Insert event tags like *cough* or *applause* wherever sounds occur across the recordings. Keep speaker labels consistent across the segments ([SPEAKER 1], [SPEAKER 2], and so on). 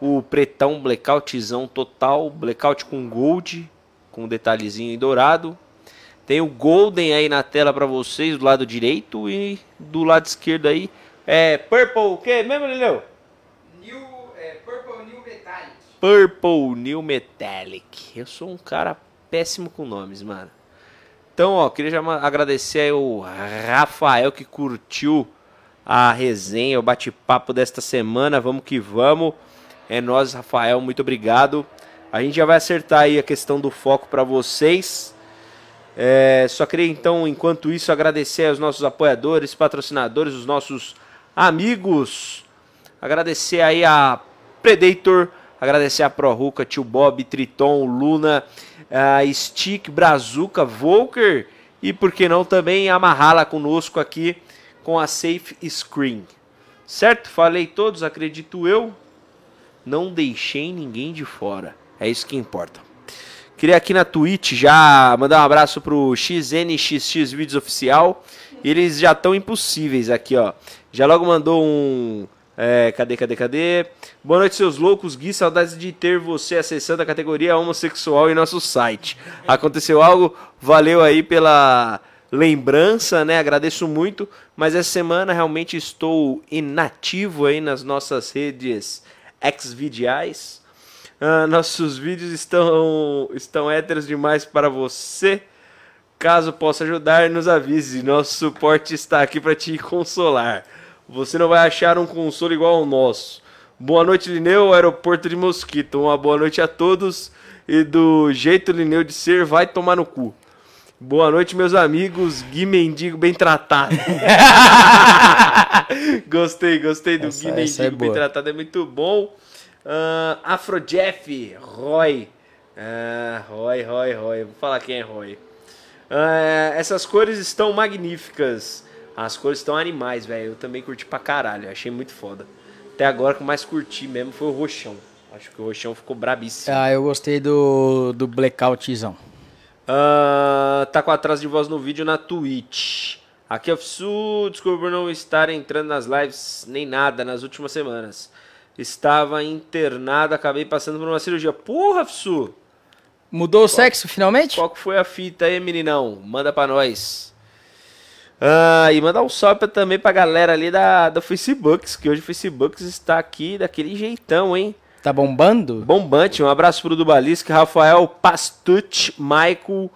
[SPEAKER 1] o pretão blackoutzão total, blackout com gold, com um detalhezinho em dourado. Tem o golden aí na tela para vocês do lado direito e do lado esquerdo aí é purple o que mesmo, Lileu?
[SPEAKER 2] New, é, Purple New Metallic.
[SPEAKER 1] Purple New Metallic. Eu sou um cara péssimo com nomes, mano. Então, ó, queria já agradecer aí o Rafael que curtiu a resenha, o bate-papo desta semana. Vamos que vamos. É nós, Rafael, muito obrigado. A gente já vai acertar aí a questão do foco para vocês. É, só queria então, enquanto isso, agradecer aos nossos apoiadores, patrocinadores, os nossos amigos. Agradecer aí a Predator, agradecer a ProRuca, Tio Bob, Triton, Luna, a Stick, Brazuca, Volker e por que não também amarrá-la conosco aqui com a Safe Screen. Certo? Falei todos, acredito eu. Não deixei ninguém de fora. É isso que importa. Queria aqui na Twitch já mandar um abraço pro XNXX Vídeos Oficial. Eles já estão impossíveis aqui, ó. Já logo mandou um. É, cadê, cadê, cadê? Boa noite, seus loucos. Gui, saudades de ter você acessando a categoria homossexual em nosso site. Aconteceu algo? Valeu aí pela lembrança, né? Agradeço muito. Mas essa semana realmente estou inativo aí nas nossas redes ex-vidiais. Ah, nossos vídeos estão, estão héteros demais para você. Caso possa ajudar, nos avise. Nosso suporte está aqui para te consolar. Você não vai achar um consolo igual ao nosso. Boa noite, Lineu, aeroporto de Mosquito. Uma boa noite a todos. E do jeito Lineu de ser, vai tomar no cu. Boa noite, meus amigos. Gui Mendigo bem tratado. *laughs* gostei, gostei do
[SPEAKER 3] Essa-
[SPEAKER 1] Gui
[SPEAKER 3] é
[SPEAKER 1] Mendigo bem
[SPEAKER 3] boa.
[SPEAKER 1] tratado, é muito bom. Ah, Afro Jeff, Roy. Ah, Roy, Roy, Roy. Vou falar quem é Roy. Ah, essas cores estão magníficas. As cores estão animais, velho. Eu também curti pra caralho. Achei muito foda. Até agora, o que eu mais curti mesmo foi o roxão. Acho que o roxão ficou brabíssimo.
[SPEAKER 3] Ah, eu gostei do, do Blackoutzão.
[SPEAKER 1] Ah, tá com atraso de voz no vídeo na Twitch. Aqui é o Fsu, desculpa por não estar entrando nas lives nem nada nas últimas semanas. Estava internado, acabei passando por uma cirurgia. Porra, Fsu!
[SPEAKER 3] Mudou o sexo finalmente?
[SPEAKER 1] Qual que foi a fita aí, meninão? Manda pra nós. Ah, e mandar um salve também pra galera ali da, da Facebook, que hoje o Facebook está aqui daquele jeitão, hein?
[SPEAKER 3] Tá bombando?
[SPEAKER 1] Bombante, um abraço pro Dubalisque, Rafael Pastucci, Michael,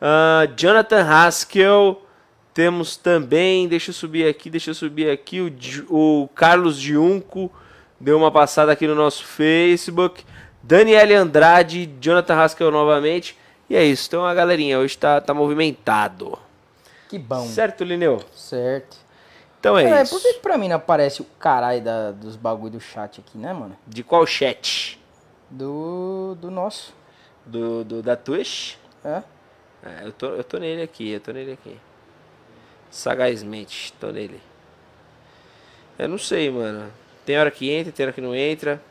[SPEAKER 1] ah, Jonathan Haskell. Temos também, deixa eu subir aqui, deixa eu subir aqui, o, o Carlos Giunco deu uma passada aqui no nosso Facebook. Daniele Andrade, Jonathan Haskell novamente. E é isso, então a galerinha hoje tá, tá movimentado.
[SPEAKER 3] Que bom.
[SPEAKER 1] Certo, Lineu?
[SPEAKER 3] Certo.
[SPEAKER 1] Então é,
[SPEAKER 3] É,
[SPEAKER 1] isso.
[SPEAKER 3] por que pra mim não aparece o caralho da- dos bagulho do chat aqui, né, mano?
[SPEAKER 1] De qual chat?
[SPEAKER 3] Do, do nosso.
[SPEAKER 1] Do, do da Twitch?
[SPEAKER 3] É?
[SPEAKER 1] É, eu tô, eu tô nele aqui, eu tô nele aqui. Sagazmente, tô nele. Eu não sei, mano. Tem hora que entra, tem hora que não entra.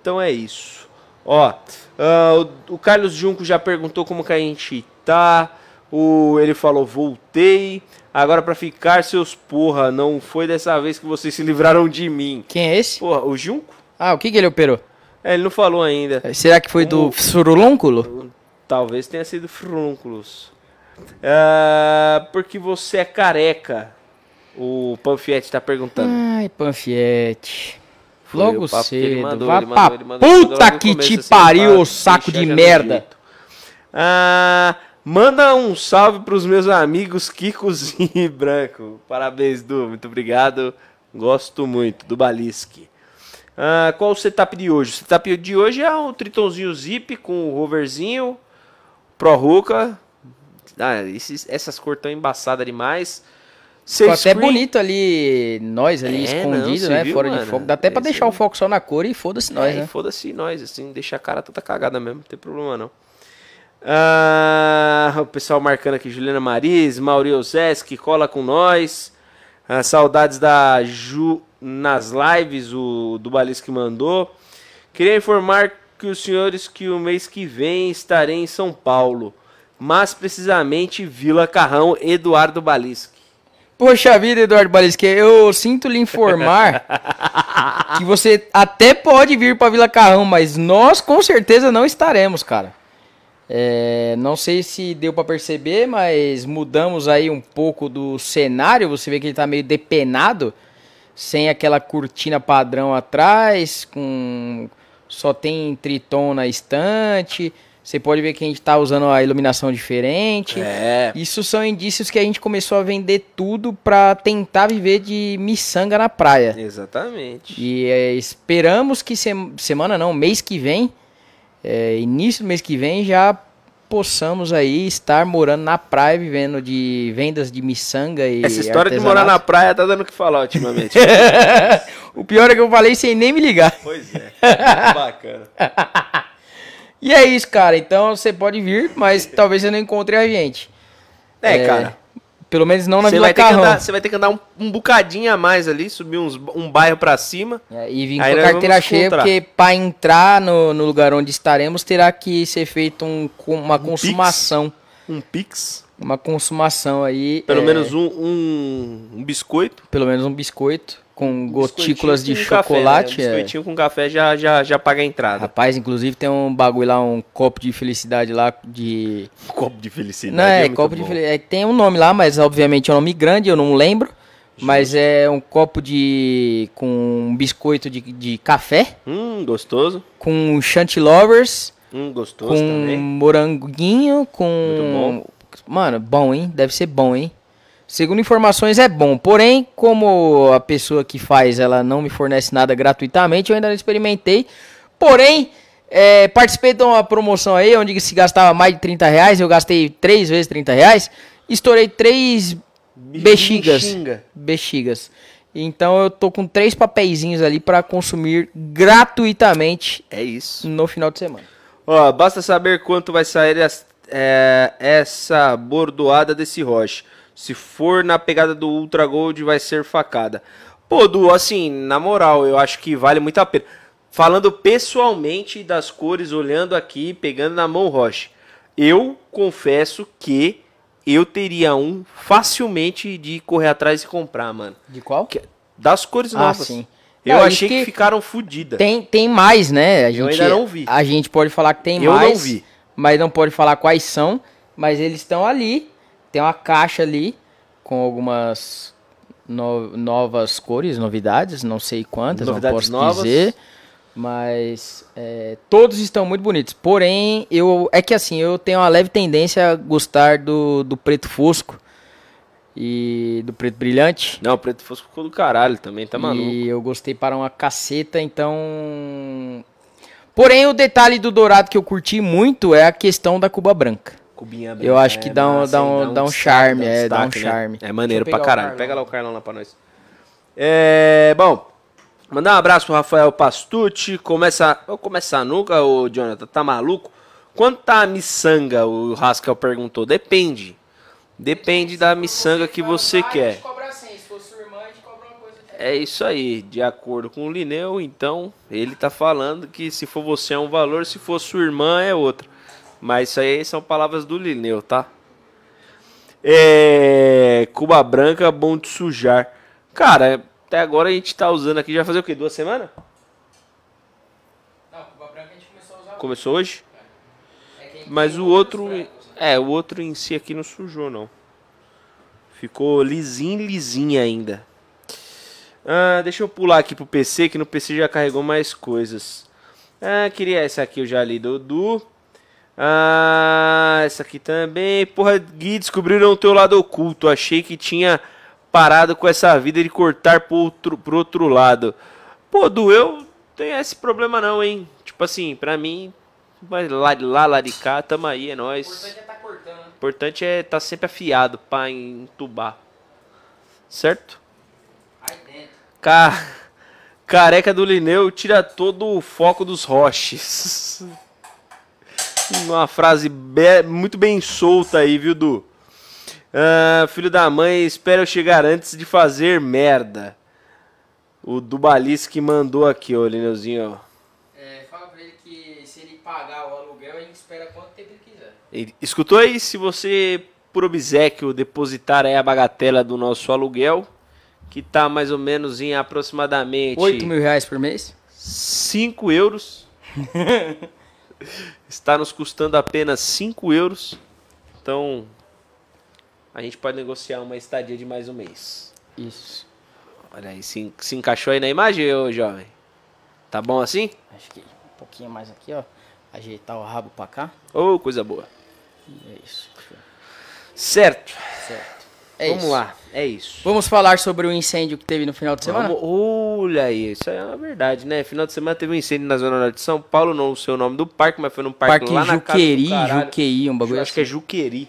[SPEAKER 1] Então é isso. Ó, ah, o, o Carlos Junco já perguntou como que a gente tá. O, ele falou, voltei. Agora pra ficar, seus porra, não foi dessa vez que vocês se livraram de mim.
[SPEAKER 3] Quem é esse?
[SPEAKER 1] Porra, o Junco?
[SPEAKER 3] Ah, o que que ele operou?
[SPEAKER 1] É, ele não falou ainda.
[SPEAKER 3] Será que foi do surulúnculo?
[SPEAKER 1] Talvez tenha sido frúnculos. Ah, porque você é careca. O Panfiete tá perguntando.
[SPEAKER 3] Ai, Panfiete.
[SPEAKER 1] Foi
[SPEAKER 3] Logo cedo.
[SPEAKER 1] mandou,
[SPEAKER 3] Vá
[SPEAKER 1] ele mandou,
[SPEAKER 3] pra puta que te
[SPEAKER 1] assim,
[SPEAKER 3] pariu,
[SPEAKER 1] pra
[SPEAKER 3] ô saco de merda.
[SPEAKER 1] Ah, manda um salve pros meus amigos Kikos *laughs* e Branco. Parabéns, Du. Muito obrigado. Gosto muito do Balisque. Ah, qual o setup de hoje? O setup de hoje é um Tritonzinho Zip com o roverzinho, Pro Ruka. Ah, esses- essas cores tão embaçadas demais.
[SPEAKER 3] Ficou até
[SPEAKER 1] screen.
[SPEAKER 3] bonito ali, nós ali
[SPEAKER 1] É,
[SPEAKER 3] escondido,
[SPEAKER 1] não,
[SPEAKER 3] né?
[SPEAKER 1] viu,
[SPEAKER 3] Fora de
[SPEAKER 1] mano?
[SPEAKER 3] foco. Dá até pra
[SPEAKER 1] Esse
[SPEAKER 3] deixar o
[SPEAKER 1] aí.
[SPEAKER 3] foco só na cor e foda-se nós,
[SPEAKER 1] é,
[SPEAKER 3] né?
[SPEAKER 1] Foda-se nós, assim, deixa a cara toda cagada mesmo, não tem problema não. Ah, o pessoal marcando aqui, Juliana Mariz, Mauri Ozeski, cola com nós. Ah, saudades da Ju nas lives, o do Balis que mandou. Queria informar que os senhores que o mês que vem estarei em São Paulo, mas precisamente Vila Carrão, Eduardo Balisque.
[SPEAKER 3] Poxa vida, Eduardo Balisque, eu sinto lhe informar *laughs* que você até pode vir para Vila Carrão, mas nós com certeza não estaremos, cara. É, não sei se deu para perceber, mas mudamos aí um pouco do cenário. Você vê que ele tá meio depenado, sem aquela cortina padrão atrás, com só tem triton na estante. Você pode ver que a gente tá usando a iluminação diferente.
[SPEAKER 1] É.
[SPEAKER 3] Isso são indícios que a gente começou a vender tudo para tentar viver de miçanga na praia.
[SPEAKER 1] Exatamente.
[SPEAKER 3] E é, esperamos que sem- semana não, mês que vem, é, início do mês que vem, já possamos aí estar morando na praia, vivendo de vendas de miçanga e
[SPEAKER 1] Essa história de morar na praia tá dando o que falar ultimamente. *laughs*
[SPEAKER 3] o pior é que eu falei sem nem me ligar.
[SPEAKER 1] pois é. *laughs* Bacana.
[SPEAKER 3] E é isso, cara. Então você pode vir, mas talvez você não encontre a gente.
[SPEAKER 1] É,
[SPEAKER 3] É,
[SPEAKER 1] cara.
[SPEAKER 3] Pelo menos não na Vila Carrão.
[SPEAKER 1] você vai ter que andar um, um bocadinho a mais ali, subir uns, um bairro pra cima.
[SPEAKER 3] É, e vir com a carteira cheia,
[SPEAKER 1] encontrar.
[SPEAKER 3] porque para entrar no, no lugar onde estaremos terá que ser feito um, uma consumação.
[SPEAKER 1] Um pix.
[SPEAKER 3] Uma consumação aí.
[SPEAKER 1] Pelo
[SPEAKER 3] é,
[SPEAKER 1] menos um, um, um biscoito.
[SPEAKER 3] Pelo menos um biscoito com gotículas de chocolate.
[SPEAKER 1] Café, né? Um
[SPEAKER 3] é.
[SPEAKER 1] biscoitinho com café já, já, já paga a entrada.
[SPEAKER 3] Rapaz, inclusive tem um bagulho lá, um copo de felicidade lá de.
[SPEAKER 1] Um copo de felicidade.
[SPEAKER 3] Não, é,
[SPEAKER 1] muito
[SPEAKER 3] copo de
[SPEAKER 1] bom.
[SPEAKER 3] felicidade. tem um nome lá, mas obviamente é um nome grande, eu não lembro. Mas é um copo de. com um biscoito de, de café,
[SPEAKER 1] Hum, gostoso.
[SPEAKER 3] com chantillovers.
[SPEAKER 1] Hum, gostoso
[SPEAKER 3] com
[SPEAKER 1] também.
[SPEAKER 3] moranguinho, com.
[SPEAKER 1] Muito
[SPEAKER 3] Mano, bom, hein? Deve ser bom, hein? Segundo informações é bom. Porém, como a pessoa que faz ela não me fornece nada gratuitamente, eu ainda não experimentei. Porém, é, participei de uma promoção aí onde se gastava mais de 30 reais. Eu gastei três vezes 30 reais. Estourei três bexigas.
[SPEAKER 1] Bexinga.
[SPEAKER 3] Bexigas. Então eu tô com três papeizinhos ali para consumir gratuitamente
[SPEAKER 1] É isso.
[SPEAKER 3] no final de semana.
[SPEAKER 1] Ó, basta saber quanto vai sair as- é, essa bordoada desse roche. Se for na pegada do Ultra Gold, vai ser facada. Pô, Du, assim, na moral, eu acho que vale muito a pena. Falando pessoalmente das cores, olhando aqui, pegando na mão o roche. Eu confesso que eu teria um facilmente de correr atrás e comprar, mano.
[SPEAKER 3] De qual?
[SPEAKER 1] Que- Das cores
[SPEAKER 3] Ah,
[SPEAKER 1] novas.
[SPEAKER 3] sim.
[SPEAKER 1] Eu
[SPEAKER 3] Não,
[SPEAKER 1] achei que,
[SPEAKER 3] que
[SPEAKER 1] ficaram fodidas.
[SPEAKER 3] Tem, tem mais, né? A gente,
[SPEAKER 1] ainda não vi.
[SPEAKER 3] A gente pode falar que tem
[SPEAKER 1] Eu não
[SPEAKER 3] mais,
[SPEAKER 1] vi.
[SPEAKER 3] mas não pode falar quais são. Mas eles estão ali. Tem uma caixa ali com algumas no- novas cores, novidades. Não sei quantas,
[SPEAKER 1] Novidades
[SPEAKER 3] não posso
[SPEAKER 1] novas.
[SPEAKER 3] dizer. Mas é, todos estão muito bonitos. Porém, eu é que assim, eu tenho uma leve tendência a gostar do, do preto fosco e do preto brilhante.
[SPEAKER 1] Não, o preto fosco ficou do caralho também, tá maluco.
[SPEAKER 3] E eu gostei para uma caceta, então. Porém, o detalhe do dourado que eu curti muito é a questão da cuba branca.
[SPEAKER 1] Cubinha
[SPEAKER 3] Eu
[SPEAKER 1] branca,
[SPEAKER 3] acho que dá um- dá um- dá um
[SPEAKER 1] destaque,
[SPEAKER 3] charme, é, dá um
[SPEAKER 1] né?
[SPEAKER 3] charme.
[SPEAKER 1] É maneiro
[SPEAKER 3] eu
[SPEAKER 1] pra caralho. Pega lá o Carlão lá pra nós. É, bom, mandar um abraço pro Rafael Pastucci. Começa, vou começar nunca, ô Jonathan, tá maluco? Quanto tá a miçanga? O Rascal perguntou. Depende. Depende da miçanga que você quer.
[SPEAKER 3] cobra 100, se for sua irmã, a gente cobra uma coisa
[SPEAKER 1] É isso aí, de acordo com o Lineu, então ele tá falando que se for você é um valor, se for sua irmã é outro. Mas isso aí são palavras do Lineu, tá? É. Cuba branca, bom de sujar. Cara, até agora a gente tá usando aqui, já fazer o quê? Duas semanas?
[SPEAKER 3] Não, cuba branca a gente começou a usar.
[SPEAKER 1] Começou hoje?
[SPEAKER 3] É gente
[SPEAKER 1] Mas o outro.
[SPEAKER 3] frecos, né?
[SPEAKER 1] É, o outro em si aqui não sujou, não. Ficou lisinho, lisinho ainda. Ah, deixa eu pular aqui pro PC, que no PC já carregou mais coisas. Ah, queria essa aqui, eu já li do Du. Ah, essa aqui também. Porra, Gui, descobriram o teu lado oculto. Achei que tinha parado com essa vida de cortar pro outro, pro outro lado. Pô, Du, eu tenho esse problema não, hein? Tipo assim, pra mim, vai lá de lá, lá de cá, tamo aí, é
[SPEAKER 3] O
[SPEAKER 1] nóis.
[SPEAKER 3] importante é tá cortando.
[SPEAKER 1] O importante é estar sempre afiado pra entubar. Certo?
[SPEAKER 3] Aí dentro.
[SPEAKER 1] Ca... Careca do Lineu tira todo o foco dos roches. *laughs* Uma frase be- muito bem solta aí, viu, Du? Ah, filho da mãe, espera eu chegar antes de fazer merda. O Dubalis que mandou aqui, ó, Lineuzinho, ó.
[SPEAKER 3] É, fala pra ele que se ele pagar o aluguel, a gente espera quanto tempo ele quiser.
[SPEAKER 1] Ele- Escutou aí? Se você por obsequio, depositar aí a bagatela do nosso aluguel, que tá mais ou menos em aproximadamente
[SPEAKER 3] 8 mil reais por mês?
[SPEAKER 1] 5 euros. *laughs* Está nos custando apenas 5 euros. Então, a gente pode negociar uma estadia de mais um mês.
[SPEAKER 3] Isso.
[SPEAKER 1] Olha aí, se, se encaixou aí na imagem, ô jovem? Tá bom assim?
[SPEAKER 3] Acho que um pouquinho mais aqui, ó. Ajeitar o rabo pra cá.
[SPEAKER 1] Ô, coisa boa.
[SPEAKER 3] É isso.
[SPEAKER 1] Certo.
[SPEAKER 3] Certo. É
[SPEAKER 1] Vamos
[SPEAKER 3] isso.
[SPEAKER 1] lá, é isso.
[SPEAKER 3] Vamos falar sobre o incêndio que teve no final de semana?
[SPEAKER 1] Vamos- olha aí, isso é uma verdade, né? Final de semana teve um incêndio na Zona Norte de São Paulo, não sei o nome do parque, mas foi num parque,
[SPEAKER 3] Parque
[SPEAKER 1] lá na casa
[SPEAKER 3] Juqueri,
[SPEAKER 1] do caralho.
[SPEAKER 3] Juqueri, um bagulho
[SPEAKER 1] Acho que é
[SPEAKER 3] assim.
[SPEAKER 1] Juqueri.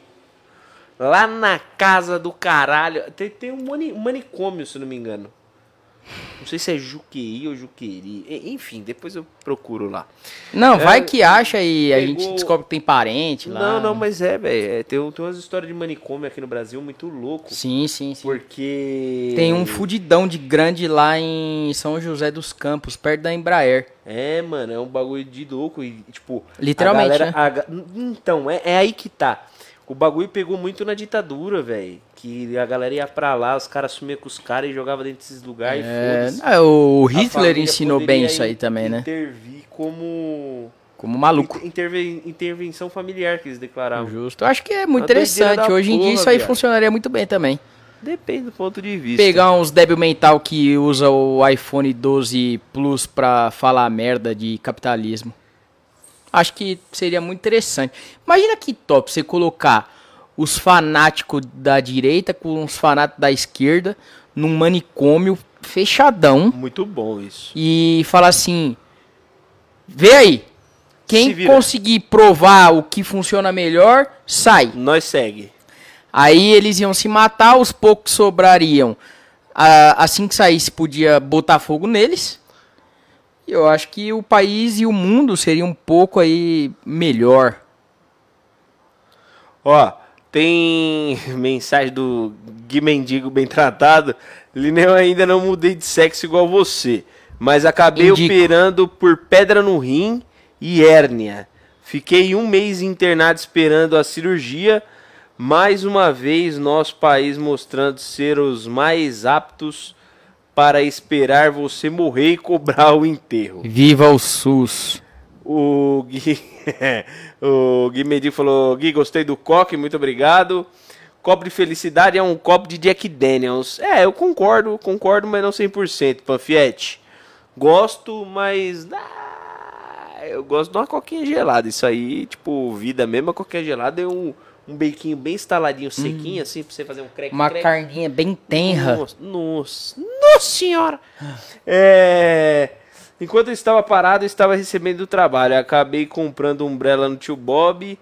[SPEAKER 1] Lá na casa do caralho. Tem, tem um mani- um manicômio, se não me engano. Não sei se é Juqueri ou Juqueri. Enfim, depois eu procuro lá.
[SPEAKER 3] Não, vai
[SPEAKER 1] É,
[SPEAKER 3] que acha e a
[SPEAKER 1] pegou-
[SPEAKER 3] gente descobre que tem parente lá.
[SPEAKER 1] Não, não, mas é, velho. É, tem, tem umas histórias de manicômio aqui no Brasil muito louco.
[SPEAKER 3] Sim, sim, sim.
[SPEAKER 1] Porque.
[SPEAKER 3] Tem um fudidão de grande lá em São José dos Campos, perto da Embraer.
[SPEAKER 1] É, mano, é um bagulho de louco e, tipo...
[SPEAKER 3] Literalmente,
[SPEAKER 1] a galera-
[SPEAKER 3] né?
[SPEAKER 1] a Então, é, é aí que tá. O bagulho pegou muito na ditadura, velho. Que a galera ia pra lá, os caras sumiam com os caras e jogavam dentro desses lugares e
[SPEAKER 3] É, não, o Hitler ensinou bem isso aí também, né?
[SPEAKER 1] Intervir como...
[SPEAKER 3] Como maluco.
[SPEAKER 1] Inter- interve- intervenção familiar que eles declaravam.
[SPEAKER 3] Justo. Eu acho que é muito interessante. Hoje em dia
[SPEAKER 1] porra,
[SPEAKER 3] isso aí
[SPEAKER 1] viado.
[SPEAKER 3] funcionaria muito bem também.
[SPEAKER 1] Depende do ponto de vista.
[SPEAKER 3] Pegar uns débil mental que usa o iPhone 12 Plus pra falar merda de capitalismo. Acho que seria muito interessante. Imagina que top você colocar os fanáticos da direita com os fanáticos da esquerda num manicômio fechadão
[SPEAKER 1] Muito bom isso.
[SPEAKER 3] e falar assim: vê aí, quem conseguir provar o que funciona melhor, sai.
[SPEAKER 1] Nós segue.
[SPEAKER 3] Aí eles iam se matar, os poucos sobrariam. a- assim que saísse, podia botar fogo neles. Eu acho que o país e o mundo seria um pouco aí melhor.
[SPEAKER 1] Ó, tem *laughs* mensagem do Gui Mendigo bem tratado. Lineu ainda não mudei de sexo igual você, mas acabei
[SPEAKER 3] Indico.
[SPEAKER 1] operando por pedra no rim e hérnia. Fiquei um mês internado esperando a cirurgia. Mais uma vez, nosso país mostrando ser os mais aptos para esperar você morrer e cobrar o enterro.
[SPEAKER 3] Viva o SUS!
[SPEAKER 1] O Gui, *laughs* o Gui Mendigo falou: Gui, gostei do coque, muito obrigado. Copo de felicidade é um copo de Jack Daniels. É, eu concordo, concordo, mas não 100%, Panfiete. Gosto, mas. ah, eu gosto de uma coquinha gelada. Isso aí, tipo, vida mesmo, a coquinha gelada é um, bequinho bem instaladinho, sequinho, assim, pra você fazer um creque
[SPEAKER 3] Uma carninha bem tenra.
[SPEAKER 1] nossa, nossa, nossa senhora! É, enquanto eu estava parado, eu estava recebendo do trabalho. Acabei comprando um umbrella no tio Bob.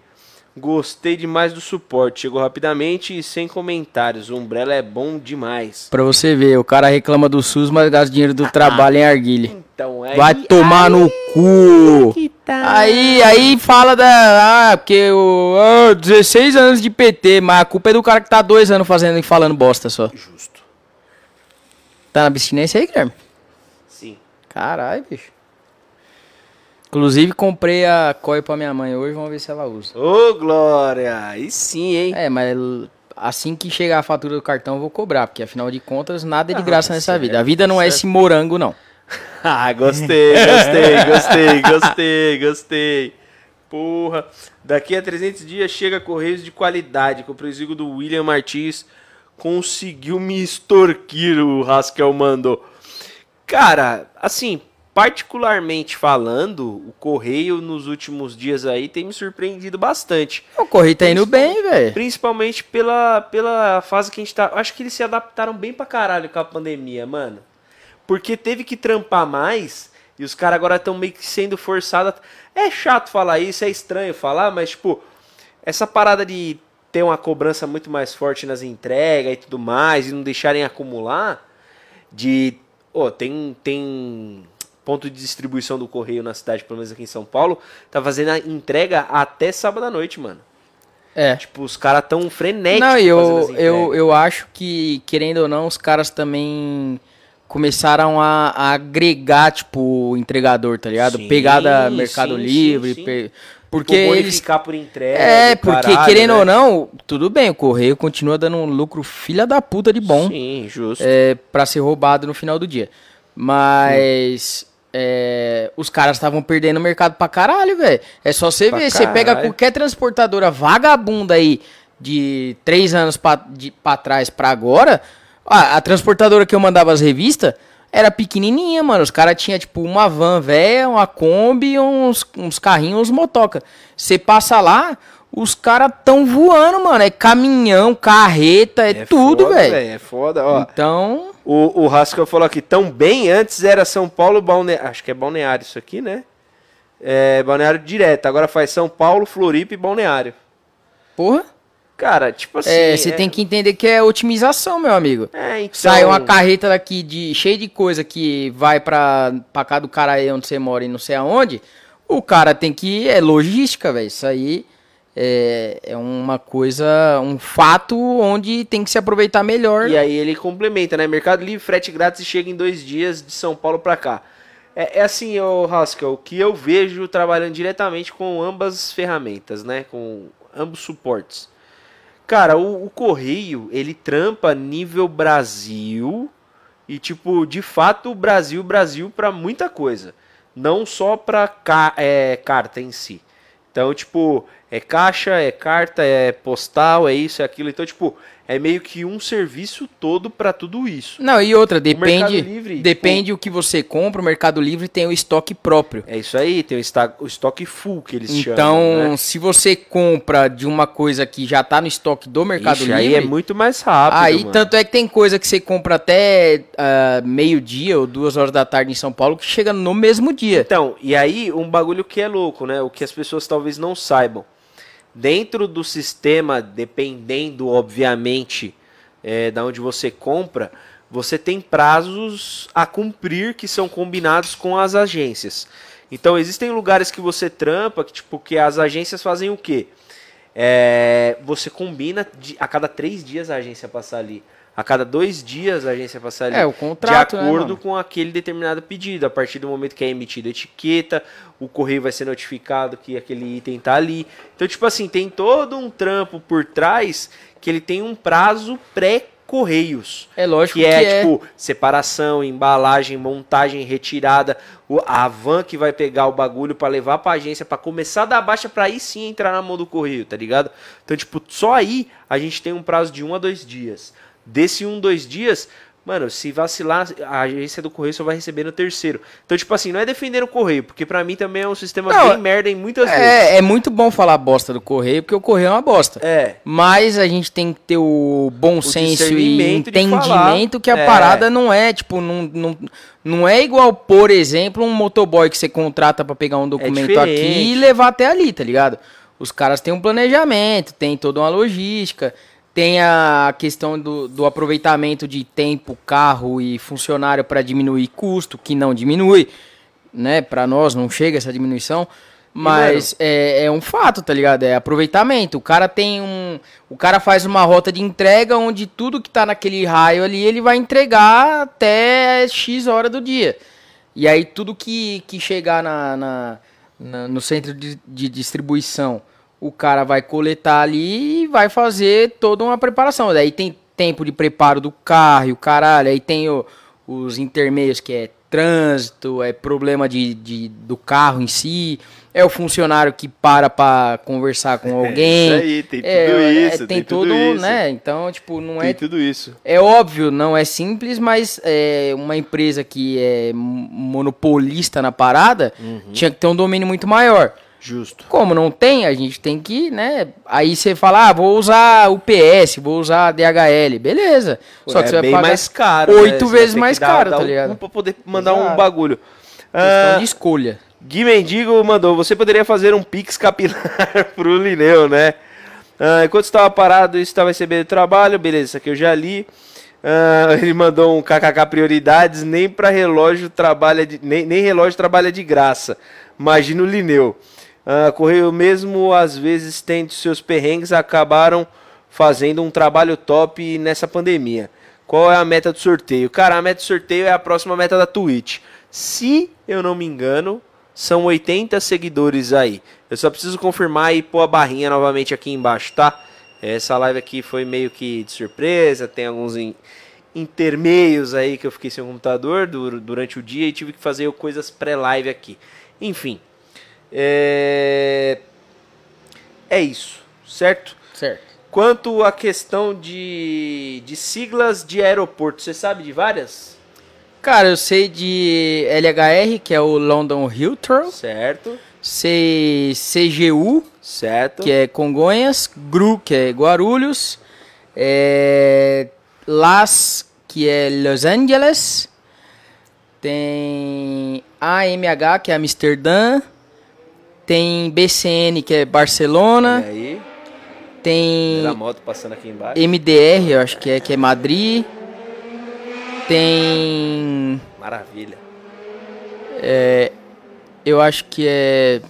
[SPEAKER 1] Gostei demais do suporte. Chegou rapidamente e sem comentários. O umbrella é bom demais.
[SPEAKER 3] Pra você ver, o cara reclama do SUS, mas gasta dinheiro do trabalho em arguilha.
[SPEAKER 1] Então é.
[SPEAKER 3] Vai tomar no cu!
[SPEAKER 1] tá.
[SPEAKER 3] Aí, aí fala da. Ah, porque o. ah, 16 anos de PT, mas a culpa é do cara que tá dois anos fazendo e falando bosta só.
[SPEAKER 1] Justo.
[SPEAKER 3] Tá na abstinência aí, Guilherme?
[SPEAKER 1] Sim.
[SPEAKER 3] Caralho, bicho. Inclusive, comprei a COI pra minha mãe hoje, vamos ver se ela usa.
[SPEAKER 1] Ô, Glória! Aí sim, hein?
[SPEAKER 3] É, mas assim que chegar a fatura do cartão, eu vou cobrar, porque afinal de contas, nada é de
[SPEAKER 1] Ah,
[SPEAKER 3] graça
[SPEAKER 1] tá
[SPEAKER 3] nessa
[SPEAKER 1] certo,
[SPEAKER 3] vida. A vida não é
[SPEAKER 1] certo.
[SPEAKER 3] esse morango, não. *laughs*
[SPEAKER 1] Ah, gostei, gostei, gostei, gostei, gostei. Porra. Daqui a 300 dias chega Correios de qualidade. Com o presigo do William Martins conseguiu me extorquir, o Raskel mandou. Cara, assim, particularmente falando, o Correio nos últimos dias aí tem me surpreendido bastante.
[SPEAKER 3] O correio tá indo bem, velho.
[SPEAKER 1] Principalmente pela, pela fase que a gente tá. Acho que eles se adaptaram bem pra caralho com a pandemia, mano. Porque teve que trampar mais e os caras agora estão meio que sendo forçados. a- É chato falar isso, é estranho falar, mas, tipo, essa parada de ter uma cobrança muito mais forte nas entregas e tudo mais e não deixarem acumular. De. Ô, tem, tem ponto de distribuição do correio na cidade, pelo menos aqui em São Paulo, tá fazendo a entrega até sábado à noite, mano.
[SPEAKER 3] É.
[SPEAKER 1] Tipo, os caras tão frenéticos.
[SPEAKER 3] Não, eu, eu, eu acho que, querendo ou não, os caras também começaram a, a agregar, tipo, o entregador, tá ligado?
[SPEAKER 1] Sim,
[SPEAKER 3] Pegada Mercado
[SPEAKER 1] sim,
[SPEAKER 3] Livre.
[SPEAKER 1] sim,
[SPEAKER 3] pe- Porque
[SPEAKER 1] Tipo,
[SPEAKER 3] eles.
[SPEAKER 1] bonificar por entrega.
[SPEAKER 3] É, porque
[SPEAKER 1] caralho,
[SPEAKER 3] querendo
[SPEAKER 1] né?
[SPEAKER 3] ou não, tudo bem, o correio continua dando um lucro filha da puta de bom
[SPEAKER 1] Sim, justo.
[SPEAKER 3] é, para ser roubado no final do dia. Mas é, os caras estavam perdendo o mercado pra caralho, velho. É só você
[SPEAKER 1] Pra
[SPEAKER 3] ver, você pega qualquer transportadora vagabunda aí de três anos pra, de, pra trás pra agora, a, a transportadora que eu mandava as revistas era pequenininha, mano. Os caras tinham, tipo, uma van velha, uma Kombi, uns, uns carrinhos, uns motoca. Você passa lá, os caras tão voando, mano. É caminhão, carreta, é, tudo,
[SPEAKER 1] foda,
[SPEAKER 3] velho.
[SPEAKER 1] É foda, ó.
[SPEAKER 3] Então,
[SPEAKER 1] O, o Haskell falou aqui, tão bem antes era São Paulo, Balneário. Acho que é Balneário isso aqui, né? É Balneário direto. Agora faz São Paulo, Floripa e Balneário.
[SPEAKER 3] porra.
[SPEAKER 1] Cara, tipo assim.
[SPEAKER 3] É, você tem que entender que é otimização, meu amigo.
[SPEAKER 1] É, então.
[SPEAKER 3] Sai uma carreta daqui de cheio de coisa que vai pra, pra cá do cara aí onde você mora e não sei aonde. O cara tem que. É logística, velho. Isso aí é, é uma coisa. Um fato onde tem que se aproveitar melhor.
[SPEAKER 1] E aí ele complementa, né? Mercado Livre, frete grátis e chega em dois dias de São Paulo pra cá. É, é assim, ô Haskell, o que eu vejo trabalhando diretamente com ambas ferramentas, né? Com ambos suportes. Cara, o, o correio, ele trampa nível Brasil e, tipo, de fato, Brasil, Brasil pra muita coisa. Não só pra ca é, carta em si. Então, tipo, é caixa, é carta, é postal, é isso, é aquilo. Então, tipo, é meio que um serviço todo pra tudo isso.
[SPEAKER 3] Não, e outra, depende.
[SPEAKER 1] Livre, tipo-
[SPEAKER 3] depende o que você compra, o Mercado Livre tem o estoque próprio.
[SPEAKER 1] É isso aí, tem o, esta- o estoque full que eles
[SPEAKER 3] Então,
[SPEAKER 1] chamam. Né?
[SPEAKER 3] se você compra de uma coisa que já tá no estoque do Mercado
[SPEAKER 1] Ixi,
[SPEAKER 3] Livre.
[SPEAKER 1] aí é muito mais rápido.
[SPEAKER 3] Aí,
[SPEAKER 1] mano.
[SPEAKER 3] tanto é que tem coisa que você compra até ah, meio-dia ou duas horas da tarde em São Paulo que chega no mesmo dia.
[SPEAKER 1] Então, e aí um bagulho que é louco, né? O que as pessoas talvez não saibam. Dentro do sistema, dependendo, obviamente, é, da onde você compra, você tem prazos a cumprir que são combinados com as agências. Então, existem lugares que você trampa, que, tipo, que as agências fazem o quê? É, você combina de- a cada três dias a agência passar ali. A cada dois dias a agência passar ali.
[SPEAKER 3] É, o contrato,
[SPEAKER 1] De
[SPEAKER 3] né,
[SPEAKER 1] acordo
[SPEAKER 3] mano?
[SPEAKER 1] com aquele determinado pedido. A partir do momento que é emitida a etiqueta, o correio vai ser notificado que aquele item tá ali. Então, tipo assim, tem todo um trampo por trás que ele tem um prazo pré-correios.
[SPEAKER 3] É lógico
[SPEAKER 1] Que é, tipo, separação, embalagem, montagem, retirada. A van que vai pegar o bagulho pra levar pra agência, pra começar da baixa, pra aí sim entrar na mão do correio, tá ligado? Então, tipo, só aí a gente tem um prazo de um a dois dias. Desse um, dois dias, mano, se vacilar, a agência do correio só vai receber no terceiro. Então, tipo assim, não é defender o correio, porque pra mim também é um sistema
[SPEAKER 3] Não,
[SPEAKER 1] bem merda em muitas vezes.
[SPEAKER 3] É, é muito bom falar bosta do correio, porque o correio é uma bosta.
[SPEAKER 1] É.
[SPEAKER 3] Mas a gente tem que ter o bom senso e entendimento que a
[SPEAKER 1] É.
[SPEAKER 3] parada não é, tipo, não, não, não é igual, por exemplo, um motoboy que você contrata pra pegar um documento aqui
[SPEAKER 1] É diferente.
[SPEAKER 3] e levar até ali, tá ligado? Os caras têm um planejamento, tem toda uma logística, tem a questão do, do aproveitamento de tempo, carro e funcionário para diminuir custo, que não diminui, né? Para nós não chega essa diminuição. Mas é, é um fato, tá ligado? É aproveitamento. O cara tem um. O cara faz uma rota de entrega onde tudo que tá naquele raio ali ele vai entregar até X hora do dia. E aí tudo que, que chegar na, na- na- no centro de, de distribuição, o cara vai coletar ali e vai fazer toda uma preparação. Daí tem tempo de preparo do carro, e o caralho. Aí tem o- os intermeios que é trânsito, é problema de, de- do carro em si, é o funcionário que para pra conversar com alguém.
[SPEAKER 1] isso aí, tem tudo
[SPEAKER 3] é,
[SPEAKER 1] isso,
[SPEAKER 3] tem,
[SPEAKER 1] tem
[SPEAKER 3] tudo,
[SPEAKER 1] isso.
[SPEAKER 3] né? Então, tipo, não
[SPEAKER 1] Tem
[SPEAKER 3] é
[SPEAKER 1] tudo isso.
[SPEAKER 3] é óbvio, não é simples, mas é uma empresa que é monopolista na parada
[SPEAKER 1] Uhum.
[SPEAKER 3] tinha que ter um domínio muito maior.
[SPEAKER 1] Justo.
[SPEAKER 3] Como não tem, a gente tem que, né? Aí você fala, ah, vou usar o PS, vou usar DHL, beleza. Só que
[SPEAKER 1] é
[SPEAKER 3] você vai
[SPEAKER 1] bem
[SPEAKER 3] pagar
[SPEAKER 1] mais caro. né?
[SPEAKER 3] oito
[SPEAKER 1] vai
[SPEAKER 3] vezes mais
[SPEAKER 1] dar-
[SPEAKER 3] caro,
[SPEAKER 1] dar
[SPEAKER 3] tá
[SPEAKER 1] um
[SPEAKER 3] ligado?
[SPEAKER 1] cu Pra poder mandar um
[SPEAKER 3] Exato.
[SPEAKER 1] bagulho.
[SPEAKER 3] questão
[SPEAKER 1] Ah,
[SPEAKER 3] de escolha.
[SPEAKER 1] Gui Mendigo mandou, você poderia fazer um pix capilar *laughs* pro Lineu, né? Ah, enquanto estava parado, estava recebendo trabalho, beleza, isso aqui eu já li. Ah, *laughs* ele mandou um kkk prioridades, nem para relógio trabalha de, nem, nem relógio trabalha de graça. Imagina o Lineu. Ah, Correio mesmo às vezes tem seus perrengues, acabaram fazendo um trabalho top nessa pandemia. Qual é a meta do sorteio? Cara, a meta do sorteio é a próxima meta da Twitch. Se eu não me engano, São 80 seguidores aí. Eu só preciso confirmar e pôr a barrinha novamente aqui embaixo, tá? Essa live aqui foi meio que de surpresa, tem alguns in- intermeios aí que eu fiquei sem o computador dur- durante o dia e tive que fazer coisas pré-live aqui. Enfim, é... é isso, certo?
[SPEAKER 3] Certo.
[SPEAKER 1] Quanto à questão de, de siglas de aeroporto, você sabe de várias?
[SPEAKER 3] Cara, eu sei de LHR, que é o London Heathrow.
[SPEAKER 1] Certo,
[SPEAKER 3] Sei CGU,
[SPEAKER 1] certo.
[SPEAKER 3] que é Congonhas. GRU, que é Guarulhos. É, LAS, que é Los Angeles. Tem AMH, que é Amsterdã. Tem BCN, que é Barcelona.
[SPEAKER 1] E aí?
[SPEAKER 3] Tem
[SPEAKER 1] Primeira moto passando aqui embaixo.
[SPEAKER 3] MDR, eu acho que é, que é Madrid. Tem.
[SPEAKER 1] Maravilha.
[SPEAKER 3] Eu acho que é.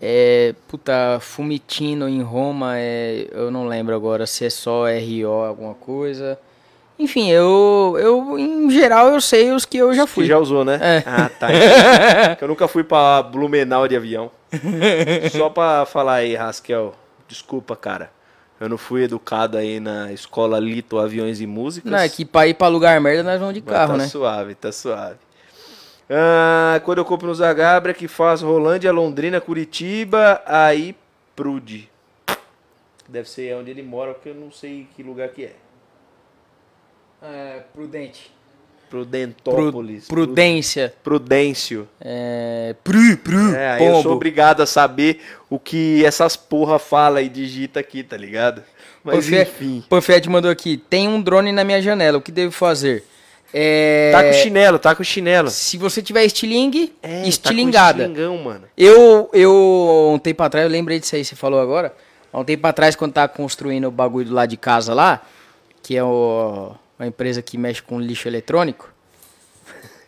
[SPEAKER 3] É. Puta, Fumitino em Roma, é, eu não lembro agora se é só RO alguma coisa. Enfim, eu. Eu, em geral, eu sei os que eu já
[SPEAKER 1] Que
[SPEAKER 3] fui.
[SPEAKER 1] já usou, né?
[SPEAKER 3] É.
[SPEAKER 1] Ah, tá. *laughs* Que eu nunca fui pra Blumenau de avião. Só pra falar aí, Raskel. Desculpa, cara. Eu não fui educado aí na escola Lito Aviões e Músicas.
[SPEAKER 3] Não, é que pra ir pra lugar merda nós vamos de
[SPEAKER 1] Mas
[SPEAKER 3] carro,
[SPEAKER 1] tá
[SPEAKER 3] né?
[SPEAKER 1] suave, tá suave. Ah, quando eu compro no Zagabra, que faz Rolândia, Londrina, Curitiba, aí Prude. Deve ser onde ele mora, porque eu não sei que lugar que é.
[SPEAKER 3] É, prudente.
[SPEAKER 1] Prudentópolis.
[SPEAKER 3] prudência.
[SPEAKER 1] Prudêncio.
[SPEAKER 3] É. Pru, pru,
[SPEAKER 1] É, aí eu sou
[SPEAKER 3] pombo.
[SPEAKER 1] obrigado a saber o que essas porra fala e digita aqui, tá ligado? Mas
[SPEAKER 3] Panfé-
[SPEAKER 1] enfim.
[SPEAKER 3] Panfete mandou aqui. Tem um drone na minha janela. O que devo fazer? É...
[SPEAKER 1] Tá com chinelo, tá com chinelo.
[SPEAKER 3] Se você tiver estilingue,
[SPEAKER 1] É, tá
[SPEAKER 3] estilingada.
[SPEAKER 1] com estilingão, mano.
[SPEAKER 3] eu, eu, um tempo atrás, eu lembrei disso aí, você falou agora. Há um tempo atrás, quando tava construindo o bagulho do lado de casa lá, que é o, uma empresa que mexe com lixo eletrônico.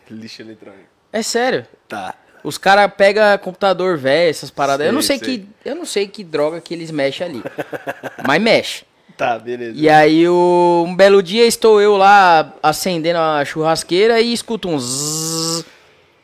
[SPEAKER 1] Lixo eletrônico.
[SPEAKER 3] É sério.
[SPEAKER 1] Tá.
[SPEAKER 3] Os caras pegam computador velho, essas paradas. eu não
[SPEAKER 1] Sei,
[SPEAKER 3] sei,
[SPEAKER 1] sei.
[SPEAKER 3] que eu não sei que droga que eles mexem ali. *laughs* mas mexe.
[SPEAKER 1] Tá, beleza.
[SPEAKER 3] E aí, o- um belo dia, estou eu lá acendendo a churrasqueira e escuto um zzz.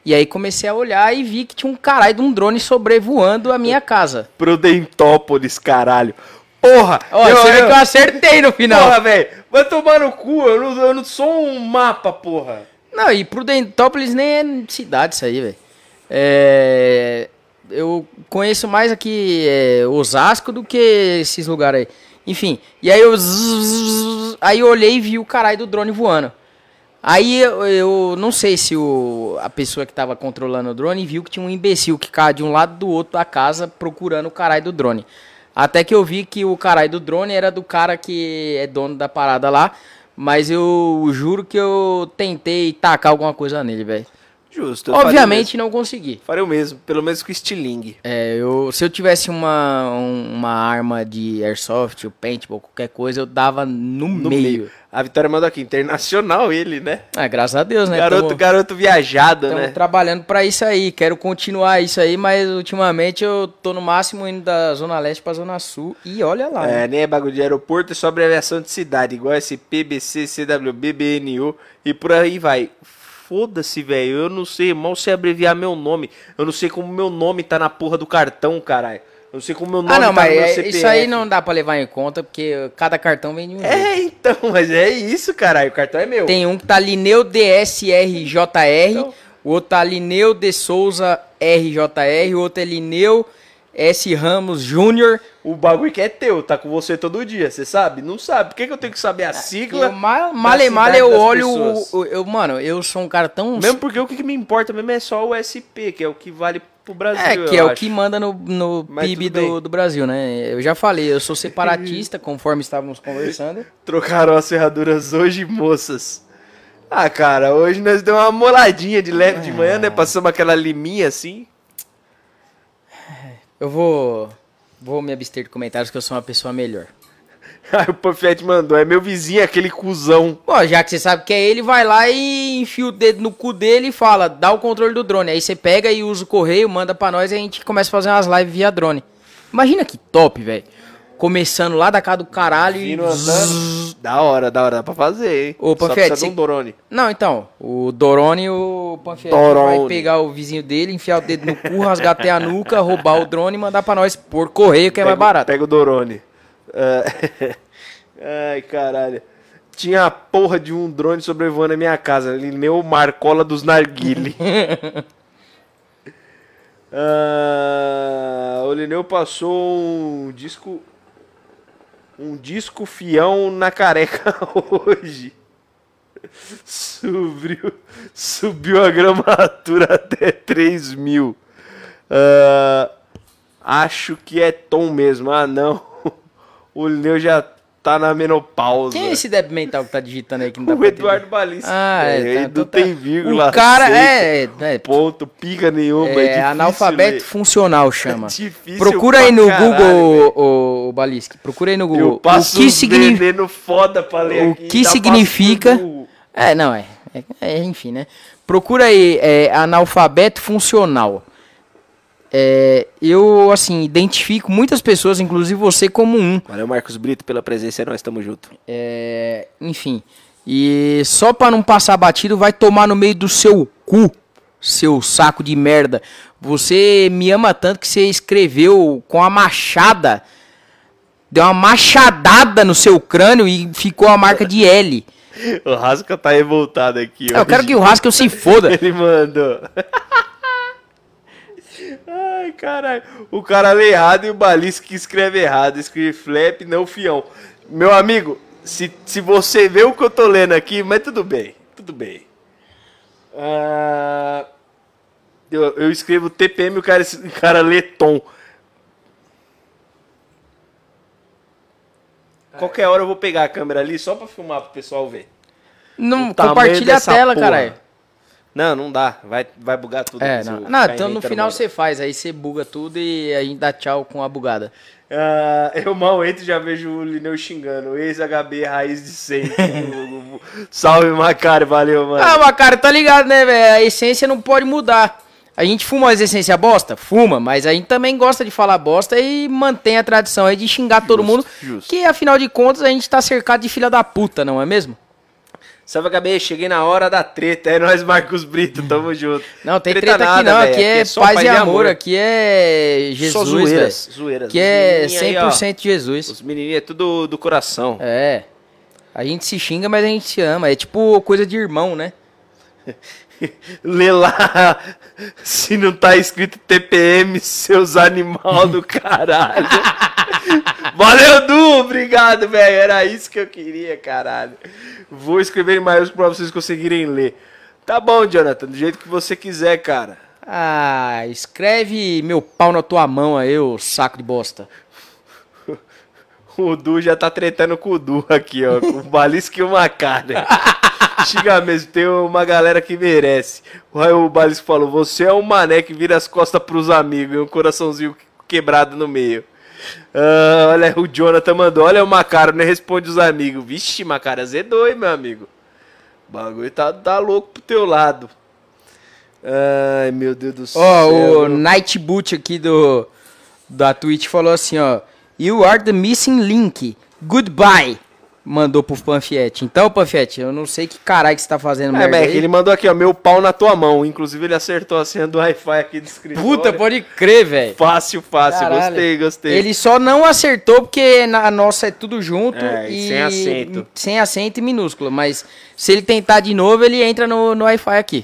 [SPEAKER 3] E aí comecei a olhar e vi que tinha um caralho de um drone sobrevoando a minha *laughs* casa.
[SPEAKER 1] Prudentópolis, caralho. Porra!
[SPEAKER 3] Ó, você vê que eu acertei no final.
[SPEAKER 1] Porra, velho! Vai tomar no cu, eu não, eu não sou um mapa, porra.
[SPEAKER 3] Não, e Prudentópolis nem é cidade isso aí, velho. É, eu conheço mais aqui é, Osasco do que esses lugares aí. Enfim, e aí eu... Aí eu olhei e vi o caralho do drone voando. Aí eu, eu não sei se o, a pessoa que tava controlando o drone viu que tinha um imbecil que cai de um lado do outro da casa procurando o caralho do drone. Até que eu vi que o caralho do drone era do cara que é dono da parada lá. Mas eu juro que eu tentei tacar alguma coisa nele, velho.
[SPEAKER 1] Justo.
[SPEAKER 3] Obviamente não consegui.
[SPEAKER 1] Faria o mesmo, pelo menos com estilingue.
[SPEAKER 3] É, eu, se eu tivesse uma, um- uma arma de airsoft, o paintball, qualquer coisa, eu dava no,
[SPEAKER 1] No
[SPEAKER 3] meio.
[SPEAKER 1] meio. A Vitória mandou aqui, internacional ele, né?
[SPEAKER 3] Ah, graças a Deus, né?
[SPEAKER 1] garoto,
[SPEAKER 3] Tamo-
[SPEAKER 1] garoto viajado, né?
[SPEAKER 3] trabalhando pra isso aí, quero continuar isso aí, mas ultimamente eu tô no máximo indo da Zona Leste pra Zona Sul e olha lá. né?
[SPEAKER 1] É, nem é bagulho de aeroporto, é só abreviação de cidade, igual SP, BC, CWB, BNU e por aí vai. Foda-se, velho, eu não sei, mal sei abreviar meu nome. Eu não sei como meu nome tá na porra do cartão, caralho. Eu não sei como meu nome
[SPEAKER 3] Ah, não,
[SPEAKER 1] tá
[SPEAKER 3] mas
[SPEAKER 1] no meu
[SPEAKER 3] é-
[SPEAKER 1] CPF.
[SPEAKER 3] isso aí não dá pra levar em conta, porque cada cartão vem de um jeito.
[SPEAKER 1] É, então, *laughs* mas é isso, caralho, o cartão é meu.
[SPEAKER 3] Tem um que tá Lineu DSRJR,
[SPEAKER 1] Então.
[SPEAKER 3] o outro tá Lineu de Souza RJR, o outro é Lineu S. Ramos Júnior.
[SPEAKER 1] O bagulho que é teu, tá com você todo dia, você sabe? Não sabe. Por que, que eu tenho que saber a
[SPEAKER 3] Eu,
[SPEAKER 1] sigla?
[SPEAKER 3] male, male eu olho, o, eu, mano, eu sou um cara tão...
[SPEAKER 1] Mesmo porque o que, que me importa mesmo é só o SP, que é o que vale pro Brasil,
[SPEAKER 3] É, que é
[SPEAKER 1] eu
[SPEAKER 3] o
[SPEAKER 1] acho.
[SPEAKER 3] que manda no, no
[SPEAKER 1] Mas
[SPEAKER 3] PIB do, do Brasil, né? Eu já falei, eu sou *laughs* separatista, conforme estávamos conversando. *laughs*
[SPEAKER 1] Trocaram as ferraduras hoje, moças. Ah, cara, hoje nós deu uma moladinha de leve de manhã, né? Passamos aquela liminha assim.
[SPEAKER 3] Eu vou, vou me abster de comentários que eu sou uma pessoa melhor. *laughs*
[SPEAKER 1] Aí o Panfete mandou, é meu vizinho, aquele cuzão.
[SPEAKER 3] Bom, já que você sabe que é ele, vai lá e enfia o dedo no cu dele e fala, dá o controle do drone. Aí você pega e usa o correio, manda pra nós e a gente começa a fazer umas lives via drone. Imagina que top, velho. começando lá da casa do caralho e.
[SPEAKER 1] Andando. Da hora, da hora, dá pra fazer, hein?
[SPEAKER 3] Ô,
[SPEAKER 1] Só
[SPEAKER 3] Panfete,
[SPEAKER 1] precisa de um
[SPEAKER 3] você-
[SPEAKER 1] Dorone.
[SPEAKER 3] Não, então, o Dorone e o
[SPEAKER 1] Dorone.
[SPEAKER 3] vai pegar o vizinho dele, enfiar o dedo no cu, *laughs* rasgar até a nuca, roubar o drone e mandar pra nós por correio, que é mais
[SPEAKER 1] Pega-
[SPEAKER 3] barato.
[SPEAKER 1] Pega o Dorone. É. *laughs* Ai, caralho. Tinha a porra de um drone sobrevoando a minha casa. Lineu Marcola dos Narguile. *laughs* ah, o Lineu passou um disco. Um disco fião na careca *laughs* hoje. Subiu, subiu a gramatura até 3 mil. Ah, acho que é tom mesmo. Ah, não. O Lineu já tá na menopausa.
[SPEAKER 3] Quem é esse débil mental que tá digitando aí que não dá
[SPEAKER 1] O Eduardo? Balista.
[SPEAKER 3] Ah, é,
[SPEAKER 1] Ele
[SPEAKER 3] tá,
[SPEAKER 1] não
[SPEAKER 3] tá.
[SPEAKER 1] tem vírgula.
[SPEAKER 3] O cara é, é, é,
[SPEAKER 1] Ponto, pica nenhuma. É,
[SPEAKER 3] é
[SPEAKER 1] difícil
[SPEAKER 3] analfabeto
[SPEAKER 1] ler.
[SPEAKER 3] funcional, chama. *laughs*
[SPEAKER 1] Difícil
[SPEAKER 3] Procura aí no
[SPEAKER 1] caralho,
[SPEAKER 3] Google, o, o Baliski. Procura aí no Google.
[SPEAKER 1] Eu passo
[SPEAKER 3] o que significa.
[SPEAKER 1] foda pra ler
[SPEAKER 3] O
[SPEAKER 1] aqui,
[SPEAKER 3] que significa-. É, não, é, é, é, Enfim, né? Procura aí, é, analfabeto funcional. É, eu, assim, identifico muitas pessoas, inclusive você, como um.
[SPEAKER 1] Valeu, Marcos Brito, pela presença. Nós estamos juntos.
[SPEAKER 3] É, enfim. E só pra não passar batido, vai tomar no meio do seu cu, seu saco de merda. Você me ama tanto que você escreveu com a machada. Deu uma machadada no seu crânio e ficou a marca de L. *laughs*
[SPEAKER 1] O Rasca tá revoltado aqui.
[SPEAKER 3] Eu quero que o Haskell se foda. *laughs*
[SPEAKER 1] Ele mandou. Ai, caralho. O cara lê errado e o Balista que escreve errado. Escreve flap, não fião. Meu amigo, se, se você vê o que eu tô lendo aqui, mas tudo bem. Tudo bem. Ah, eu, eu escrevo TPM e o cara, o cara lê tom. Qualquer hora eu vou pegar a câmera ali só pra filmar pro pessoal ver.
[SPEAKER 3] Não compartilha a tela, caralho.
[SPEAKER 1] Não, não dá. Vai, vai bugar tudo.
[SPEAKER 3] É, não. Não, então no final você faz, aí você buga tudo e a gente dá tchau com a bugada.
[SPEAKER 1] Ah, eu mal entro e já vejo o Lineu xingando. Ex-HB raiz de sempre. *laughs* Salve, Macari. Valeu, mano.
[SPEAKER 3] Ah, mas cara, tá ligado, né, velho? A essência não pode mudar. A gente fuma as essências bosta? Fuma, mas a gente também gosta de falar bosta e mantém a tradição aí de xingar todo mundo.
[SPEAKER 1] justo.
[SPEAKER 3] Que afinal de contas a gente tá cercado de filha da puta, não é mesmo?
[SPEAKER 1] Salve, HB. Cheguei na hora da treta. É nós, Marcos Brito. Tamo *laughs* junto.
[SPEAKER 3] Não, tem treta, aqui
[SPEAKER 1] nada,
[SPEAKER 3] não.
[SPEAKER 1] velho.
[SPEAKER 3] Aqui é
[SPEAKER 1] só
[SPEAKER 3] paz e amor. Aqui é
[SPEAKER 1] Só
[SPEAKER 3] Jesus,
[SPEAKER 1] zoeiras.
[SPEAKER 3] velho.
[SPEAKER 1] Zoeiras.
[SPEAKER 3] Aqui é
[SPEAKER 1] menininhos aí, ó,
[SPEAKER 3] 100% Jesus.
[SPEAKER 1] Os menininhos é tudo do coração.
[SPEAKER 3] É. A gente se xinga, mas a gente se ama. É tipo coisa de irmão, né? *laughs*
[SPEAKER 1] Lê lá se não tá escrito TPM, seus animal do caralho. Valeu, Du! Obrigado, velho. Era isso que eu queria, caralho. Vou escrever em maiúsculo pra vocês conseguirem ler. Tá bom, Jonathan, do jeito que você quiser, cara.
[SPEAKER 3] Ah, escreve meu pau na tua mão aí, ô saco de bosta. *laughs*
[SPEAKER 1] O Du já tá tretando com o Du aqui, ó. Com o Balisco e o Macari. Chega mesmo, tem uma galera que merece. Aí o Balisco falou: Você é um mané que vira as costas pros amigos e um coraçãozinho quebrado no meio. Ah, olha, o Jonathan mandou: Olha o Macaro, nem responde os amigos. Vixe, Macaro, azedou, hein, meu amigo. O bagulho tá, tá louco pro teu lado. Ai, meu Deus do céu.
[SPEAKER 3] Ó, o Nightboot aqui do da Twitch falou assim, ó. You are the missing link. Goodbye. Mandou pro Panfiete. Então, Panfiete, eu não sei que caralho que você tá fazendo
[SPEAKER 1] É,
[SPEAKER 3] merda
[SPEAKER 1] Mac, ele mandou aqui, ó, meu pau na tua mão. Inclusive, ele acertou a senha do Wi-Fi aqui do escritório.
[SPEAKER 3] Puta, pode crer, velho.
[SPEAKER 1] Fácil, fácil.
[SPEAKER 3] Caralho.
[SPEAKER 1] Gostei, gostei.
[SPEAKER 3] Ele só não acertou porque na nossa é tudo junto
[SPEAKER 1] É, e
[SPEAKER 3] e
[SPEAKER 1] sem acento.
[SPEAKER 3] sem acento e minúsculo, mas se ele tentar de novo, ele entra no, no Wi-Fi aqui.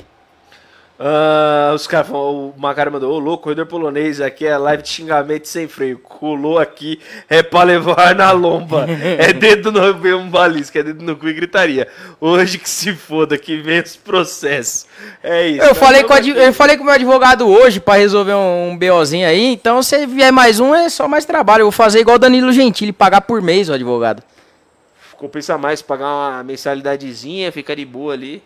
[SPEAKER 1] Ah, os caras o Macari mandou, ô louco, corredor polonês, aqui é live de xingamento sem freio. Colou aqui, é pra levar na lomba. é *laughs* dedo no vem um balisco, é dedo no cu e gritaria. Hoje que se foda, que vem os processos. É isso.
[SPEAKER 3] Eu falei, com adv- eu falei com o meu advogado hoje pra resolver um, um BOzinho aí, então se vier mais um é só mais trabalho. Eu vou fazer igual o Danilo Gentili, pagar por mês o advogado.
[SPEAKER 1] Compensa mais pagar uma mensalidadezinha, ficar de boa ali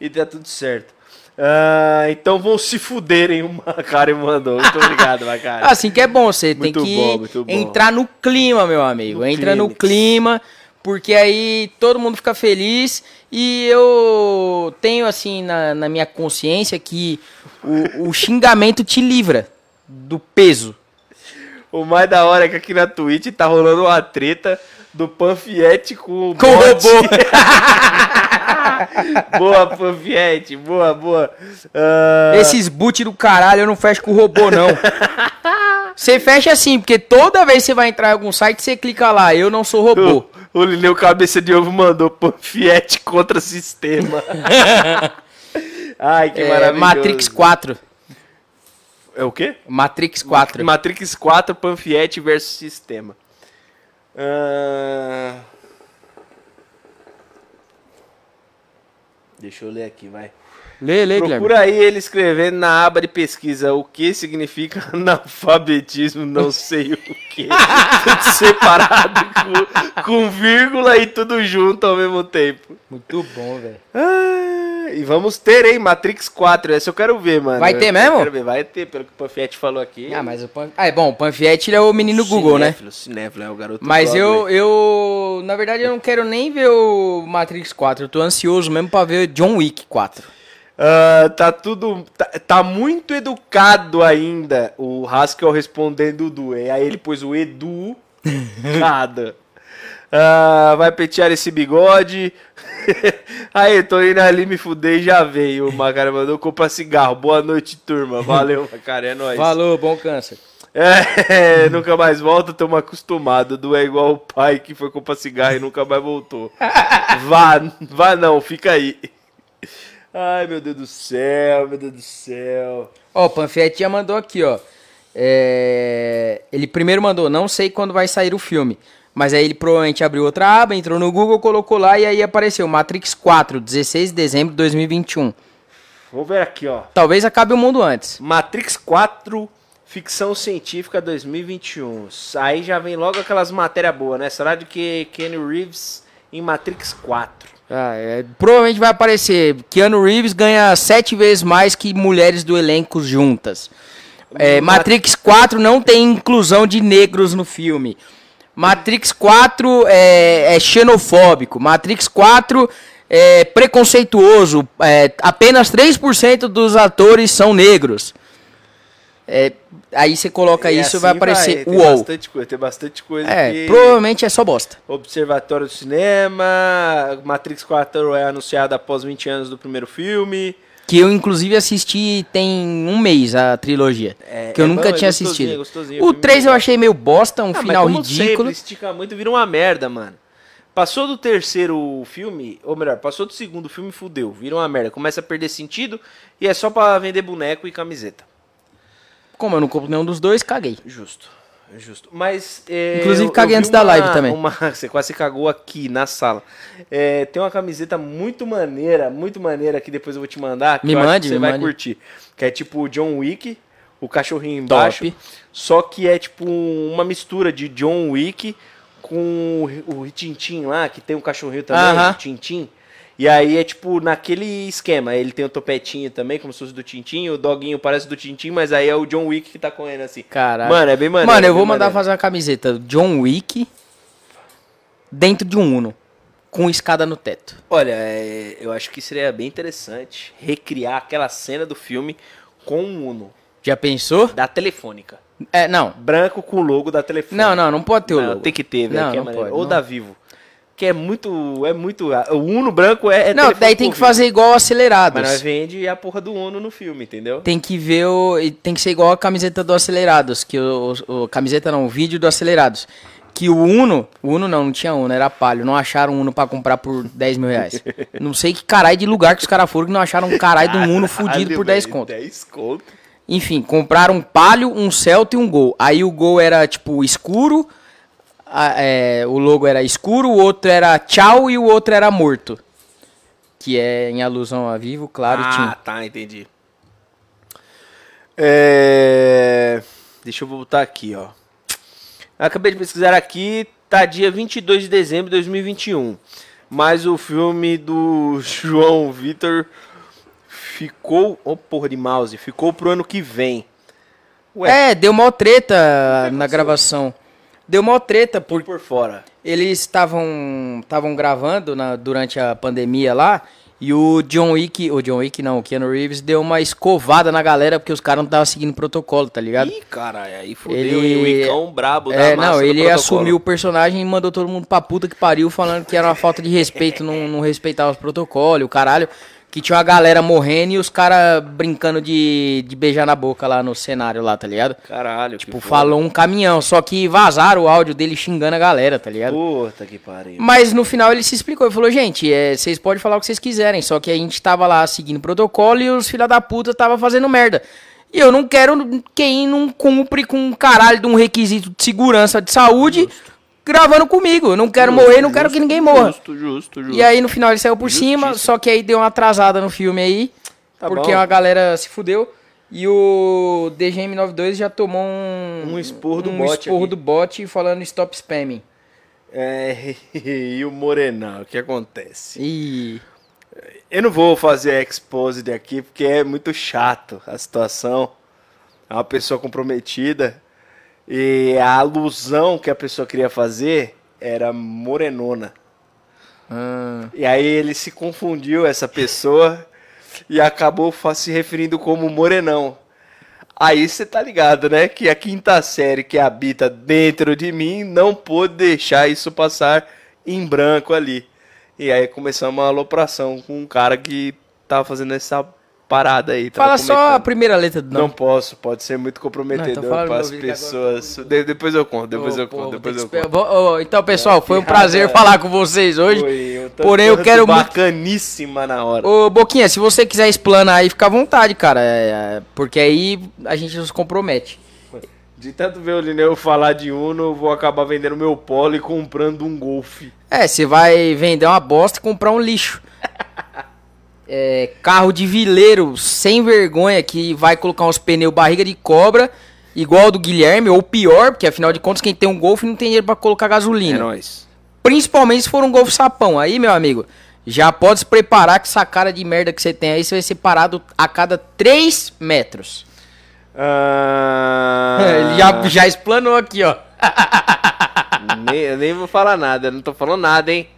[SPEAKER 1] e dá tudo certo. Ah, então vão se fuderem, o Macari mandou. Muito obrigado, *laughs* Macari.
[SPEAKER 3] Assim que é bom, você tem
[SPEAKER 1] Muito
[SPEAKER 3] que
[SPEAKER 1] bom, bom.
[SPEAKER 3] entrar no clima, meu amigo.
[SPEAKER 1] No
[SPEAKER 3] Entra no clima, porque aí todo mundo fica feliz e eu tenho assim na, na minha consciência que o, o xingamento te livra do peso.
[SPEAKER 1] O mais da hora é que aqui na Twitch tá rolando uma treta do Panfiete com o
[SPEAKER 3] Com o robô. *laughs* *laughs*
[SPEAKER 1] boa, Panfiete, boa, boa. Ah,
[SPEAKER 3] Esses boot do caralho eu não fecho com o robô, não. *laughs* Você fecha assim, porque toda vez que você vai entrar em algum site, você clica lá, eu não sou robô.
[SPEAKER 1] o, o Lineu Cabeça de Ovo mandou Panfiete contra sistema. *laughs* Ai, que
[SPEAKER 3] É,
[SPEAKER 1] maravilhoso.
[SPEAKER 3] Matrix 4.
[SPEAKER 1] É o quê?
[SPEAKER 3] Matrix 4.
[SPEAKER 1] Matrix 4, Panfiete versus sistema. Ah, Deixa eu ler aqui, vai.
[SPEAKER 3] Lê, lê, Guilherme.
[SPEAKER 1] Procura aí ele escrevendo na aba de pesquisa o que significa *laughs* analfabetismo, não sei o que. *laughs* tudo separado com, com vírgula e tudo junto ao mesmo tempo.
[SPEAKER 3] Muito bom, velho.
[SPEAKER 1] Ah, e vamos ter, hein? Matrix 4. Essa eu quero ver, mano.
[SPEAKER 3] Vai ter
[SPEAKER 1] Eu
[SPEAKER 3] mesmo?
[SPEAKER 1] quero ver. Vai ter, pelo que o Panfiete falou aqui.
[SPEAKER 3] Ah, mas o Pan... Ah, é bom, o Panfiete ele é o menino Google, né?
[SPEAKER 1] Cinéfilo, é o garoto
[SPEAKER 3] Mas eu,
[SPEAKER 1] Broadway.
[SPEAKER 3] eu, na verdade, eu não quero nem ver o Matrix 4. Eu tô ansioso mesmo pra ver John Wick 4.
[SPEAKER 1] Ah, tá tudo. Tá, tá muito educado ainda o Haskell respondendo o Du. E aí ele pôs o Edu. *laughs* Nada. Ah, vai petear esse bigode. *laughs* aí, tô indo ali me fuder e já veio. O Macara mandou comprar cigarro. Boa noite, turma. Valeu, *laughs* Macara. É nóis.
[SPEAKER 3] Falou, bom câncer.
[SPEAKER 1] É, *laughs* nunca mais volta, tamo acostumado. Du é igual o pai que foi comprar cigarro e nunca mais voltou. Vá, vá não, fica aí. Ai, meu Deus do céu, meu Deus do céu.
[SPEAKER 3] Ó, o Panfiete já mandou aqui, ó. É, Ele primeiro mandou, não sei quando vai sair o filme. Mas aí ele provavelmente abriu outra aba, entrou no Google, colocou lá e aí apareceu Matrix 4, 16 de dezembro de 2021.
[SPEAKER 1] Vamos ver aqui, ó.
[SPEAKER 3] Talvez acabe o mundo antes.
[SPEAKER 1] Matrix 4, ficção científica 2021. Aí já vem logo aquelas matérias boas, né? Será de que Kenny Reeves em Matrix 4.
[SPEAKER 3] Ah, é, provavelmente vai aparecer. Keanu Reeves ganha sete vezes mais que mulheres do elenco juntas. É,
[SPEAKER 1] Mat-
[SPEAKER 3] Matrix 4 não tem inclusão de negros no filme. Matrix 4 é, é xenofóbico. Matrix 4 é preconceituoso. É, apenas 3% dos atores são negros. É, aí você coloca
[SPEAKER 1] E
[SPEAKER 3] isso e
[SPEAKER 1] assim
[SPEAKER 3] vai aparecer
[SPEAKER 1] Tem
[SPEAKER 3] UOL.
[SPEAKER 1] bastante coisa, tem bastante coisa
[SPEAKER 3] É,
[SPEAKER 1] que...
[SPEAKER 3] provavelmente é só bosta.
[SPEAKER 1] Observatório do Cinema, Matrix 4 é anunciada após 20 anos do primeiro filme.
[SPEAKER 3] Que eu, inclusive, assisti tem um mês a trilogia.
[SPEAKER 1] É,
[SPEAKER 3] que eu
[SPEAKER 1] é
[SPEAKER 3] nunca
[SPEAKER 1] bom, é
[SPEAKER 3] tinha
[SPEAKER 1] gostosinho,
[SPEAKER 3] assistido.
[SPEAKER 1] é gostosinho,
[SPEAKER 3] o
[SPEAKER 1] filme
[SPEAKER 3] 3 eu achei meio bosta, um
[SPEAKER 1] Ah,
[SPEAKER 3] final ridículo.
[SPEAKER 1] Sempre, estica muito, vira uma merda, mano. Passou do terceiro filme, ou melhor, passou do segundo filme, fudeu, vira uma merda. Começa a perder sentido e é só pra vender boneco e camiseta.
[SPEAKER 3] Como eu não compro nenhum dos dois, caguei.
[SPEAKER 1] Justo, justo. Mas. é,
[SPEAKER 3] Inclusive,
[SPEAKER 1] eu- eu
[SPEAKER 3] caguei
[SPEAKER 1] vi
[SPEAKER 3] antes da live também.
[SPEAKER 1] uma- *laughs* você quase cagou aqui na sala. É, tem uma camiseta muito maneira, muito maneira que depois eu vou te mandar. Que
[SPEAKER 3] Me
[SPEAKER 1] eu acho
[SPEAKER 3] mande,
[SPEAKER 1] que você
[SPEAKER 3] me
[SPEAKER 1] vai
[SPEAKER 3] mande.
[SPEAKER 1] curtir. Que é tipo o John Wick, o cachorrinho embaixo.
[SPEAKER 3] Top.
[SPEAKER 1] Só que é tipo uma mistura de John Wick com o o Tintin lá, que tem um cachorrinho também,
[SPEAKER 3] Aham.
[SPEAKER 1] o Tintin. E aí é tipo naquele esquema. Ele tem o topetinho também, como se fosse do Tintin. O doguinho parece do Tintin, mas aí é o John Wick que tá correndo assim.
[SPEAKER 3] Caralho.
[SPEAKER 1] Mano, é bem maneiro.
[SPEAKER 3] Mano,
[SPEAKER 1] é
[SPEAKER 3] eu vou
[SPEAKER 1] bem
[SPEAKER 3] mandar
[SPEAKER 1] maneiro.
[SPEAKER 3] fazer uma camiseta John Wick dentro de um Uno. Com escada no teto.
[SPEAKER 1] Olha, é, eu acho que seria bem interessante recriar aquela cena do filme com um Uno.
[SPEAKER 3] Já pensou?
[SPEAKER 1] Da Telefônica.
[SPEAKER 3] É, não.
[SPEAKER 1] Branco com o logo da Telefônica.
[SPEAKER 3] Não, não, não pode ter o
[SPEAKER 1] Não,
[SPEAKER 3] logo.
[SPEAKER 1] Tem que ter, velho.
[SPEAKER 3] Não,
[SPEAKER 1] é
[SPEAKER 3] não pode,
[SPEAKER 1] Ou
[SPEAKER 3] não.
[SPEAKER 1] da Vivo. Que é muito. É muito. O Uno branco é. é
[SPEAKER 3] Não, daí tem que fazer igual acelerados.
[SPEAKER 1] Mas nós vende a porra do Uno no filme, entendeu?
[SPEAKER 3] Tem que ver o. Tem que ser igual a camiseta do Acelerados. Que o, o- Camiseta não, o vídeo do Acelerados. Que o Uno. O Uno não, não tinha Uno, era palio. Não acharam Uno pra comprar por 10 mil reais. *laughs* não sei que caralho de lugar que os caras foram que não acharam um caralho de um Uno fudido por 10
[SPEAKER 1] velho,
[SPEAKER 3] conto.
[SPEAKER 1] 10 conto.
[SPEAKER 3] Enfim, compraram um Palio, um Celta e um Gol. Aí o Gol era tipo escuro. A- é, o logo era escuro, o outro era tchau e o outro era morto. Que é em alusão a vivo, claro,
[SPEAKER 1] ah, tá, entendi. É... Deixa eu voltar aqui, ó. Acabei de pesquisar aqui, tá dia 22 de dezembro de 2021. Mas o filme do João Vitor ficou... Ô, porra de mouse. Ficou pro ano que vem. Ué,
[SPEAKER 3] É, deu mó treta na gravação. Deu mó treta
[SPEAKER 1] por, por fora.
[SPEAKER 3] Eles estavam estavam gravando na, durante a pandemia lá e o John Wick, o John Wick não, o Keanu Reeves deu uma escovada na galera porque os caras não estavam seguindo o protocolo, tá ligado?
[SPEAKER 1] Ih, cara, aí fodeu
[SPEAKER 3] Ele...
[SPEAKER 1] E o Icão brabo
[SPEAKER 3] é, Não, ele assumiu o personagem e mandou todo mundo pra puta que pariu falando que era uma falta de respeito, não, não respeitava os protocolos, o caralho que tinha uma galera morrendo e os caras brincando de, de beijar na boca lá no cenário lá, tá ligado?
[SPEAKER 1] Caralho,
[SPEAKER 3] Tipo, falou um caminhão, só que vazaram o áudio dele xingando a galera, tá ligado?
[SPEAKER 1] Puta que pariu.
[SPEAKER 3] Mas no final ele se explicou, ele falou, gente, é, vocês podem falar o que vocês quiserem, só que a gente tava lá seguindo protocolo e os filha da puta tava fazendo merda. E eu não quero quem não cumpre com um caralho de um requisito de segurança de saúde... Justo gravando comigo. Eu não quero justo, morrer, não justo, quero que ninguém morra.
[SPEAKER 1] Justo, justo, justo.
[SPEAKER 3] E aí no final ele saiu por cima, só que aí deu uma atrasada no filme aí,
[SPEAKER 1] tá
[SPEAKER 3] porque
[SPEAKER 1] bom.
[SPEAKER 3] a galera se fudeu. E o DGM92 já tomou um,
[SPEAKER 1] um esporro do
[SPEAKER 3] um
[SPEAKER 1] bot.
[SPEAKER 3] esporro
[SPEAKER 1] aqui.
[SPEAKER 3] do bot falando stop spamming.
[SPEAKER 1] É, *laughs* e o Morenão, o que acontece?
[SPEAKER 3] E...
[SPEAKER 1] Eu não vou fazer expose aqui porque é muito chato a situação. É uma pessoa comprometida e a alusão que a pessoa queria fazer era morenona.
[SPEAKER 3] Ah.
[SPEAKER 1] E aí ele se confundiu, essa pessoa, e acabou se referindo como morenão. Aí você tá ligado, né? Que a quinta série que habita dentro de mim não pôde deixar isso passar em branco ali. E aí começamos uma alopração com um cara que tava fazendo essa parada aí.
[SPEAKER 3] Fala só a primeira letra do nome.
[SPEAKER 1] Não posso, pode ser muito
[SPEAKER 3] então comprometedor não,
[SPEAKER 1] para as pessoas. De, depois eu conto, depois
[SPEAKER 3] oh,
[SPEAKER 1] eu conto, depois eu conto.
[SPEAKER 3] Oh, então, é, pessoal, foi um prazer falar com vocês hoje.
[SPEAKER 1] Foi, eu
[SPEAKER 3] porém, eu quero
[SPEAKER 1] bacaníssima muito... na hora.
[SPEAKER 3] Ô, Boquinha, se você quiser explanar aí, fica à vontade, cara, é, é, porque aí a gente nos compromete.
[SPEAKER 1] De tanto ver o Lineu falar de Uno, eu vou acabar vendendo meu polo e comprando um Golfe.
[SPEAKER 3] É, você vai vender uma bosta e comprar um lixo. *laughs* é, carro de vileiro sem vergonha que vai colocar uns pneus barriga de cobra, igual do Guilherme, ou pior, porque afinal de contas quem tem um Golf não tem dinheiro para colocar gasolina.
[SPEAKER 1] É nóis.
[SPEAKER 3] Principalmente se for um Golf sapão. Aí, meu amigo, já pode se preparar que essa cara de merda que você tem aí, você vai ser parado a cada 3 metros.
[SPEAKER 1] Ah... *laughs*
[SPEAKER 3] Ele já, já explanou aqui, ó. *laughs*
[SPEAKER 1] nem, eu nem vou falar nada, não tô falando nada, hein?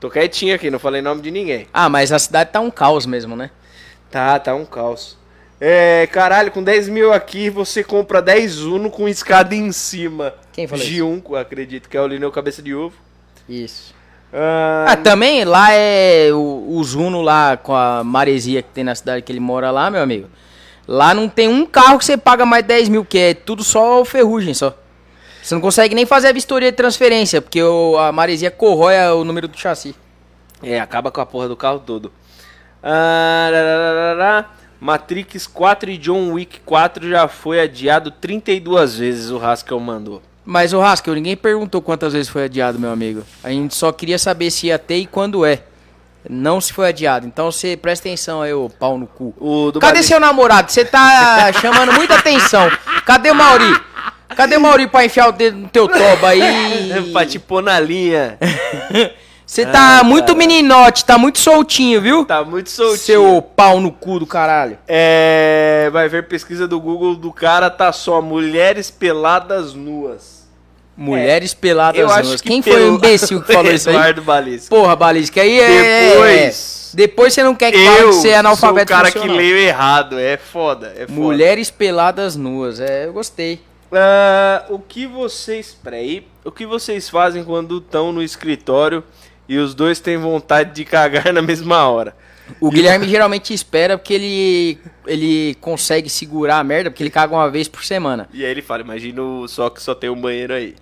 [SPEAKER 1] Tô quietinho aqui, não falei nome de ninguém.
[SPEAKER 3] Ah, mas a cidade tá um caos mesmo, né?
[SPEAKER 1] Tá, tá um caos. É, caralho, com 10 mil aqui você compra 10 Uno com escada em cima.
[SPEAKER 3] Quem falou De
[SPEAKER 1] 1, acredito que é o Lineu Cabeça de Ovo.
[SPEAKER 3] Isso.
[SPEAKER 1] Ah,
[SPEAKER 3] ah também lá é o, os Uno lá com a maresia que tem na cidade que ele mora lá, meu amigo. Lá não tem um carro que você paga mais 10 mil, que é tudo só ferrugem só. Você não consegue nem fazer a vistoria de transferência, porque o, a maresia corrói o número do chassi.
[SPEAKER 1] É, acaba com a porra do carro todo. Ah, Matrix 4 e John Wick 4 já foi adiado 32 vezes, o Haskell mandou.
[SPEAKER 3] Mas o Haskell, ninguém perguntou quantas vezes foi adiado, meu amigo. A gente só queria saber se ia ter e quando é. Não se foi adiado. Então você presta atenção aí, ô pau no cu. Cadê seu namorado? Você tá chamando muita atenção. Cadê o Mauri? Cadê o Mauri pra enfiar o dedo no teu toba aí? *laughs*
[SPEAKER 1] pra te pôr na linha.
[SPEAKER 3] Você tá
[SPEAKER 1] ah,
[SPEAKER 3] muito
[SPEAKER 1] cara.
[SPEAKER 3] meninote, tá muito soltinho, viu?
[SPEAKER 1] Tá muito soltinho.
[SPEAKER 3] Seu pau no cu do caralho.
[SPEAKER 1] É. Vai ver pesquisa do Google do cara, tá só mulheres peladas nuas.
[SPEAKER 3] Mulheres é. peladas
[SPEAKER 1] eu
[SPEAKER 3] nuas.
[SPEAKER 1] Que
[SPEAKER 3] Quem pelo... foi o imbecil que falou *laughs* isso aí?
[SPEAKER 1] Eduardo Balisca.
[SPEAKER 3] Porra, Balisca, aí é.
[SPEAKER 1] Depois.
[SPEAKER 3] Depois você não quer que fale que você é analfabeto.
[SPEAKER 1] Sou o cara
[SPEAKER 3] funcional.
[SPEAKER 1] que leu errado, é foda, é foda.
[SPEAKER 3] Mulheres peladas nuas, é, eu gostei.
[SPEAKER 1] Uh, o que vocês. Peraí. O que vocês fazem quando estão no escritório e os dois têm vontade de cagar na mesma hora?
[SPEAKER 3] O Guilherme geralmente espera porque ele, ele consegue segurar a merda, porque ele caga uma vez por semana.
[SPEAKER 1] E aí ele fala: imagina só que só tem um banheiro aí.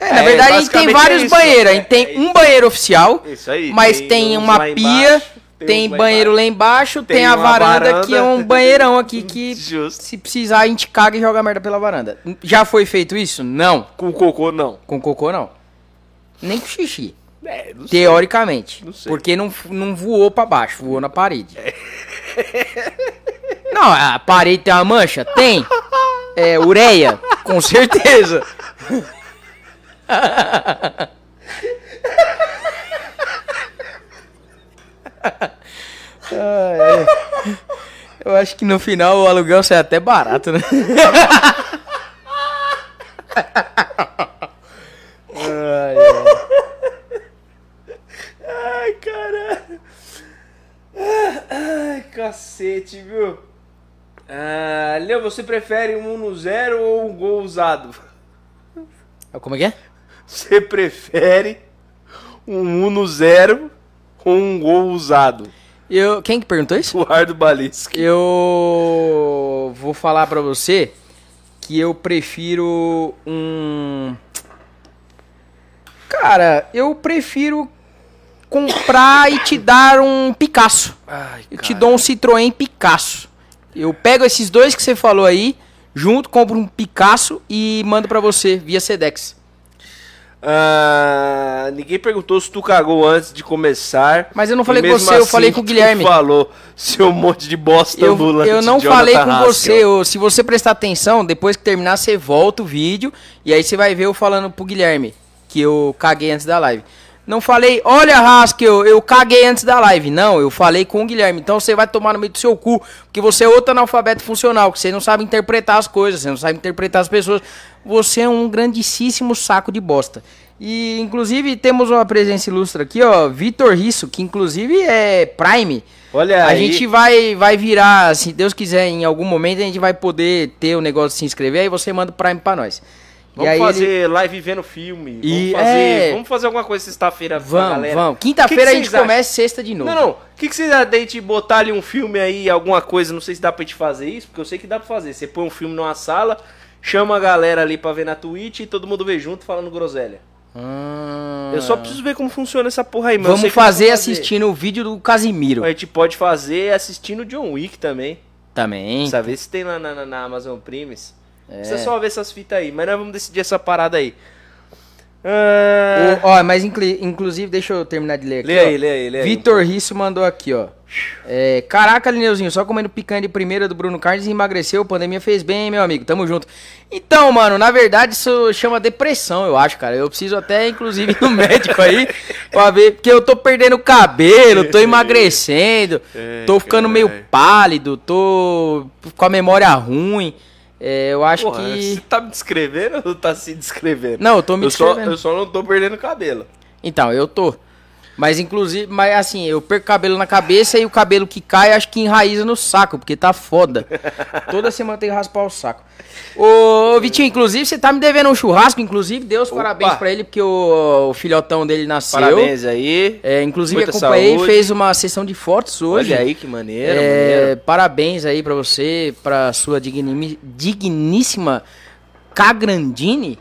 [SPEAKER 3] É, na
[SPEAKER 1] é,
[SPEAKER 3] verdade, a gente tem vários
[SPEAKER 1] é isso,
[SPEAKER 3] banheiros. A gente tem
[SPEAKER 1] é
[SPEAKER 3] um banheiro oficial,
[SPEAKER 1] aí,
[SPEAKER 3] mas tem,
[SPEAKER 1] tem
[SPEAKER 3] uma pia
[SPEAKER 1] embaixo
[SPEAKER 3] tem banheiro lá embaixo, tem,
[SPEAKER 1] tem
[SPEAKER 3] a varanda,
[SPEAKER 1] varanda,
[SPEAKER 3] que é um banheirão aqui *laughs* que
[SPEAKER 1] Justo.
[SPEAKER 3] se precisar a gente caga e joga merda pela varanda. Já foi feito isso? Não.
[SPEAKER 1] Com cocô não.
[SPEAKER 3] Com cocô não. Nem com xixi.
[SPEAKER 1] É, não
[SPEAKER 3] Teoricamente.
[SPEAKER 1] Não
[SPEAKER 3] porque não, não voou para baixo, voou na parede. É. *laughs* Não, a parede tem uma mancha? Tem. É, ureia? Com certeza. *laughs* ah, é. Eu acho que no final o aluguel sai até barato, né? Ai, ai.
[SPEAKER 1] ai caralho. Ai, cacete, viu? Ah, Leo, você prefere um 1-0 ou um gol usado?
[SPEAKER 3] Como é que é?
[SPEAKER 1] Você prefere um 1-0 ou um gol usado?
[SPEAKER 3] Eu, quem que perguntou isso? *laughs*
[SPEAKER 1] O Ardo Balisque.
[SPEAKER 3] Eu vou falar pra você que eu prefiro um. Cara, eu prefiro comprar e te dar um Picasso.
[SPEAKER 1] Ai,
[SPEAKER 3] Eu te dou um Citroën Picasso. Eu pego esses dois que você falou aí, junto, compro um Picasso e mando pra você via Sedex.
[SPEAKER 1] Ah, ninguém perguntou se tu cagou antes de começar.
[SPEAKER 3] Mas eu não falei com você, eu
[SPEAKER 1] assim
[SPEAKER 3] falei com o Guilherme.
[SPEAKER 1] falou, seu monte de bosta
[SPEAKER 3] Eu,
[SPEAKER 1] ambulante.
[SPEAKER 3] eu não
[SPEAKER 1] Jonathan
[SPEAKER 3] falei com
[SPEAKER 1] Haskell.
[SPEAKER 3] você. eu- se você prestar atenção, depois que terminar, você volta o vídeo e aí você vai ver eu falando pro Guilherme que eu caguei antes da live. Não falei, olha, Haskell, eu caguei antes da live. Não, eu falei com o Guilherme. Então você vai tomar no meio do seu cu, porque você é outro analfabeto funcional, que você não sabe interpretar as coisas, você não sabe interpretar as pessoas. Você é um grandíssimo saco de bosta. E, inclusive, temos uma presença ilustre aqui, ó, Vitor Risso, que inclusive é Prime.
[SPEAKER 1] Olha
[SPEAKER 3] A
[SPEAKER 1] aí.
[SPEAKER 3] gente vai, vai virar, se Deus quiser, em algum momento a gente vai poder ter o negócio de se inscrever, aí você manda o Prime pra nós.
[SPEAKER 1] Vamos fazer
[SPEAKER 3] ele-
[SPEAKER 1] live vendo filme.
[SPEAKER 3] E-
[SPEAKER 1] vamos, fazer,
[SPEAKER 3] é.
[SPEAKER 1] vamos fazer alguma coisa sexta-feira
[SPEAKER 3] Vamos,
[SPEAKER 1] galera.
[SPEAKER 3] vamos. Quinta-feira a gente
[SPEAKER 1] acham?
[SPEAKER 3] começa sexta de novo.
[SPEAKER 1] Não, não. O que, que vocês acham da gente botar ali um filme aí, alguma coisa? Não sei se dá pra gente fazer isso, porque eu sei que dá pra fazer. Você põe um filme numa sala, chama a galera ali pra ver na Twitch e todo mundo vê junto falando groselha.
[SPEAKER 3] Hum.
[SPEAKER 1] Eu só preciso ver como funciona essa porra aí, mano.
[SPEAKER 3] Vamos
[SPEAKER 1] pra
[SPEAKER 3] fazer assistindo o vídeo do Casimiro.
[SPEAKER 1] A gente pode fazer assistindo John Wick também.
[SPEAKER 3] Também.
[SPEAKER 1] Ver se tem lá na, na- na Amazon Primes.
[SPEAKER 3] É.
[SPEAKER 1] Precisa só ver essas fitas aí. Mas nós vamos decidir essa parada aí. Ah,
[SPEAKER 3] O- ó, mas inclu- inclusive, deixa eu terminar de ler aqui.
[SPEAKER 1] lê
[SPEAKER 3] ó.
[SPEAKER 1] aí, lê aí, lê aí.
[SPEAKER 3] Vitor Risso mandou aqui, ó. É, caraca, Lineuzinho, só comendo picanha de primeira do Bruno Carnes emagreceu. Pandemia fez bem, meu amigo. Tamo junto. Então, mano, na verdade isso chama depressão, eu acho, cara. Eu preciso até, inclusive, ir *laughs* no médico aí pra ver. Porque eu tô perdendo cabelo, tô *laughs* emagrecendo,
[SPEAKER 1] É,
[SPEAKER 3] tô ficando meio pálido, tô com a memória ruim. É, eu acho
[SPEAKER 1] Porra,
[SPEAKER 3] que.
[SPEAKER 1] Você tá me descrevendo ou tá se descrevendo?
[SPEAKER 3] Não, eu tô me
[SPEAKER 1] eu só,
[SPEAKER 3] descrevendo.
[SPEAKER 1] eu só não tô perdendo cabelo.
[SPEAKER 3] Então, eu tô. Mas inclusive, mas assim, eu perco cabelo na cabeça e o cabelo que cai acho que enraiza no saco, porque tá foda. *laughs* Toda semana tem que raspar o saco. Ô, Vitinho, inclusive você tá me devendo um churrasco, inclusive, Deus
[SPEAKER 1] Opa.
[SPEAKER 3] parabéns pra ele, porque o, o filhotão dele nasceu.
[SPEAKER 1] Parabéns aí.
[SPEAKER 3] É, inclusive
[SPEAKER 1] Muita
[SPEAKER 3] acompanhei,
[SPEAKER 1] saúde.
[SPEAKER 3] fez uma sessão de fotos hoje.
[SPEAKER 1] Olha aí que maneiro,
[SPEAKER 3] É,
[SPEAKER 1] maneiro.
[SPEAKER 3] parabéns aí pra você, pra sua dignimi- digníssima Cagrandini,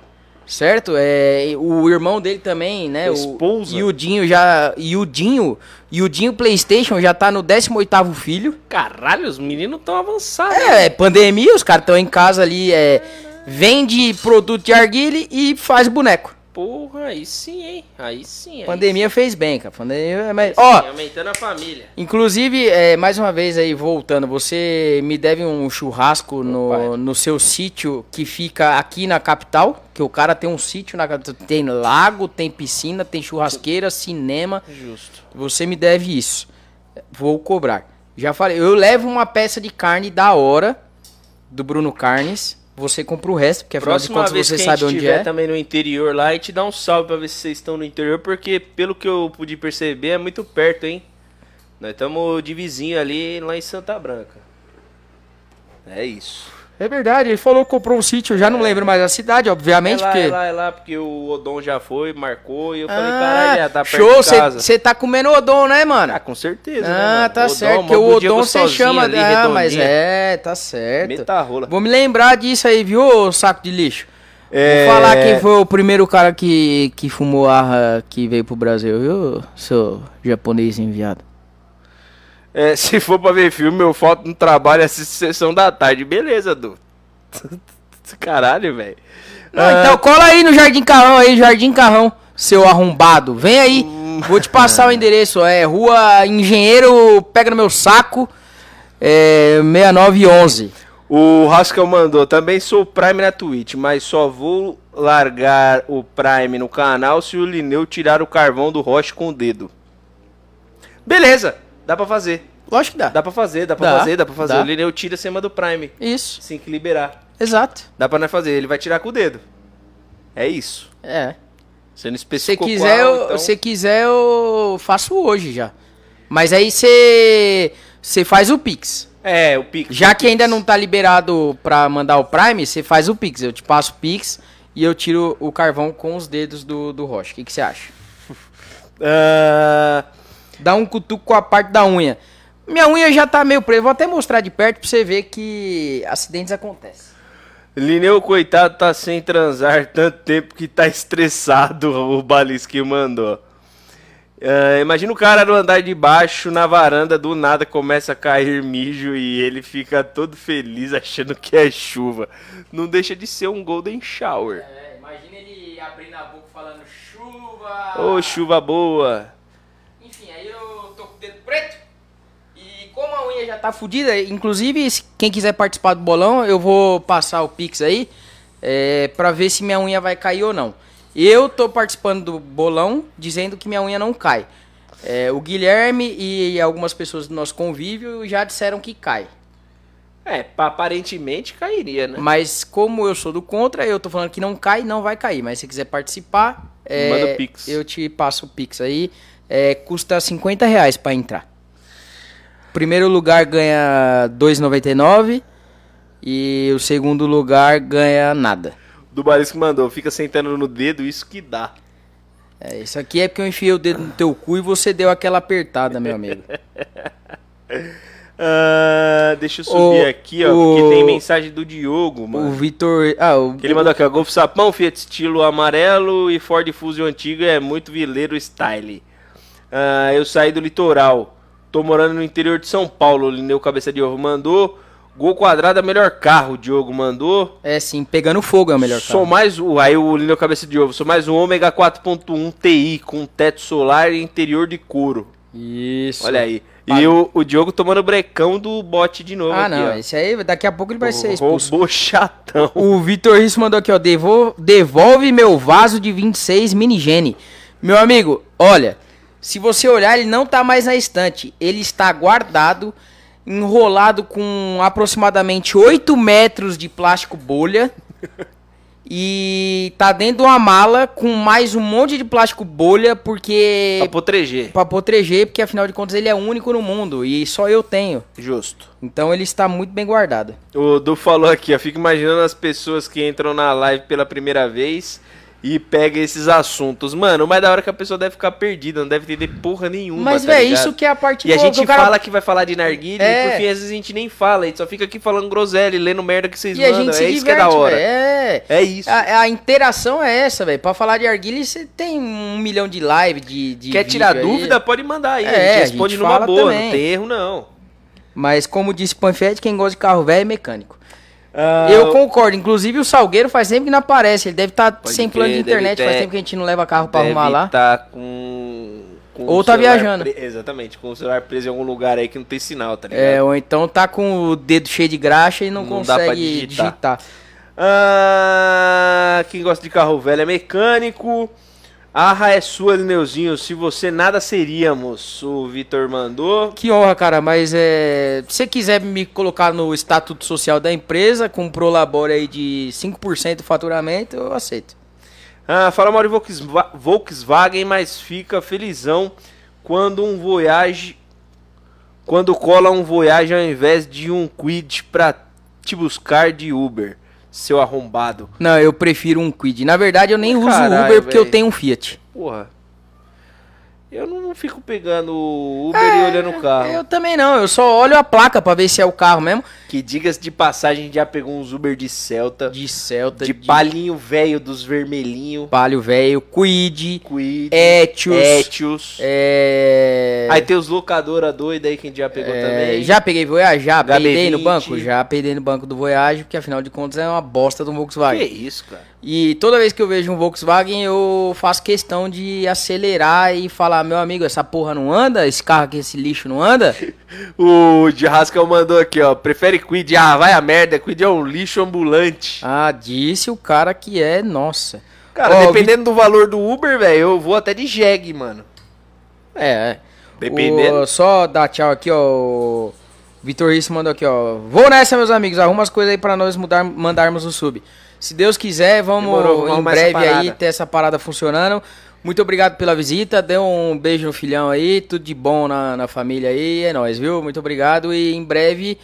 [SPEAKER 3] certo? É, o irmão dele também, né? O,
[SPEAKER 1] Esposa.
[SPEAKER 3] e o Dinho já. E o Dinho. E o Dinho PlayStation já tá no 18 filho.
[SPEAKER 1] Caralho, os meninos tão avançados.
[SPEAKER 3] É, pandemia, os caras estão em casa ali, é, vende produto de arguile e faz boneco.
[SPEAKER 1] Porra, aí sim, hein? Aí sim. aí
[SPEAKER 3] Pandemia fez bem, cara. Pandemia é mais...
[SPEAKER 1] sim.
[SPEAKER 3] Ó,
[SPEAKER 1] aumentando a família.
[SPEAKER 3] Inclusive, é, mais uma vez aí, voltando, você me deve um churrasco no, no seu sítio que fica aqui na capital, que o cara tem um sítio na capital, tem lago, tem piscina, tem churrasqueira, cinema,
[SPEAKER 1] Justo.
[SPEAKER 3] você me deve isso. Vou cobrar. Já falei, eu levo uma peça de carne da hora do Bruno Carnes, você compra o resto, porque afinal de
[SPEAKER 1] Próxima
[SPEAKER 3] contas
[SPEAKER 1] vez
[SPEAKER 3] você
[SPEAKER 1] que a
[SPEAKER 3] sabe
[SPEAKER 1] gente
[SPEAKER 3] onde
[SPEAKER 1] estiver
[SPEAKER 3] é.
[SPEAKER 1] também no interior lá, e te dá um salve pra ver se vocês estão no interior, porque pelo que eu pude perceber é muito perto, hein? Nós estamos de vizinho ali lá em Santa Branca. É isso.
[SPEAKER 3] É verdade, ele falou que comprou um sítio, eu já não lembro mais a cidade,
[SPEAKER 1] É
[SPEAKER 3] obviamente,
[SPEAKER 1] lá,
[SPEAKER 3] porque...
[SPEAKER 1] é lá, é lá, porque o Odon já foi, marcou, e eu falei,
[SPEAKER 3] Ah,
[SPEAKER 1] caralho, já tá perto
[SPEAKER 3] show, você tá comendo odon, né, mano?
[SPEAKER 1] Ah, com certeza, né,
[SPEAKER 3] Ah,
[SPEAKER 1] mano?
[SPEAKER 3] tá
[SPEAKER 1] Odon,
[SPEAKER 3] certo, porque o Odon você chama.
[SPEAKER 1] ali,
[SPEAKER 3] ah, mas é, tá certo.
[SPEAKER 1] Meta a rola.
[SPEAKER 3] Vou me lembrar disso aí, viu, saco de lixo?
[SPEAKER 1] É...
[SPEAKER 3] Vou falar quem foi o primeiro cara que, que fumou arra que veio pro Brasil, viu, seu japonês enviado?
[SPEAKER 1] É, *laughs* se for pra ver filme, eu falto no trabalho, assisto sessão da tarde. Beleza, Du. *laughs* Caralho, velho. Ah.
[SPEAKER 3] então cola aí no Jardim Carrão aí, Jardim Carrão, seu arrombado. Vem aí, vou te passar o endereço. É Rua Engenheiro, pega no meu saco, é 6911.
[SPEAKER 1] O Haskell mandou, também sou Prime na Twitch, mas só vou largar o Prime no canal se o Lineu tirar o carvão do Roche com o dedo. Beleza, dá pra fazer.
[SPEAKER 3] Lógico que dá.
[SPEAKER 1] Dá pra fazer, dá pra
[SPEAKER 3] Dá,
[SPEAKER 1] fazer, dá pra fazer.
[SPEAKER 3] dá.
[SPEAKER 1] O Lineu tira acima do Prime,
[SPEAKER 3] Isso,
[SPEAKER 1] assim que liberar.
[SPEAKER 3] exato.
[SPEAKER 1] Dá pra nós fazer, ele vai tirar com o dedo. É isso.
[SPEAKER 3] É.
[SPEAKER 1] Você não
[SPEAKER 3] Se
[SPEAKER 1] especificou
[SPEAKER 3] quiser,
[SPEAKER 1] qual,
[SPEAKER 3] eu,
[SPEAKER 1] então...
[SPEAKER 3] se quiser, eu faço hoje já. Mas aí você você faz o Pix.
[SPEAKER 1] É, o Pix.
[SPEAKER 3] Já
[SPEAKER 1] o
[SPEAKER 3] que ainda
[SPEAKER 1] Pix.
[SPEAKER 3] não tá liberado pra mandar o Prime, você faz o Pix. Eu te passo o Pix e eu tiro o carvão com os dedos do, do Rocha. O que, você acha? *laughs*
[SPEAKER 1] Ah,
[SPEAKER 3] Dá um cutuco com a parte da unha. Minha unha já tá meio presa. Vou até mostrar de perto pra você ver que acidentes acontecem.
[SPEAKER 1] Lineu, coitado, tá sem transar tanto tempo que tá estressado, *laughs* o Balisque mandou. Ah, imagina o cara no andar de baixo, na varanda, do nada começa a cair mijo e ele fica todo feliz achando que é chuva. Não deixa de ser um golden shower.
[SPEAKER 3] É, imagina ele abrindo a boca falando chuva.
[SPEAKER 1] Ô, chuva boa.
[SPEAKER 3] Enfim, aí eu tô com o dedo preto. E como a unha já tá fudida, inclusive, quem quiser participar do bolão, eu vou passar o Pix aí é, pra ver se minha unha vai cair ou não. Eu tô participando do bolão dizendo que minha unha não cai. É, o Guilherme e algumas pessoas do nosso convívio já disseram que cai.
[SPEAKER 1] É, pa- aparentemente cairia, né?
[SPEAKER 3] Mas como eu sou do contra, eu tô falando que não cai, não vai cair. Mas se quiser participar, é,
[SPEAKER 1] Manda o Pix.
[SPEAKER 3] eu te passo o Pix aí. É, custa 50 reais pra entrar. Primeiro lugar ganha 2,99 e o segundo lugar ganha nada.
[SPEAKER 1] Do Balisque mandou, fica sentando no dedo, isso que dá.
[SPEAKER 3] É, isso aqui é porque eu enfiei o dedo no teu cu e você deu aquela apertada, meu amigo. *laughs*
[SPEAKER 1] Ah, deixa eu subir
[SPEAKER 3] O-
[SPEAKER 1] aqui, ó,
[SPEAKER 3] o-
[SPEAKER 1] porque tem mensagem do Diogo,
[SPEAKER 3] o
[SPEAKER 1] mano.
[SPEAKER 3] Vitor. Ah, o,
[SPEAKER 1] Que ele mandou aqui, ó, Golf Sapão, Fiat estilo amarelo e Ford Fusion antigo é muito vileiro style. Ah, eu saí do litoral, tô morando no interior de São Paulo, o Lineu Cabeça de Ovo mandou. Gol quadrado é o melhor carro, o Diogo mandou.
[SPEAKER 3] É sim, pegando fogo é o melhor
[SPEAKER 1] Sou
[SPEAKER 3] carro.
[SPEAKER 1] mais o. Aí o Lineu Cabeça de Ovo, sou mais um Ômega 4.1 TI com teto solar e interior de couro.
[SPEAKER 3] Isso.
[SPEAKER 1] Olha aí. E o, o Diogo tomando brecão do bote de novo
[SPEAKER 3] Ah,
[SPEAKER 1] aqui,
[SPEAKER 3] não,
[SPEAKER 1] ó.
[SPEAKER 3] esse aí daqui a pouco ele vai ser expulso.
[SPEAKER 1] Robô chatão.
[SPEAKER 3] O Vitor Risso mandou aqui, ó. Devo, devolve meu vaso de 26 minigene. Meu amigo, olha. Se você olhar, ele não tá mais na estante. Ele está guardado, enrolado com aproximadamente 8 metros de plástico bolha. *laughs* E tá dentro de uma mala com mais um monte de plástico bolha, porque.
[SPEAKER 1] Pra proteger.
[SPEAKER 3] Pra proteger, porque afinal de contas ele é único no mundo e só eu tenho.
[SPEAKER 1] Justo.
[SPEAKER 3] Então ele está muito bem guardado.
[SPEAKER 1] O Du falou aqui, ó. Fico imaginando as pessoas que entram na live pela primeira vez e pega esses assuntos. Mano, o mais da hora é que a pessoa deve ficar perdida, não deve entender porra nenhuma.
[SPEAKER 3] Mas,
[SPEAKER 1] tá
[SPEAKER 3] velho, isso que é a parte
[SPEAKER 1] E a
[SPEAKER 3] boa,
[SPEAKER 1] gente
[SPEAKER 3] que o cara-
[SPEAKER 1] fala que vai falar de narguilha
[SPEAKER 3] É.
[SPEAKER 1] e por fim às vezes a gente nem fala, a gente só fica aqui falando groselha e lendo merda que vocês
[SPEAKER 3] E a
[SPEAKER 1] mandam.
[SPEAKER 3] gente se
[SPEAKER 1] é isso
[SPEAKER 3] diverte,
[SPEAKER 1] que é da hora.
[SPEAKER 3] velho. É.
[SPEAKER 1] É isso.
[SPEAKER 3] A, a interação é essa, velho. Pra falar de arguilha, você tem um milhão de live, de, de
[SPEAKER 1] Quer tirar
[SPEAKER 3] aí.
[SPEAKER 1] dúvida? Pode mandar aí.
[SPEAKER 3] É,
[SPEAKER 1] a gente
[SPEAKER 3] a
[SPEAKER 1] responde
[SPEAKER 3] gente
[SPEAKER 1] numa
[SPEAKER 3] fala
[SPEAKER 1] boa,
[SPEAKER 3] também.
[SPEAKER 1] não tem erro não.
[SPEAKER 3] Mas como disse Panfete, quem gosta de carro velho é mecânico.
[SPEAKER 1] Ah,
[SPEAKER 3] Eu concordo. Inclusive o Salgueiro faz tempo que não aparece. Ele deve estar
[SPEAKER 1] Pode
[SPEAKER 3] sem plano de
[SPEAKER 1] crer,
[SPEAKER 3] internet. Faz
[SPEAKER 1] ter-
[SPEAKER 3] tempo que a gente não leva carro pra
[SPEAKER 1] deve
[SPEAKER 3] arrumar lá.
[SPEAKER 1] tá com, com
[SPEAKER 3] Ou tá viajando.
[SPEAKER 1] pre- Exatamente, com o celular preso em algum lugar aí que não tem sinal, tá ligado?
[SPEAKER 3] É, ou então tá com o dedo cheio de graxa e não,
[SPEAKER 1] Não
[SPEAKER 3] consegue
[SPEAKER 1] digitar.
[SPEAKER 3] digitar.
[SPEAKER 1] Ah, quem gosta de carro velho é mecânico. Arra é sua, Lineuzinho. Se você nada seríamos, o Vitor mandou.
[SPEAKER 3] Que honra, cara, mas é. Se você quiser me colocar no estatuto social da empresa, com um prolabore aí de 5% do faturamento, eu aceito.
[SPEAKER 1] Ah, fala mal de Volkswa- Volkswagen, mas fica felizão quando um Voyage. Quando cola um Voyage ao invés de um Quid pra te buscar de Uber, seu arrombado.
[SPEAKER 3] Não, eu prefiro um Quid. Na verdade, eu nem uso
[SPEAKER 1] Caralho,
[SPEAKER 3] Uber porque eu tenho um Fiat.
[SPEAKER 1] Porra. Eu não fico pegando o Uber e olhando o carro.
[SPEAKER 3] É, Eu também não, eu só olho a placa pra ver se é o carro mesmo.
[SPEAKER 1] Que digas de passagem, já pegou uns Uber de Celta.
[SPEAKER 3] De Celta,
[SPEAKER 1] de, palinho velho dos vermelhinhos.
[SPEAKER 3] Palio velho, Quid,
[SPEAKER 1] Quid.
[SPEAKER 3] Etios.
[SPEAKER 1] Etios.
[SPEAKER 3] É...
[SPEAKER 1] Aí tem os locadora doida aí que já pegou
[SPEAKER 3] é,
[SPEAKER 1] também.
[SPEAKER 3] Já peguei Voyage, já
[SPEAKER 1] HB20.
[SPEAKER 3] peidei no banco, já peidei no banco do Voyage, porque afinal de contas é uma bosta do
[SPEAKER 1] Que
[SPEAKER 3] Volkswagen.
[SPEAKER 1] isso, cara.
[SPEAKER 3] E toda vez que eu vejo um Volkswagen, eu faço questão de acelerar e falar, meu amigo, essa porra não anda? Esse carro aqui, esse lixo não anda? *laughs*
[SPEAKER 1] O de Rascal mandou aqui, ó. Prefere Quid? Ah, vai a merda. Quid é um lixo ambulante.
[SPEAKER 3] Ah, disse o cara que é, nossa.
[SPEAKER 1] Cara,
[SPEAKER 3] Ó,
[SPEAKER 1] dependendo do valor do Uber, velho, eu vou até de Jeg, mano.
[SPEAKER 3] É, é.
[SPEAKER 1] Dependendo.
[SPEAKER 3] O- só dar tchau aqui, ó. Vitor Risso mandou aqui, ó. Vou nessa, meus amigos. Arruma as coisas aí pra nós mudar, mandarmos o sub. Se Deus quiser, vamos
[SPEAKER 1] Demorou, vamos
[SPEAKER 3] em breve aí ter essa parada funcionando. Muito obrigado pela visita. Dê um beijo no filhão aí. Tudo de bom na, na família aí. É nóis, viu? Muito obrigado. E em breve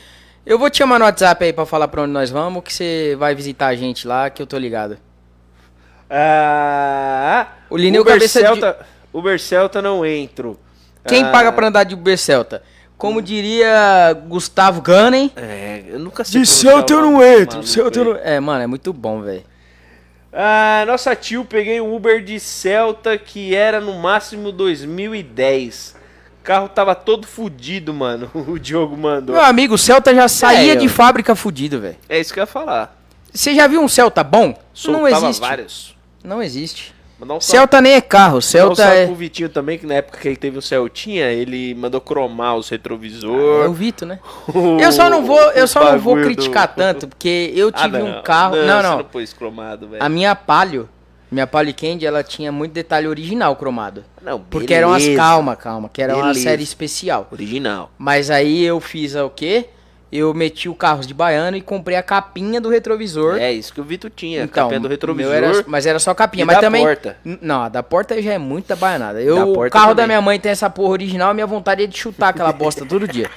[SPEAKER 3] eu vou te chamar no WhatsApp aí pra falar pra onde nós vamos. Que você vai visitar a gente lá, que eu tô ligado.
[SPEAKER 1] Ah,
[SPEAKER 3] O Lineu
[SPEAKER 1] Uber
[SPEAKER 3] Cabeça de-
[SPEAKER 1] Celta, Uber Celta não entro.
[SPEAKER 3] Quem
[SPEAKER 1] Ah,
[SPEAKER 3] paga pra andar de Uber Celta? Como diria Gustavo Gunning.
[SPEAKER 1] É, eu nunca sei.
[SPEAKER 3] De
[SPEAKER 1] pronunciar
[SPEAKER 3] Celta eu
[SPEAKER 1] o
[SPEAKER 3] não entro.
[SPEAKER 1] maluco
[SPEAKER 3] Celta eu
[SPEAKER 1] aí.
[SPEAKER 3] não... É, mano, é muito bom, velho.
[SPEAKER 1] Ah, nossa tio, peguei um Uber de Celta que era no máximo 2010. O carro tava todo fudido, mano. *laughs* O Diogo mandou.
[SPEAKER 3] Meu amigo, o Celta já saía
[SPEAKER 1] É,
[SPEAKER 3] de
[SPEAKER 1] eu-
[SPEAKER 3] fábrica fudido, velho.
[SPEAKER 1] É isso que eu ia falar.
[SPEAKER 3] Você já viu um Celta bom? não
[SPEAKER 1] Soltava
[SPEAKER 3] existe.
[SPEAKER 1] vários.
[SPEAKER 3] Não existe.
[SPEAKER 1] Um
[SPEAKER 3] Celta nem é carro,
[SPEAKER 1] um
[SPEAKER 3] Celta
[SPEAKER 1] salve
[SPEAKER 3] é...
[SPEAKER 1] pro Vitinho também, que na época que ele teve o Celtinha, ele mandou cromar os
[SPEAKER 3] É o
[SPEAKER 1] retrovisor.
[SPEAKER 3] Vito, né? *laughs* Eu só não vou, eu só não vou
[SPEAKER 1] bagulho do-
[SPEAKER 3] criticar tanto, porque eu
[SPEAKER 1] Ah,
[SPEAKER 3] tive um carro. Não,
[SPEAKER 1] Você
[SPEAKER 3] não.
[SPEAKER 1] não pôs cromado, velho.
[SPEAKER 3] A minha Palio, minha Palio Candy, ela tinha muito detalhe original cromado.
[SPEAKER 1] Não,
[SPEAKER 3] Porque eram as
[SPEAKER 1] beleza.
[SPEAKER 3] calma, calma, que era uma
[SPEAKER 1] Beleza.
[SPEAKER 3] série especial.
[SPEAKER 1] Original.
[SPEAKER 3] Mas aí eu fiz o quê? Eu meti o carro de baiano e comprei a capinha do retrovisor.
[SPEAKER 1] É isso que o Vitor tinha.
[SPEAKER 3] então,
[SPEAKER 1] capinha do retrovisor.
[SPEAKER 3] era- mas era só capinha,
[SPEAKER 1] e
[SPEAKER 3] mas
[SPEAKER 1] da
[SPEAKER 3] também
[SPEAKER 1] porta.
[SPEAKER 3] Não, a da porta já é muita baianada. Eu,
[SPEAKER 1] Da
[SPEAKER 3] o carro da
[SPEAKER 1] também.
[SPEAKER 3] minha mãe tem essa porra original, minha vontade é de chutar aquela bosta todo dia.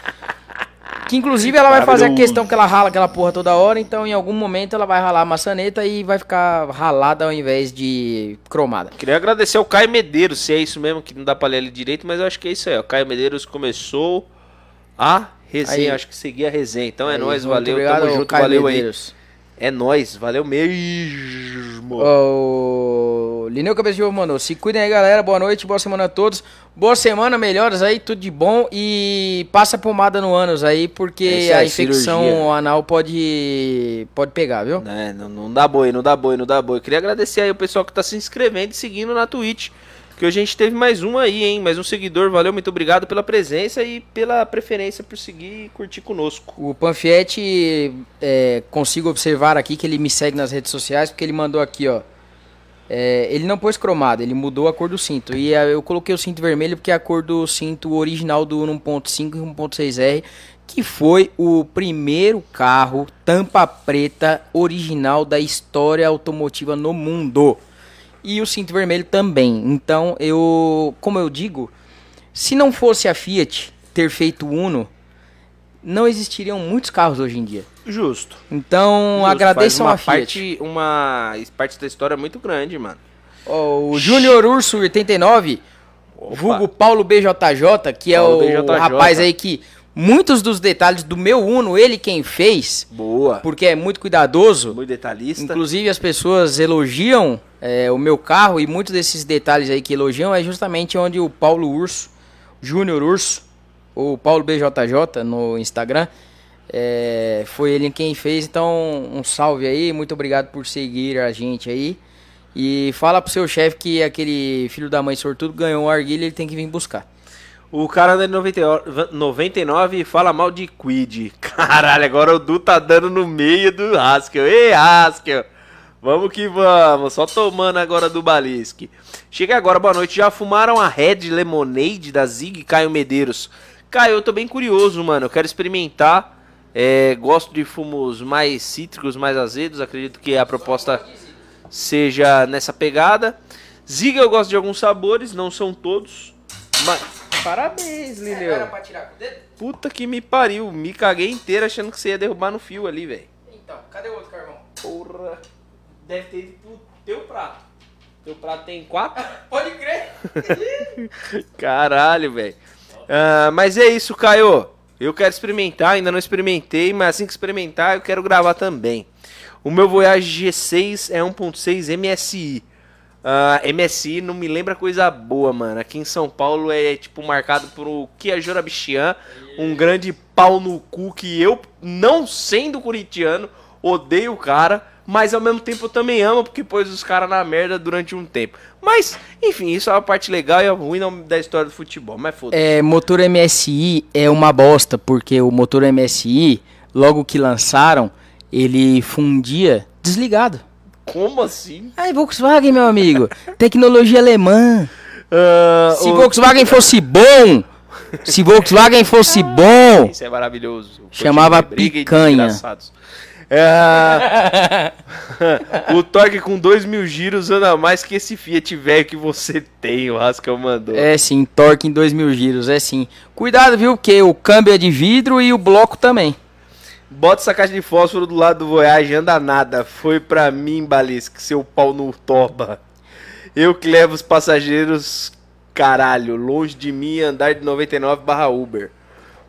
[SPEAKER 3] Que inclusive ela vai fazer a questão que ela rala aquela porra toda hora, então em algum momento ela vai ralar a maçaneta e vai ficar ralada ao invés de cromada.
[SPEAKER 1] Queria agradecer ao Caio Medeiros, se é isso mesmo, que não dá pra ler ele direito, mas eu acho que é isso aí. O Caio Medeiros começou a resenha,
[SPEAKER 3] Aí.
[SPEAKER 1] acho que seguia a resenha. Então é
[SPEAKER 3] Aí,
[SPEAKER 1] nóis, valeu,
[SPEAKER 3] obrigado,
[SPEAKER 1] tamo junto,
[SPEAKER 3] Caio
[SPEAKER 1] valeu
[SPEAKER 3] Medeiros.
[SPEAKER 1] aí. É nóis, valeu mesmo.
[SPEAKER 3] O Lineu Cabeça de Ovo mandou. Se cuidem aí, galera. Boa noite, boa semana a todos. Boa semana, melhoras aí, tudo de bom. E passa pomada no ânus aí,
[SPEAKER 1] É
[SPEAKER 3] porque
[SPEAKER 1] isso
[SPEAKER 3] a infecção
[SPEAKER 1] cirurgia.
[SPEAKER 3] anal pode, pode pegar, viu?
[SPEAKER 1] É, não, não dá boi, não dá boi, não dá boi. Queria agradecer aí o pessoal que tá se inscrevendo e seguindo na Twitch. Que hoje a gente teve mais um aí, hein? Mais um seguidor. Valeu, muito obrigado pela presença e pela preferência por seguir e curtir conosco.
[SPEAKER 3] O Panfietti, é, consigo observar aqui que ele me segue nas redes sociais, porque ele mandou aqui, ó. É, ele não pôs cromado, ele mudou a cor do cinto. E é, eu coloquei o cinto vermelho porque é a cor do cinto original do 1.5 e 1.6R, que foi o primeiro carro tampa preta original da história automotiva no mundo. E o cinto vermelho também. Então, eu, como eu digo, se não fosse a Fiat ter feito o Uno, não existiriam muitos carros hoje em dia.
[SPEAKER 1] Justo.
[SPEAKER 3] Então,
[SPEAKER 1] Justo,
[SPEAKER 3] agradeçam a Fiat.
[SPEAKER 1] parte, uma parte da história muito grande, mano.
[SPEAKER 3] Ó, o Júnior Urso 89,
[SPEAKER 1] Opa.
[SPEAKER 3] vulgo Paulo BJJ, que é
[SPEAKER 1] Paulo
[SPEAKER 3] o
[SPEAKER 1] BJJ.
[SPEAKER 3] rapaz aí que muitos dos detalhes do meu Uno, ele quem fez,
[SPEAKER 1] Boa.
[SPEAKER 3] porque é muito cuidadoso.
[SPEAKER 1] Muito detalhista.
[SPEAKER 3] Inclusive as pessoas elogiam é, o meu carro e muitos desses detalhes aí que elogiam é justamente onde o Paulo Urso, Júnior Urso, ou Paulo BJJ no Instagram, é, foi ele quem fez. Então, um salve aí, muito obrigado por seguir a gente aí. E fala pro seu chefe que aquele filho da mãe sortudo ganhou um arguilha, ele tem que vir buscar.
[SPEAKER 1] O cara da 90 99 fala mal de Quid. *laughs* Caralho, agora o Du tá dando no meio do Haskell. Ei, Haskell! Vamos que vamos, só tomando agora do Balisque. Chega agora, boa noite. Já fumaram a Red Lemonade da Zig Caio Medeiros? Caio, eu tô bem curioso, mano. Eu quero experimentar. É, gosto de fumos mais cítricos, mais azedos. Acredito que a proposta seja nessa pegada. Zig eu gosto de alguns sabores, não são todos. Mas. Parabéns, Lineu.
[SPEAKER 3] tirar com o dedo?
[SPEAKER 1] Puta que me pariu. Me caguei inteiro achando que você ia derrubar no fio ali, velho.
[SPEAKER 3] Então, cadê o outro carvão?
[SPEAKER 1] Porra. Deve ter ido pro teu prato. Teu prato tem quatro? *laughs*
[SPEAKER 3] Pode crer. *laughs*
[SPEAKER 1] Caralho, velho. Ah, mas é isso, Caio. Eu quero experimentar, ainda não experimentei, mas assim que experimentar, eu quero gravar também. O meu Voyage G6 é 1.6 MSI. Ah, MSI não me lembra coisa boa, mano. Aqui em São Paulo é tipo marcado por o Kia Jorabichian, um grande pau no cu que eu, não sendo curitiano, odeio o cara, mas ao mesmo tempo eu também amo porque pôs os caras na merda durante um tempo. Mas, enfim, isso é uma parte legal e é ruim da história do futebol, mas foda-se.
[SPEAKER 3] É, motor MSI é uma bosta, porque o motor MSI, logo que lançaram, ele fundia desligado.
[SPEAKER 1] Como assim?
[SPEAKER 3] Ai, Volkswagen, meu amigo, *laughs* tecnologia alemã.
[SPEAKER 1] Ah,
[SPEAKER 3] Se
[SPEAKER 1] o-
[SPEAKER 3] Volkswagen fosse bom, se Volkswagen fosse bom,
[SPEAKER 1] Isso é maravilhoso.
[SPEAKER 3] Chamava picanha.
[SPEAKER 1] É, *laughs* o torque com 2 mil giros anda mais que esse Fiat velho que você tem, o Rascal mandou.
[SPEAKER 3] É sim, torque em 2 mil giros, é sim. Cuidado, viu? Porque o câmbio é de vidro e o bloco também.
[SPEAKER 1] Bota essa caixa de fósforo do lado do Voyage, anda nada. Foi pra mim, Balisque, seu pau no toba. Eu que levo os passageiros, caralho, longe de mim andar de 99 barra Uber.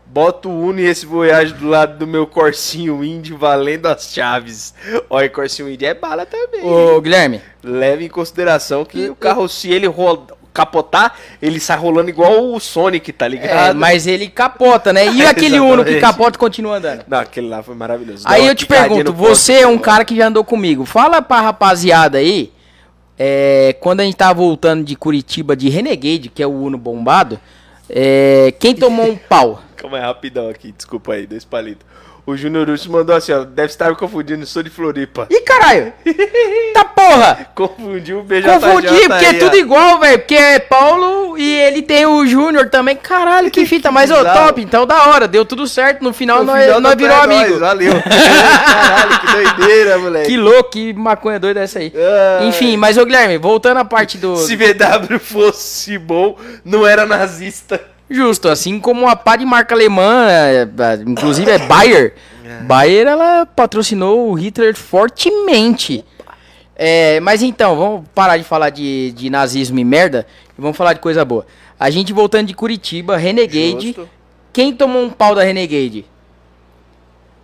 [SPEAKER 1] Bota o Uno e esse Voyage do lado do meu Corsinho Indy valendo as chaves. Olha, Corsinho Indy é bala também.
[SPEAKER 3] Ô, Guilherme,
[SPEAKER 1] Leve em consideração que o carro, se ele ro- capotar, ele sai rolando igual o Sonic, tá
[SPEAKER 3] é,
[SPEAKER 1] ligado?
[SPEAKER 3] mas ele capota, né? E *laughs* aquele Uno que capota e continua andando?
[SPEAKER 1] Não, aquele lá foi maravilhoso.
[SPEAKER 3] Aí eu te pergunto, você é um cara que já andou comigo. Fala pra rapaziada aí, é, quando a gente tava voltando de Curitiba de Renegade, que é o Uno bombado, é, quem tomou um pau? *laughs*
[SPEAKER 1] Calma aí, rapidão aqui, desculpa aí, dois palitos. O Júnior Urso mandou assim, ó, deve estar me confundindo, sou de Floripa.
[SPEAKER 3] Ih, caralho! tá porra! *laughs*
[SPEAKER 1] Confundiu o BJ
[SPEAKER 3] Confundi, porque é tudo igual, velho. Porque é Paulo e ele tem o Júnior também. Caralho, que fita. Mas, ô, top, então da hora. Deu tudo certo. No final,
[SPEAKER 1] No
[SPEAKER 3] nós,
[SPEAKER 1] final
[SPEAKER 3] nós
[SPEAKER 1] da
[SPEAKER 3] virou amigo.
[SPEAKER 1] nós, valeu. *laughs* Caralho, que doideira, moleque.
[SPEAKER 3] Que louco, que maconha doida essa aí. Enfim, mas, ô, Guilherme, voltando à parte do...
[SPEAKER 1] Se VW fosse bom, não era nazista.
[SPEAKER 3] Justo, assim como a pá de marca alemã, é, é, inclusive é Bayer. Bayer, ela patrocinou o Hitler fortemente. É, mas então, vamos parar de falar de, de nazismo e merda e vamos falar de coisa boa. A gente voltando de Curitiba, Renegade.
[SPEAKER 1] Justo.
[SPEAKER 3] Quem tomou um pau da Renegade?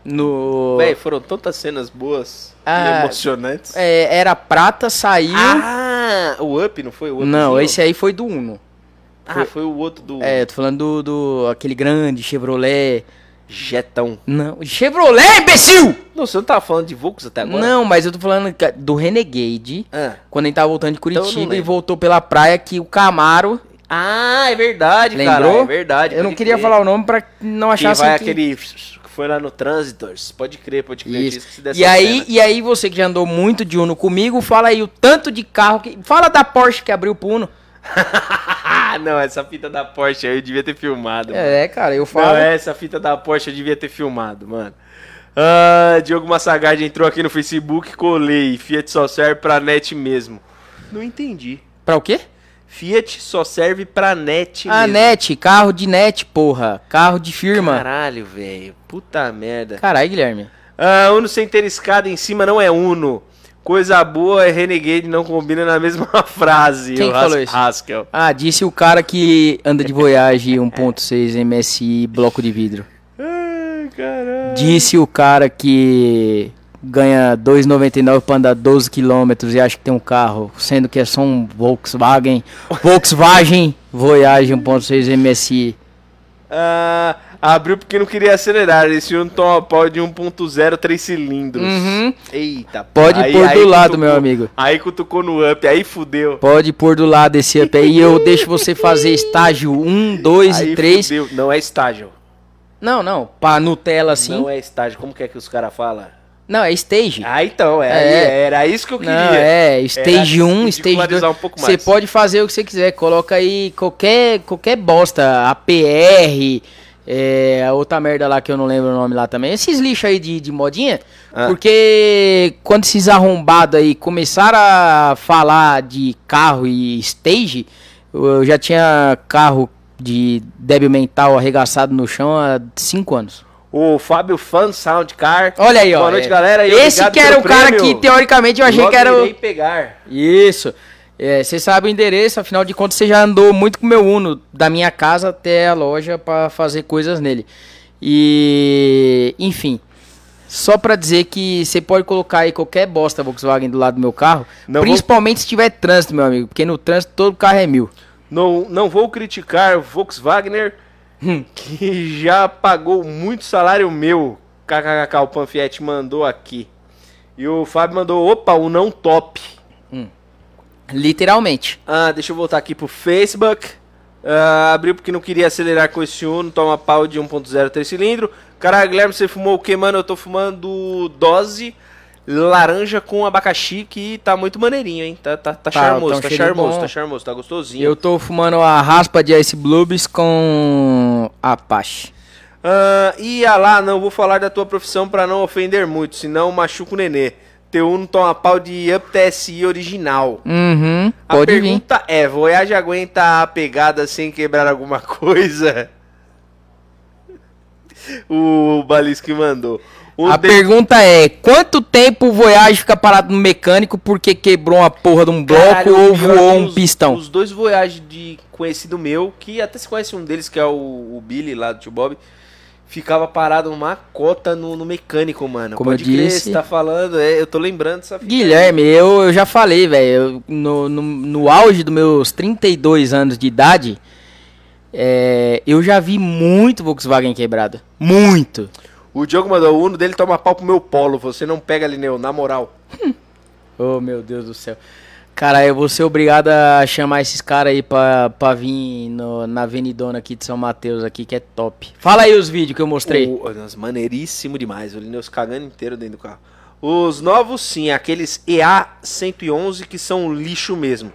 [SPEAKER 3] No.
[SPEAKER 1] Véi, foram tantas cenas boas
[SPEAKER 3] Ah,
[SPEAKER 1] e emocionantes.
[SPEAKER 3] é, era prata, saiu.
[SPEAKER 1] Ah, o Up, não foi o Up?
[SPEAKER 3] não, esse aí foi do Uno.
[SPEAKER 1] Ah, foi o outro do
[SPEAKER 3] É, tô falando do, do aquele grande Chevrolet.
[SPEAKER 1] Jetão.
[SPEAKER 3] Não, Chevrolet, imbecil!
[SPEAKER 1] Não, você não tava falando de Volks até agora?
[SPEAKER 3] Não, mas eu tô falando ca- do Renegade.
[SPEAKER 1] Ah.
[SPEAKER 3] Quando gente tava voltando de
[SPEAKER 1] Então
[SPEAKER 3] Curitiba e
[SPEAKER 1] lembro.
[SPEAKER 3] voltou pela praia que o Camaro.
[SPEAKER 1] Ah, é verdade,
[SPEAKER 3] Lembrou?
[SPEAKER 1] cara. É verdade.
[SPEAKER 3] eu não queria
[SPEAKER 1] crer.
[SPEAKER 3] falar o nome pra não
[SPEAKER 1] Que
[SPEAKER 3] achar assim.
[SPEAKER 1] vai
[SPEAKER 3] que-
[SPEAKER 1] aquele que foi lá no Transitors. Pode crer, pode crer.
[SPEAKER 3] Isso. E aí,
[SPEAKER 1] cena.
[SPEAKER 3] e aí, você que já andou muito de Uno comigo, fala aí o tanto de carro que. Fala da Porsche que abriu pro Uno.
[SPEAKER 1] Ah, *laughs* não, essa fita da Porsche aí eu devia ter filmado. mano.
[SPEAKER 3] É, cara, eu
[SPEAKER 1] Não,
[SPEAKER 3] falo.
[SPEAKER 1] essa fita da Porsche eu devia ter filmado, mano. Ah, Diogo Massagard entrou aqui no Facebook, colei. Fiat só serve pra net mesmo. Não entendi.
[SPEAKER 3] Pra o quê?
[SPEAKER 1] Fiat só serve pra net
[SPEAKER 3] Ah,
[SPEAKER 1] mesmo.
[SPEAKER 3] net, carro de net, porra. Carro de firma.
[SPEAKER 1] Caralho, velho. Puta merda.
[SPEAKER 3] Caralho, Guilherme.
[SPEAKER 1] Ah, Uno sem ter escada em cima não é Uno. Coisa boa é Renegade, não combina na mesma *laughs* frase.
[SPEAKER 3] Quem que falou isso?
[SPEAKER 1] Haskell.
[SPEAKER 3] Ah, disse o cara que anda de Voyage 1.6 MSI bloco de vidro.
[SPEAKER 1] Ai, caralho.
[SPEAKER 3] Disse o cara que ganha 2,99 pra andar 12 km e acha que tem um carro, sendo que é só um Volkswagen. *laughs* Volkswagen Voyage 1.6 MSI.
[SPEAKER 1] Ah, abriu porque não queria acelerar. Esse Uno toma pau de 1.0 3 cilindros.
[SPEAKER 3] Uhum.
[SPEAKER 1] Eita, pô.
[SPEAKER 3] Pode
[SPEAKER 1] Aí-
[SPEAKER 3] pôr
[SPEAKER 1] aí
[SPEAKER 3] do lado,
[SPEAKER 1] cutucou-
[SPEAKER 3] meu amigo.
[SPEAKER 1] Aí cutucou no up, aí fudeu.
[SPEAKER 3] Pode pôr do lado esse up aí. Eu *laughs* deixo você fazer estágio 1, 2
[SPEAKER 1] aí
[SPEAKER 3] e 3.
[SPEAKER 1] fudeu. Não é estágio.
[SPEAKER 3] Não, não. Pra Nutella assim.
[SPEAKER 1] Não é estágio. Como que é que os caras falam?
[SPEAKER 3] Não, é stage.
[SPEAKER 1] Ah, então. É,
[SPEAKER 3] É.
[SPEAKER 1] aí, era isso que eu queria.
[SPEAKER 3] Não, é, stage
[SPEAKER 1] Era
[SPEAKER 3] 1, stage 2.
[SPEAKER 1] ridicularizar um
[SPEAKER 3] Você pode fazer o que você quiser. Coloca aí qualquer, qualquer bosta. APR, é, a outra merda lá que eu não lembro o nome lá também. Esses lixos aí de, de modinha.
[SPEAKER 1] Ah.
[SPEAKER 3] Porque quando esses arrombados aí começaram a falar de carro e stage, eu já tinha carro de débil mental arregaçado no chão há 5 anos.
[SPEAKER 1] O Fábio Fan Sound Car.
[SPEAKER 3] Olha aí, ó.
[SPEAKER 1] Boa noite,
[SPEAKER 3] é.
[SPEAKER 1] galera. E
[SPEAKER 3] Esse que era o cara
[SPEAKER 1] prêmio.
[SPEAKER 3] que, teoricamente, eu achei
[SPEAKER 1] Logo
[SPEAKER 3] que era o...
[SPEAKER 1] pegar.
[SPEAKER 3] Isso. É, Você sabe o endereço, afinal de contas você já andou muito com o meu Uno, da minha casa até a loja pra fazer coisas nele. E, enfim, só pra dizer que você pode colocar aí qualquer bosta Volkswagen do lado do meu carro,
[SPEAKER 1] Não
[SPEAKER 3] principalmente se tiver trânsito, meu amigo, porque no trânsito todo carro é mil.
[SPEAKER 1] Não, não vou criticar Volkswagen,
[SPEAKER 3] Hum. *laughs*
[SPEAKER 1] que já pagou muito salário meu. KKK, o Panfiete mandou aqui. E o Fábio mandou, opa, o não top.
[SPEAKER 3] Literalmente.
[SPEAKER 1] Ah, deixa eu voltar aqui pro Facebook. Ah, abriu porque não queria acelerar com esse Uno, toma pau de 1.0 3 cilindro. Caralho, Guilherme, você fumou o que, mano? Eu tô fumando dose laranja com abacaxi, que tá muito maneirinho, hein? Tá, tá, tá,
[SPEAKER 3] Tá,
[SPEAKER 1] charmoso,
[SPEAKER 3] tá um
[SPEAKER 1] tá charmoso,
[SPEAKER 3] bom.
[SPEAKER 1] tá charmoso, tá gostosinho.
[SPEAKER 3] Eu tô fumando a raspa de Ice Blues com Apache.
[SPEAKER 1] Ah, e ah lá, não vou falar da tua profissão pra não ofender muito, senão machuca o nenê. Teu Uno toma pau de Up TSI original.
[SPEAKER 3] Uhum,
[SPEAKER 1] A
[SPEAKER 3] pode vir.
[SPEAKER 1] pergunta é, Voyage aguenta a pegada sem quebrar alguma coisa? *laughs* O Balisco mandou. Um
[SPEAKER 3] A
[SPEAKER 1] de-
[SPEAKER 3] pergunta é, quanto tempo o Voyage fica parado no mecânico porque quebrou uma porra de um bloco
[SPEAKER 1] Caralho,
[SPEAKER 3] ou
[SPEAKER 1] o
[SPEAKER 3] voou um
[SPEAKER 1] os-
[SPEAKER 3] pistão?
[SPEAKER 1] Os dois Voyage de conhecido meu, que até se conhece um deles, que é o, o Billy lá do tio Bob, ficava parado numa cota no, no mecânico, mano.
[SPEAKER 3] Como
[SPEAKER 1] Pode
[SPEAKER 3] eu
[SPEAKER 1] crer,
[SPEAKER 3] disse.
[SPEAKER 1] você tá falando, é, eu tô lembrando dessa fita.
[SPEAKER 3] Guilherme, eu, eu já falei, velho, no, no, no auge dos meus 32 anos de idade, é, eu já vi muito Volkswagen quebrado. Muito.
[SPEAKER 1] O Diogo mandou, o Uno dele toma pau pro meu polo, você não pega ali, Neu, na moral. *laughs*
[SPEAKER 3] Oh, meu Deus do céu. Cara, eu vou ser obrigado a chamar esses caras aí pra, pra vir no- na avenidona aqui de São Mateus aqui, que é top. Fala aí os vídeos que eu mostrei.
[SPEAKER 1] O, nossa, maneiríssimo demais, o Linus cagando inteiro dentro do carro. Os novos sim, aqueles EA111 que são lixo mesmo.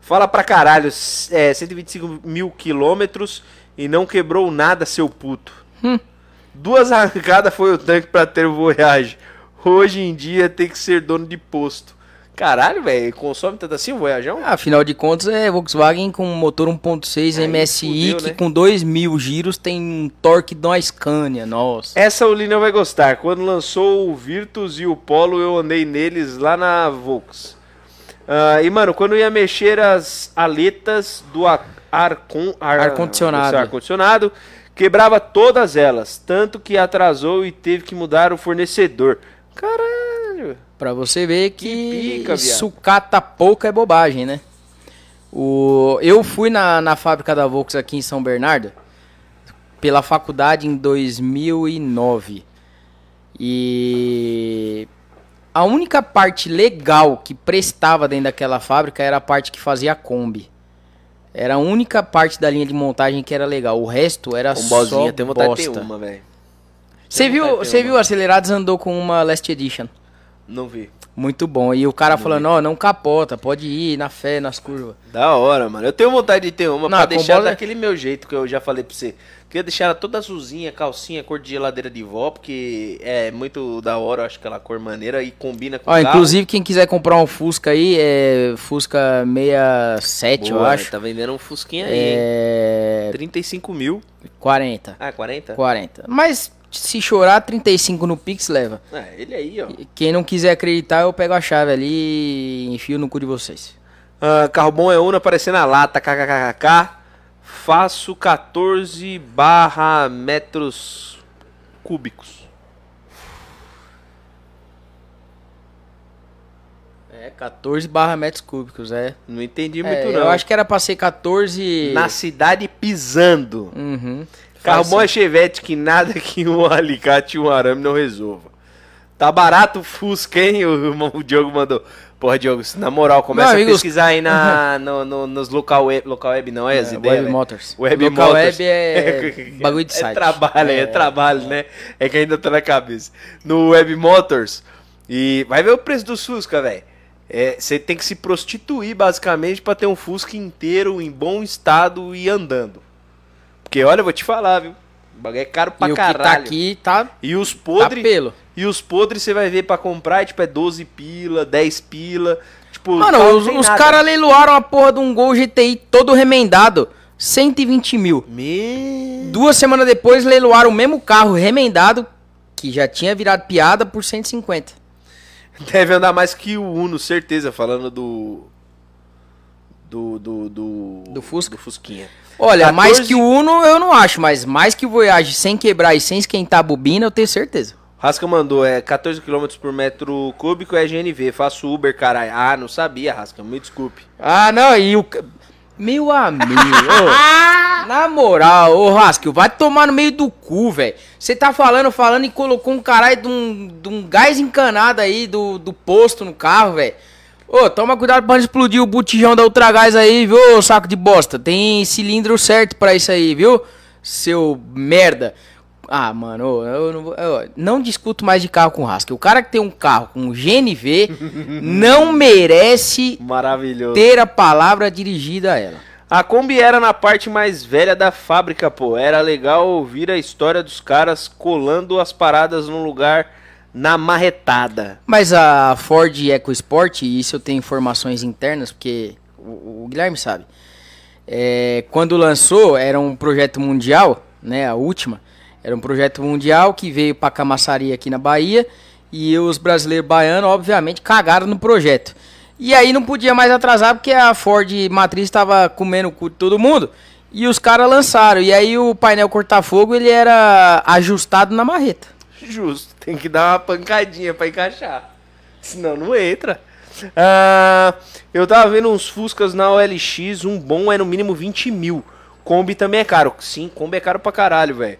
[SPEAKER 1] Fala pra caralho, é, 125 mil quilômetros e não quebrou nada, seu puto.
[SPEAKER 3] Hum.
[SPEAKER 1] Duas arrancadas foi o tanque pra ter o Voyage. Hoje em dia tem que ser dono de posto. Caralho, velho, consome tanto assim o Voyageão?
[SPEAKER 3] Afinal de contas, é Volkswagen com motor 1.6
[SPEAKER 1] Aí
[SPEAKER 3] MSI,
[SPEAKER 1] fudeu,
[SPEAKER 3] que
[SPEAKER 1] né?
[SPEAKER 3] com 2 mil giros tem um torque de uma Scania, nossa.
[SPEAKER 1] Essa o Lineu vai gostar. Quando lançou o Virtus e o Polo, eu andei neles lá na Volks. Ah, e, mano, quando ia mexer as aletas do a- arcon- ar-
[SPEAKER 3] Ar-condicionado.
[SPEAKER 1] esse ar-condicionado, quebrava todas elas. Tanto que atrasou e teve que mudar o fornecedor. Caralho.
[SPEAKER 3] Pra você ver que,
[SPEAKER 1] Que pica,
[SPEAKER 3] sucata pouco é bobagem, né? O, eu fui na, na fábrica da Volks aqui em São Bernardo pela faculdade em 2009. E a única parte legal que prestava dentro daquela fábrica era a parte que fazia a Kombi. Era a única parte da linha de montagem que era legal. O resto era só
[SPEAKER 1] bozinha, tem vontade de ter
[SPEAKER 3] bosta.
[SPEAKER 1] uma, velho.
[SPEAKER 3] Você viu, você viu Acelerados andou com uma Last Edition?
[SPEAKER 1] Não vi.
[SPEAKER 3] Muito bom. E o cara falando, ó, não capota, pode ir na fé, nas curvas.
[SPEAKER 1] Da hora, mano. Eu tenho vontade de ter uma
[SPEAKER 3] Não,
[SPEAKER 1] pra deixar
[SPEAKER 3] bola-
[SPEAKER 1] daquele meu jeito que eu já falei pra você. Queria deixar ela toda azulzinha, calcinha, cor de geladeira de vó, porque é muito da hora, eu acho aquela cor maneira e combina com
[SPEAKER 3] Ó,
[SPEAKER 1] o carro.
[SPEAKER 3] inclusive quem quiser comprar um Fusca aí, é Fusca 67, eu
[SPEAKER 1] Boa,
[SPEAKER 3] acho.
[SPEAKER 1] Tá vendendo um Fusquinha aí, hein?
[SPEAKER 3] É
[SPEAKER 1] 35 mil.
[SPEAKER 3] 40.
[SPEAKER 1] Ah, 40?
[SPEAKER 3] 40. Mas se chorar, 35 no Pix leva.
[SPEAKER 1] É, ele aí, ó.
[SPEAKER 3] Quem não quiser acreditar, eu pego a chave ali e enfio no cu de vocês.
[SPEAKER 1] Ah, carro bom é Uno aparecendo na lata, kkkk. Faço 14 barra metros cúbicos.
[SPEAKER 3] É, 14 barra metros cúbicos, é.
[SPEAKER 1] Não entendi
[SPEAKER 3] É,
[SPEAKER 1] muito, não.
[SPEAKER 3] eu acho que era pra ser 14...
[SPEAKER 1] Na cidade pisando.
[SPEAKER 3] Uhum.
[SPEAKER 1] Carro bom é. Chevette que nada *laughs* que um alicate e um arame não resolva. Tá barato o Fusca, hein? O, o Diogo mandou. Porra, Diogo, na moral, começa
[SPEAKER 3] amigo,
[SPEAKER 1] a pesquisar aí na, *laughs* no, no- nos local web. Local web não, é as
[SPEAKER 3] É,
[SPEAKER 1] ideias.
[SPEAKER 3] Web
[SPEAKER 1] velho.
[SPEAKER 3] Motors.
[SPEAKER 1] Web
[SPEAKER 3] Local
[SPEAKER 1] Motors.
[SPEAKER 3] web é *laughs* bagulho de
[SPEAKER 1] É
[SPEAKER 3] site.
[SPEAKER 1] trabalho, é, trabalho, né? É que ainda tá na cabeça. No Web Motors. E vai ver o preço dos Fusca, velho. Você tem que se prostituir basicamente pra ter um Fusca inteiro em bom estado e andando. Porque olha, eu vou te falar, viu? O bagulho é caro pra
[SPEAKER 3] e o
[SPEAKER 1] caralho.
[SPEAKER 3] tá aqui tá,
[SPEAKER 1] E os
[SPEAKER 3] tá
[SPEAKER 1] podres,
[SPEAKER 3] pelo.
[SPEAKER 1] e os podres você vai ver pra comprar, tipo, é 12 pila, 10 pila. Tipo,
[SPEAKER 3] Mano, os, os caras leiloaram a porra de um Gol GTI todo remendado. 120 mil.
[SPEAKER 1] Me...
[SPEAKER 3] Duas semanas depois leiloaram o mesmo carro remendado, que já tinha virado piada, por 150.
[SPEAKER 1] Deve andar mais que o Uno, certeza, falando do. Do. Do, do,
[SPEAKER 3] Do Fusca?
[SPEAKER 1] Do Fusquinha.
[SPEAKER 3] Olha,
[SPEAKER 1] 14
[SPEAKER 3] mais que o Uno eu não acho, mas mais que o Voyage sem quebrar e sem esquentar a bobina, eu tenho certeza.
[SPEAKER 1] Rasca mandou, é 14 km por metro cúbico é GNV. Faço Uber, caralho. Ah, não sabia, Rasca, me desculpe.
[SPEAKER 3] Ah, não, e o. Meu amigo, ô, *laughs* na moral, ô Raskel, vai tomar no meio do cu, velho. Você tá falando, falando e colocou um caralho de um, de um gás encanado aí do, do posto no carro, velho. Ô, toma cuidado pra não explodir o botijão da Ultragás aí, viu, saco de bosta. Tem cilindro certo pra isso aí, viu? Seu merda. Ah, mano, eu não, eu não discuto mais de carro com Raskel. O cara que tem um carro com GNV *laughs* não merece ter a palavra dirigida a ela.
[SPEAKER 1] A Kombi era na parte mais velha da fábrica, pô. Era legal ouvir a história dos caras colando as paradas num lugar na marretada.
[SPEAKER 3] Mas a Ford EcoSport, isso eu tenho informações internas, porque o, o Guilherme sabe. É, quando lançou, era um projeto mundial, né? A última. Era um projeto mundial que veio para Camaçaria aqui na Bahia. E os brasileiros baianos, obviamente, cagaram no projeto. E aí não podia mais atrasar porque a Ford Matriz estava comendo o cu de todo mundo. E os caras lançaram. E aí o painel corta-fogo ele era ajustado na marreta. *laughs*
[SPEAKER 1] Justo, tem que dar uma pancadinha pra encaixar. Senão não entra. Ah, eu tava vendo uns Fuscas na OLX, um bom é no mínimo 20 mil. Kombi também é caro. Sim, Kombi é caro pra caralho, velho.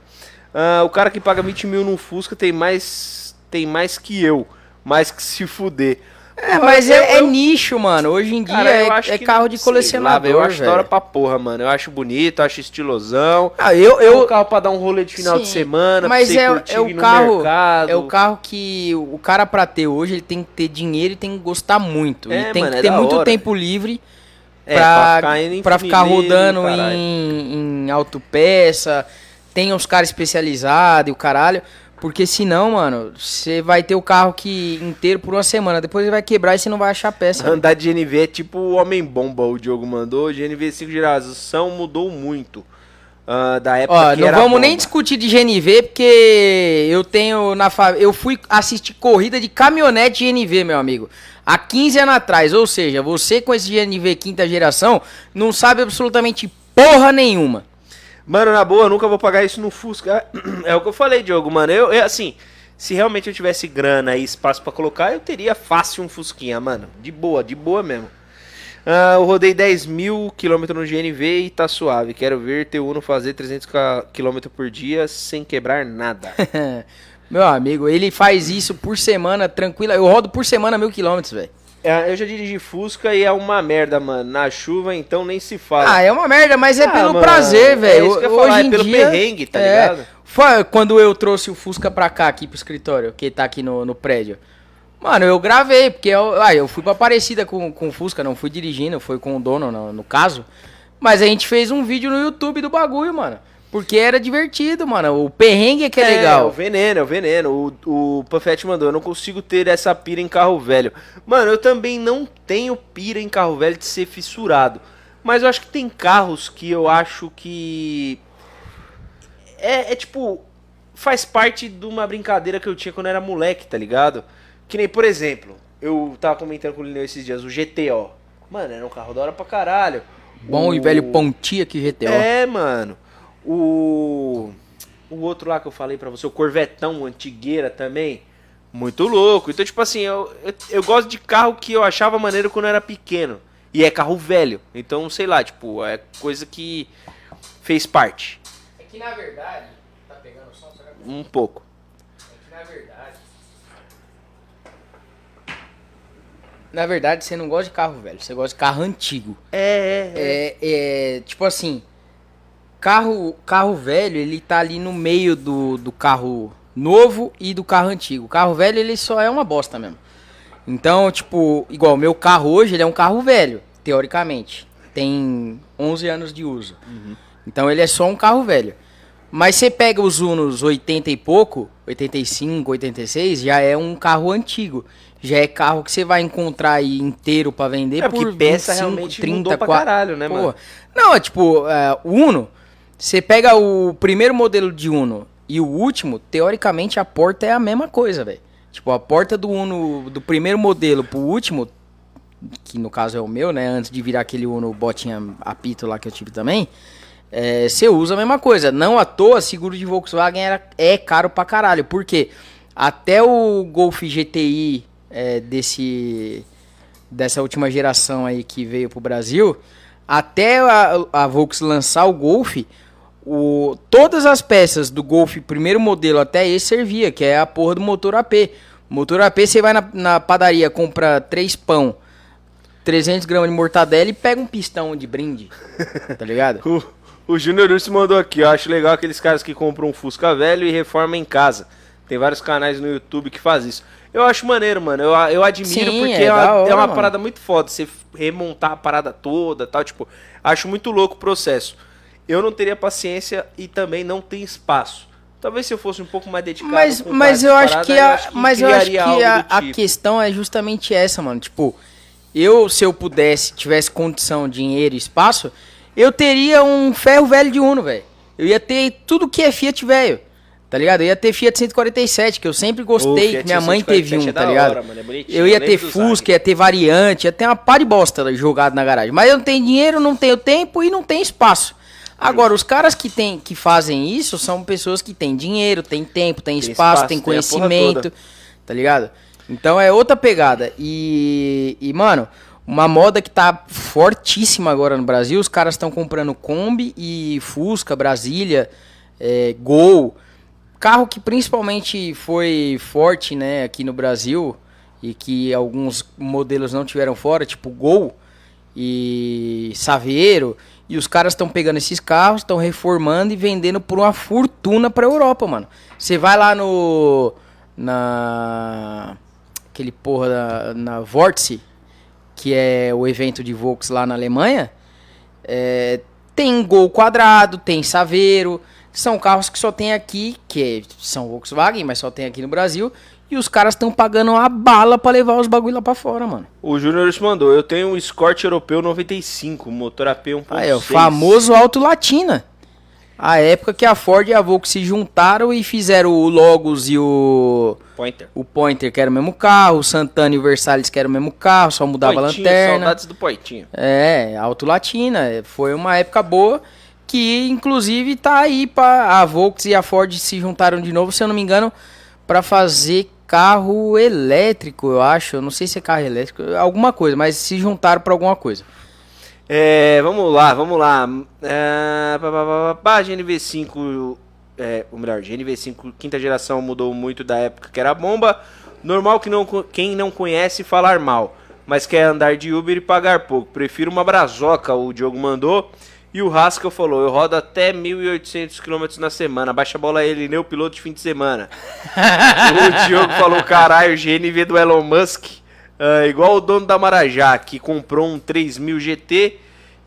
[SPEAKER 1] Ah, o cara que paga 20 mil num Fusca tem mais. tem mais que eu. Mais que se fuder.
[SPEAKER 3] É, mas
[SPEAKER 1] eu-
[SPEAKER 3] é, é
[SPEAKER 1] eu-
[SPEAKER 3] nicho, mano. Hoje em dia
[SPEAKER 1] Cara, eu
[SPEAKER 3] é,
[SPEAKER 1] acho
[SPEAKER 3] é carro de
[SPEAKER 1] lá,
[SPEAKER 3] colecionador,
[SPEAKER 1] velho, eu acho da hora
[SPEAKER 3] velho.
[SPEAKER 1] pra porra, mano. Eu acho bonito, eu acho estilosão.
[SPEAKER 3] Ah, eu,
[SPEAKER 1] É um
[SPEAKER 3] eu,
[SPEAKER 1] carro pra dar um rolê de final de
[SPEAKER 3] Sim,
[SPEAKER 1] semana,
[SPEAKER 3] mas
[SPEAKER 1] pra você
[SPEAKER 3] é, é o carro,
[SPEAKER 1] mercado.
[SPEAKER 3] é o carro que o cara pra ter hoje, ele tem que ter dinheiro e tem que gostar muito.
[SPEAKER 1] É,
[SPEAKER 3] e tem
[SPEAKER 1] mano,
[SPEAKER 3] que
[SPEAKER 1] é
[SPEAKER 3] ter muito
[SPEAKER 1] hora.
[SPEAKER 3] tempo livre
[SPEAKER 1] É,
[SPEAKER 3] pra,
[SPEAKER 1] ficar indo em
[SPEAKER 3] pra ficar rodando
[SPEAKER 1] caralho.
[SPEAKER 3] em, em autopeça, tem uns caras especializados e o caralho. Porque senão, mano, você vai ter o carro que inteiro por uma semana. Depois ele vai quebrar e você não vai achar peça.
[SPEAKER 1] Andar de GNV é tipo o Homem-Bomba, o Diogo mandou. GNV 5 geração mudou muito. ah, da época
[SPEAKER 3] Ó,
[SPEAKER 1] que
[SPEAKER 3] não
[SPEAKER 1] era
[SPEAKER 3] vamos
[SPEAKER 1] bomba.
[SPEAKER 3] nem discutir de GNV, porque eu tenho na fa... eu fui assistir corrida de caminhonete GNV, meu amigo, há 15 anos atrás. Ou seja, você com esse GNV quinta geração não sabe absolutamente porra nenhuma.
[SPEAKER 1] Mano, na boa, eu nunca vou pagar isso no Fusca. *clears throat* É o que eu falei, Diogo, mano. Eu, eu, assim, se realmente eu tivesse grana e espaço pra colocar, eu teria fácil um Fusquinha, mano. De boa, de boa mesmo. Ah, eu rodei 10 mil quilômetros no GNV e tá suave. Quero ver teu Uno fazer 300 km por dia sem quebrar nada. *laughs*
[SPEAKER 3] meu amigo, ele faz isso por semana, tranquila. Eu rodo por semana mil quilômetros, velho.
[SPEAKER 1] É, eu já dirigi Fusca e é uma merda, mano. Na chuva, então nem se fala.
[SPEAKER 3] Ah, é uma merda, mas é
[SPEAKER 1] Ah,
[SPEAKER 3] pelo
[SPEAKER 1] mano,
[SPEAKER 3] prazer,
[SPEAKER 1] é
[SPEAKER 3] velho.
[SPEAKER 1] ia
[SPEAKER 3] Hoje
[SPEAKER 1] falar, é
[SPEAKER 3] em
[SPEAKER 1] pelo
[SPEAKER 3] dia,
[SPEAKER 1] perrengue, tá
[SPEAKER 3] é,
[SPEAKER 1] ligado?
[SPEAKER 3] Foi quando eu trouxe o Fusca pra cá, aqui pro escritório, que tá aqui no, no prédio. Mano, eu gravei, porque eu, ah, eu fui pra Aparecida com, com o Fusca, não fui dirigindo, foi com o dono, no, no caso. Mas a gente fez um vídeo no YouTube do bagulho, mano. Porque era divertido, mano. O perrengue é que é,
[SPEAKER 1] É,
[SPEAKER 3] legal.
[SPEAKER 1] o veneno, é o veneno. O, o Puffet mandou, eu não consigo ter essa pira em carro velho. Mano, eu também não tenho pira em carro velho de ser fissurado. Mas eu acho que tem carros que eu acho que. É, é tipo. Faz parte de uma brincadeira que eu tinha quando eu era moleque, tá ligado? Que nem, por exemplo, eu tava comentando com o Lineu esses dias, o GTO. Mano, era um carro da hora pra caralho.
[SPEAKER 3] Bom e
[SPEAKER 1] O-
[SPEAKER 3] velho Pontia que GTO.
[SPEAKER 1] é, mano. O. O outro lá que eu falei pra você, o Corvetão, Antigueira também. Muito louco. Então, tipo assim, eu, eu, eu gosto de carro que eu achava maneiro quando eu era pequeno. E é carro velho. Então, sei lá, tipo, é coisa que fez parte.
[SPEAKER 3] É que na verdade. Tá pegando som? Será que
[SPEAKER 1] Um pouco.
[SPEAKER 3] É que na verdade. Na verdade, você não gosta de carro velho, você gosta de carro antigo.
[SPEAKER 1] É, é, é.
[SPEAKER 3] É, é, tipo assim, carro, carro velho, ele tá ali no meio do, do carro novo e do carro antigo. O carro velho, ele só é uma bosta mesmo. Então, tipo, igual o meu carro hoje, ele é um carro velho, teoricamente. Tem 11 anos de uso. Então ele é só um carro velho. Mas você pega os Unos 80 e pouco, 85, 86, já é um carro antigo. Já é carro que você vai encontrar aí inteiro pra vender
[SPEAKER 1] É, porque
[SPEAKER 3] por
[SPEAKER 1] peça
[SPEAKER 3] 25,
[SPEAKER 1] realmente
[SPEAKER 3] 30,
[SPEAKER 1] mudou pra
[SPEAKER 3] 40.
[SPEAKER 1] caralho, né,
[SPEAKER 3] Pô,
[SPEAKER 1] mano?
[SPEAKER 3] Não, é tipo, é, o Uno, você pega o primeiro modelo de Uno e o último, teoricamente a porta é a mesma coisa, velho. Tipo, a porta do Uno, do primeiro modelo pro último, que no caso é o meu, né? Antes de virar aquele Uno botinha apito lá que eu tive também, é, você usa a mesma coisa. Não à toa, seguro de Volkswagen era, é caro pra caralho. Por quê? Até o Golf GTI é, desse, dessa última geração aí que veio pro Brasil, até a, a Volks lançar o Golf, o, todas as peças do Golf primeiro modelo até esse servia, que é a porra do motor AP. Motor AP, você vai na, na padaria, compra três pão, 300 gramas de mortadela e pega um pistão de brinde, tá ligado? *laughs*
[SPEAKER 1] O, o Júnior Urso mandou aqui, ó. Acho legal aqueles caras que compram um Fusca velho e reformam em casa. Tem vários canais no YouTube que faz isso. Eu acho maneiro, mano. Eu, eu admiro
[SPEAKER 3] Sim,
[SPEAKER 1] porque
[SPEAKER 3] é
[SPEAKER 1] é, uma,
[SPEAKER 3] da hora,
[SPEAKER 1] é uma parada muito foda. Você remontar a parada toda tal. Tipo, acho muito louco o processo. Eu não teria paciência e também não tenho espaço. Talvez se eu fosse um pouco mais dedicado.
[SPEAKER 3] Mas, mas eu acho que
[SPEAKER 1] eu
[SPEAKER 3] a, mas eu acho que
[SPEAKER 1] criaria
[SPEAKER 3] a,
[SPEAKER 1] algo do
[SPEAKER 3] a
[SPEAKER 1] tipo.
[SPEAKER 3] questão é justamente essa, mano. Tipo, eu, se eu pudesse, tivesse condição, dinheiro e espaço, eu teria um ferro velho de Uno, velho. Eu ia ter tudo que é Fiat velho. Tá ligado? Eu ia ter Fiat 147, que eu sempre gostei, que minha mãe
[SPEAKER 1] 147
[SPEAKER 3] teve um,
[SPEAKER 1] é
[SPEAKER 3] tá ligado?
[SPEAKER 1] hora, mano, é
[SPEAKER 3] eu ia
[SPEAKER 1] eu
[SPEAKER 3] ter Fusca, ia ter variante, ia ter uma pá de bosta jogado na garagem. Mas eu não tenho dinheiro, não tenho tempo e não tenho espaço. Agora, os caras que, tem, que fazem isso são pessoas que têm dinheiro, têm tempo, têm espaço,
[SPEAKER 1] espaço,
[SPEAKER 3] têm conhecimento, tá ligado? Então é outra pegada. E, e, mano, uma moda que tá fortíssima agora no Brasil, os caras estão comprando Kombi e Fusca, Brasília, é, Gol. Carro que principalmente foi forte, né, aqui no Brasil e que alguns modelos não tiveram fora, tipo Gol e Saveiro. E os caras estão pegando esses carros, estão reformando e vendendo por uma fortuna pra Europa, mano. Você vai lá no. Na. Aquele porra da, na Vortice, que é o evento de Volks lá na Alemanha. é, tem Gol quadrado, tem Saveiro. São carros que só tem aqui, que são Volkswagen, mas só tem aqui no Brasil. E os caras estão pagando uma bala pra levar os bagulho lá pra fora, mano.
[SPEAKER 1] O Júnior mandou, eu tenho um Escort Europeu 95, motor AP 1.6.
[SPEAKER 3] Aí, o famoso Alto Latina. A época que a Ford e a Volkswagen se juntaram e fizeram o Logos e o,
[SPEAKER 1] Pointer.
[SPEAKER 3] o Pointer, que era o mesmo carro, o Santana e o Versalhes, que era o mesmo carro, só mudava
[SPEAKER 1] Poitinho,
[SPEAKER 3] a lanterna.
[SPEAKER 1] saudades do Poitinho.
[SPEAKER 3] É, Alto Latina. Foi uma época boa que, inclusive, tá aí para a Volkswagen e a Ford se juntaram de novo, se eu não me engano, para fazer carro elétrico, eu acho. Eu não sei se é carro elétrico, alguma coisa, mas se juntaram para alguma coisa.
[SPEAKER 1] É, vamos lá, vamos lá. É, pá, pá, pá, pá, pá, GNV5, é, ou melhor, GNV5 quinta geração mudou muito da época que era bomba. Normal que não, quem não conhece falar mal, mas quer andar de Uber e pagar pouco. Prefiro uma brazoca, o Diogo mandou. E o Haskell falou, eu rodo até 1.800 km na semana. Baixa a bola ele, nem o piloto de fim de semana. *laughs* o Diogo falou, caralho, GNV do Elon Musk. ah, igual o dono da Marajá, que comprou um 3000 GT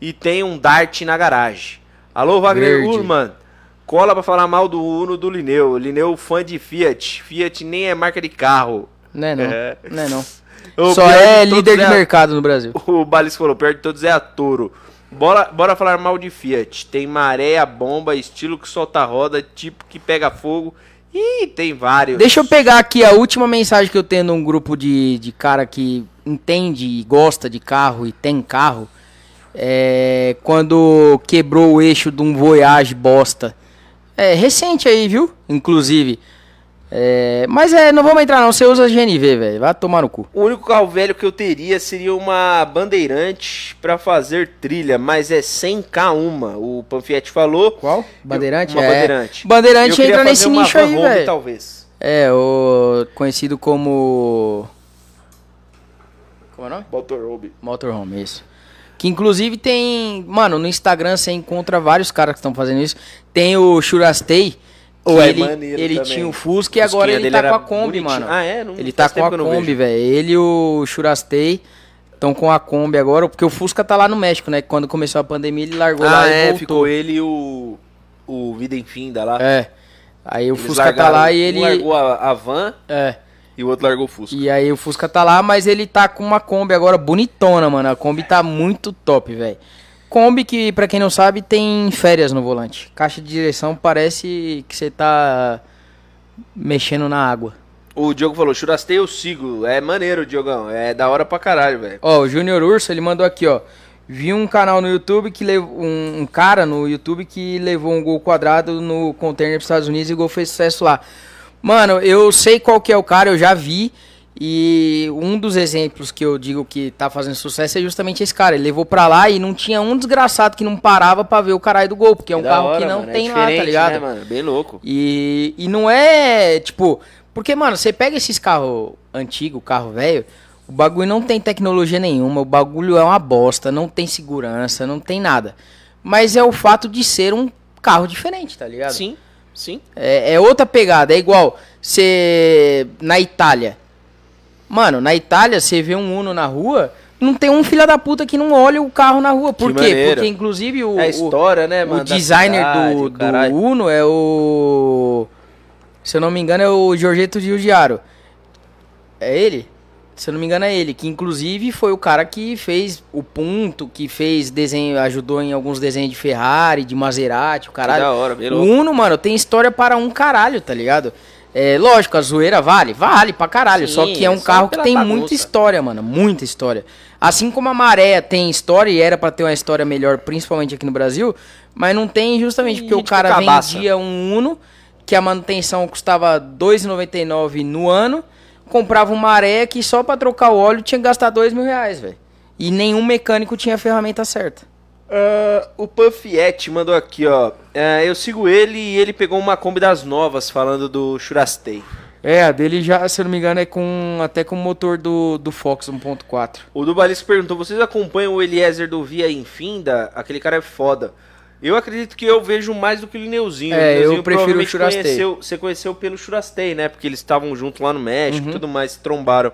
[SPEAKER 1] e tem um Dart na garagem. Alô, Wagner. Urman. Cola pra falar mal do Uno do Lineu. Lineu fã de Fiat. Fiat nem é marca de carro.
[SPEAKER 3] Não é não,
[SPEAKER 1] É.
[SPEAKER 3] não é não.
[SPEAKER 1] O
[SPEAKER 3] Só é líder de
[SPEAKER 1] é
[SPEAKER 3] mercado no Brasil. *laughs*
[SPEAKER 1] O Balis falou, pior de todos é a Toro. Bora, bora falar mal de Fiat. Tem maré, bomba, estilo que solta roda, tipo que pega fogo. Ih, tem vários.
[SPEAKER 3] Deixa eu pegar aqui a última mensagem que eu tenho num grupo de, de cara que entende e gosta de carro e tem carro. É, quando quebrou o eixo de um Voyage bosta. É recente aí, viu? Inclusive. É, mas é, não vamos entrar não. Você usa GNV, velho. Vai tomar no cu.
[SPEAKER 1] O único carro velho que eu teria seria uma Bandeirante pra fazer trilha, mas é 100k uma. O Panfietti falou.
[SPEAKER 3] Qual? Bandeirante?
[SPEAKER 1] Uma
[SPEAKER 3] é.
[SPEAKER 1] Bandeirante.
[SPEAKER 3] Bandeirante
[SPEAKER 1] Eu
[SPEAKER 3] entra
[SPEAKER 1] fazer
[SPEAKER 3] nesse
[SPEAKER 1] uma
[SPEAKER 3] nicho aí, velho.
[SPEAKER 1] talvez.
[SPEAKER 3] É, o conhecido como. Como é o nome?
[SPEAKER 1] Motorhome.
[SPEAKER 3] Motorhome, isso. Que inclusive tem. Mano, no Instagram você encontra vários caras que estão fazendo isso. Tem o Churastei.
[SPEAKER 1] É
[SPEAKER 3] ele
[SPEAKER 1] maneiro
[SPEAKER 3] ele
[SPEAKER 1] também.
[SPEAKER 3] tinha o Fusca e agora ele tá com a Kombi,
[SPEAKER 1] bonitinho.
[SPEAKER 3] mano.
[SPEAKER 1] Ah, é? Não-
[SPEAKER 3] ele tá com a Kombi, velho. Ele e o Churastei estão com a Kombi agora, porque o Fusca tá lá no México, né? Quando começou a pandemia, ele largou
[SPEAKER 1] Ah,
[SPEAKER 3] lá e
[SPEAKER 1] é,
[SPEAKER 3] voltou.
[SPEAKER 1] ficou ele e o. O Vida Infinda lá.
[SPEAKER 3] É. Aí o
[SPEAKER 1] Eles
[SPEAKER 3] Fusca tá
[SPEAKER 1] largaram-
[SPEAKER 3] lá e
[SPEAKER 1] um
[SPEAKER 3] ele.
[SPEAKER 1] largou a, a van
[SPEAKER 3] É.
[SPEAKER 1] e o outro largou o Fusca.
[SPEAKER 3] E aí o Fusca tá lá, mas ele tá com uma Kombi agora bonitona, mano. A Kombi tá muito top, velho. Kombi que, pra quem não sabe, tem férias no volante. Caixa de direção parece que você tá mexendo na água.
[SPEAKER 1] O Diogo falou, churastei eu sigo. É maneiro, Diogão. É da hora pra caralho, velho.
[SPEAKER 3] Ó, o Júnior Urso, ele mandou aqui, ó. Vi um canal no YouTube que levou. Um, um cara no YouTube que levou um gol quadrado no container pros Estados Unidos e o gol fez sucesso lá. Mano, eu sei qual que é o cara, eu já vi. E um dos exemplos que eu digo que tá fazendo sucesso é justamente esse cara. Ele levou pra lá e não tinha um desgraçado que não parava pra ver o caralho do gol, porque é um
[SPEAKER 1] Da
[SPEAKER 3] carro
[SPEAKER 1] hora,
[SPEAKER 3] que não
[SPEAKER 1] mano. É
[SPEAKER 3] tem lá, tá
[SPEAKER 1] diferente,
[SPEAKER 3] ligado?
[SPEAKER 1] Né, mano? Bem louco.
[SPEAKER 3] E, e não é, tipo... Porque, mano, você pega esses carros antigos, carro velho, o bagulho não tem tecnologia nenhuma, o bagulho é uma bosta, não tem segurança, não tem nada. Mas é o fato de ser um carro diferente, tá ligado?
[SPEAKER 1] Sim, sim.
[SPEAKER 3] É, é outra pegada, é igual você... Na Itália. Mano, na Itália, você vê um Uno na rua... Não tem um filho da puta que não olha o carro na rua. Por
[SPEAKER 1] Que
[SPEAKER 3] quê?
[SPEAKER 1] maneiro.
[SPEAKER 3] Porque, inclusive, o,
[SPEAKER 1] É a
[SPEAKER 3] o-
[SPEAKER 1] história, né,
[SPEAKER 3] o
[SPEAKER 1] mano? da
[SPEAKER 3] designer
[SPEAKER 1] cidade,
[SPEAKER 3] do,
[SPEAKER 1] o
[SPEAKER 3] do Uno é o Se eu não me engano, é o Giorgetto Giugiaro. É ele? Se eu não me engano, é ele. Que inclusive foi o cara que fez o ponto, que fez desenho, ajudou em alguns desenhos de Ferrari, de Maserati, o caralho.
[SPEAKER 1] da hora, bem
[SPEAKER 3] o. Uno, mano, tem história para um caralho, tá ligado? É, lógico, a zoeira vale, vale pra caralho.
[SPEAKER 1] Sim,
[SPEAKER 3] só que é um carro que tem
[SPEAKER 1] bagunça.
[SPEAKER 3] muita história, mano. Muita história. Assim como a Maré tem história e era pra ter uma história melhor, principalmente aqui no Brasil, mas não tem justamente
[SPEAKER 1] Tem
[SPEAKER 3] porque o cara vendia um Uno, que a manutenção custava R$ 2,99 no ano, comprava uma Maré que só pra trocar o óleo tinha que gastar dois mil reais, velho. E nenhum mecânico tinha a ferramenta certa.
[SPEAKER 1] Ah, o Panfiet mandou aqui, ó. É, eu sigo ele e ele pegou uma Kombi das novas falando do Churastei.
[SPEAKER 3] É, a dele já, se eu não me engano, é com até com o motor do, do Fox 1.4.
[SPEAKER 1] O Dubalisco perguntou: vocês acompanham o Eliezer do Via Infinda? Aquele cara é foda. Eu acredito que eu vejo mais do que o Lineuzinho.
[SPEAKER 3] É,
[SPEAKER 1] o Lineuzinho
[SPEAKER 3] eu prefiro o Churastei.
[SPEAKER 1] conheceu- Você conheceu pelo Churastei, né? Porque eles estavam juntos lá no México
[SPEAKER 3] Uhum.
[SPEAKER 1] e tudo mais, se trombaram.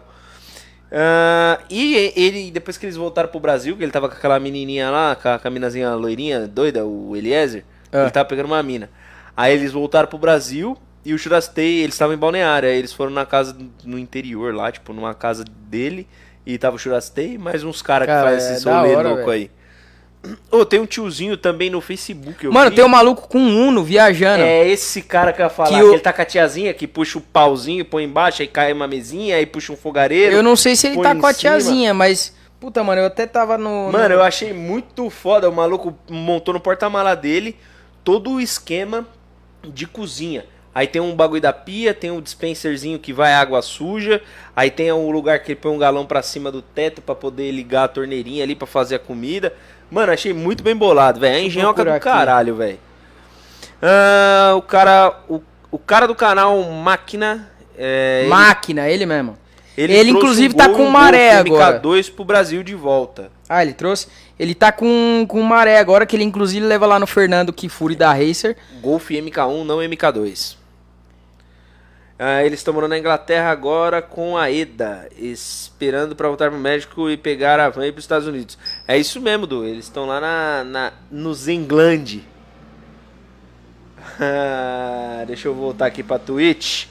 [SPEAKER 1] Ah, e ele, depois que eles voltaram pro Brasil, que ele tava com aquela menininha lá, com a, com a minazinha loirinha, doida, o Eliezer,
[SPEAKER 3] Ah.
[SPEAKER 1] ele tava pegando uma mina. Aí eles voltaram pro Brasil e o Churastei, eles estavam em Balneário, aí eles foram na casa no interior lá, tipo, numa casa dele, e tava o Churastei e mais uns caras que
[SPEAKER 3] Cara,
[SPEAKER 1] fazem
[SPEAKER 3] é
[SPEAKER 1] esse
[SPEAKER 3] da
[SPEAKER 1] rolê louco
[SPEAKER 3] velho.
[SPEAKER 1] aí. Ô, tem um tiozinho também no Facebook, eu
[SPEAKER 3] Mano,
[SPEAKER 1] vi.
[SPEAKER 3] tem um maluco com um Uno viajando.
[SPEAKER 1] É esse cara que eu ia falar,
[SPEAKER 3] Que o-
[SPEAKER 1] ele tá com a tiazinha que puxa o pauzinho, põe embaixo, aí cai uma mesinha, aí puxa um fogareiro.
[SPEAKER 3] eu não sei se ele tá com a tiazinha, mas. Puta, mano, eu até tava no.
[SPEAKER 1] Mano,
[SPEAKER 3] no-
[SPEAKER 1] eu achei muito foda. O maluco montou no porta-mala dele todo o esquema de cozinha. Aí tem um bagulho da pia, tem um dispenserzinho que vai água suja, aí tem um lugar que ele põe um galão pra cima do teto pra poder ligar a torneirinha ali pra fazer a comida. Mano, achei muito bem bolado, velho. É engenhoca do caralho, velho. Ah, o cara, o, o cara do canal Máquina, é, ele-
[SPEAKER 3] Máquina, ele mesmo.
[SPEAKER 1] ele,
[SPEAKER 3] inclusive, tá com maré agora.
[SPEAKER 1] MK2 pro Brasil de volta.
[SPEAKER 3] Ah, ele trouxe. Ele tá com, com maré agora, que ele inclusive leva lá no Fernando Kifuri da Racer.
[SPEAKER 1] Golf MK1, não MK2. Ah, eles estão morando na Inglaterra agora com a EDA, esperando pra voltar pro México e pegar a van e ir pros Estados Unidos. É isso mesmo, Du. Eles estão lá na, na, nos England. *laughs* Ah, deixa eu voltar aqui pra Twitch.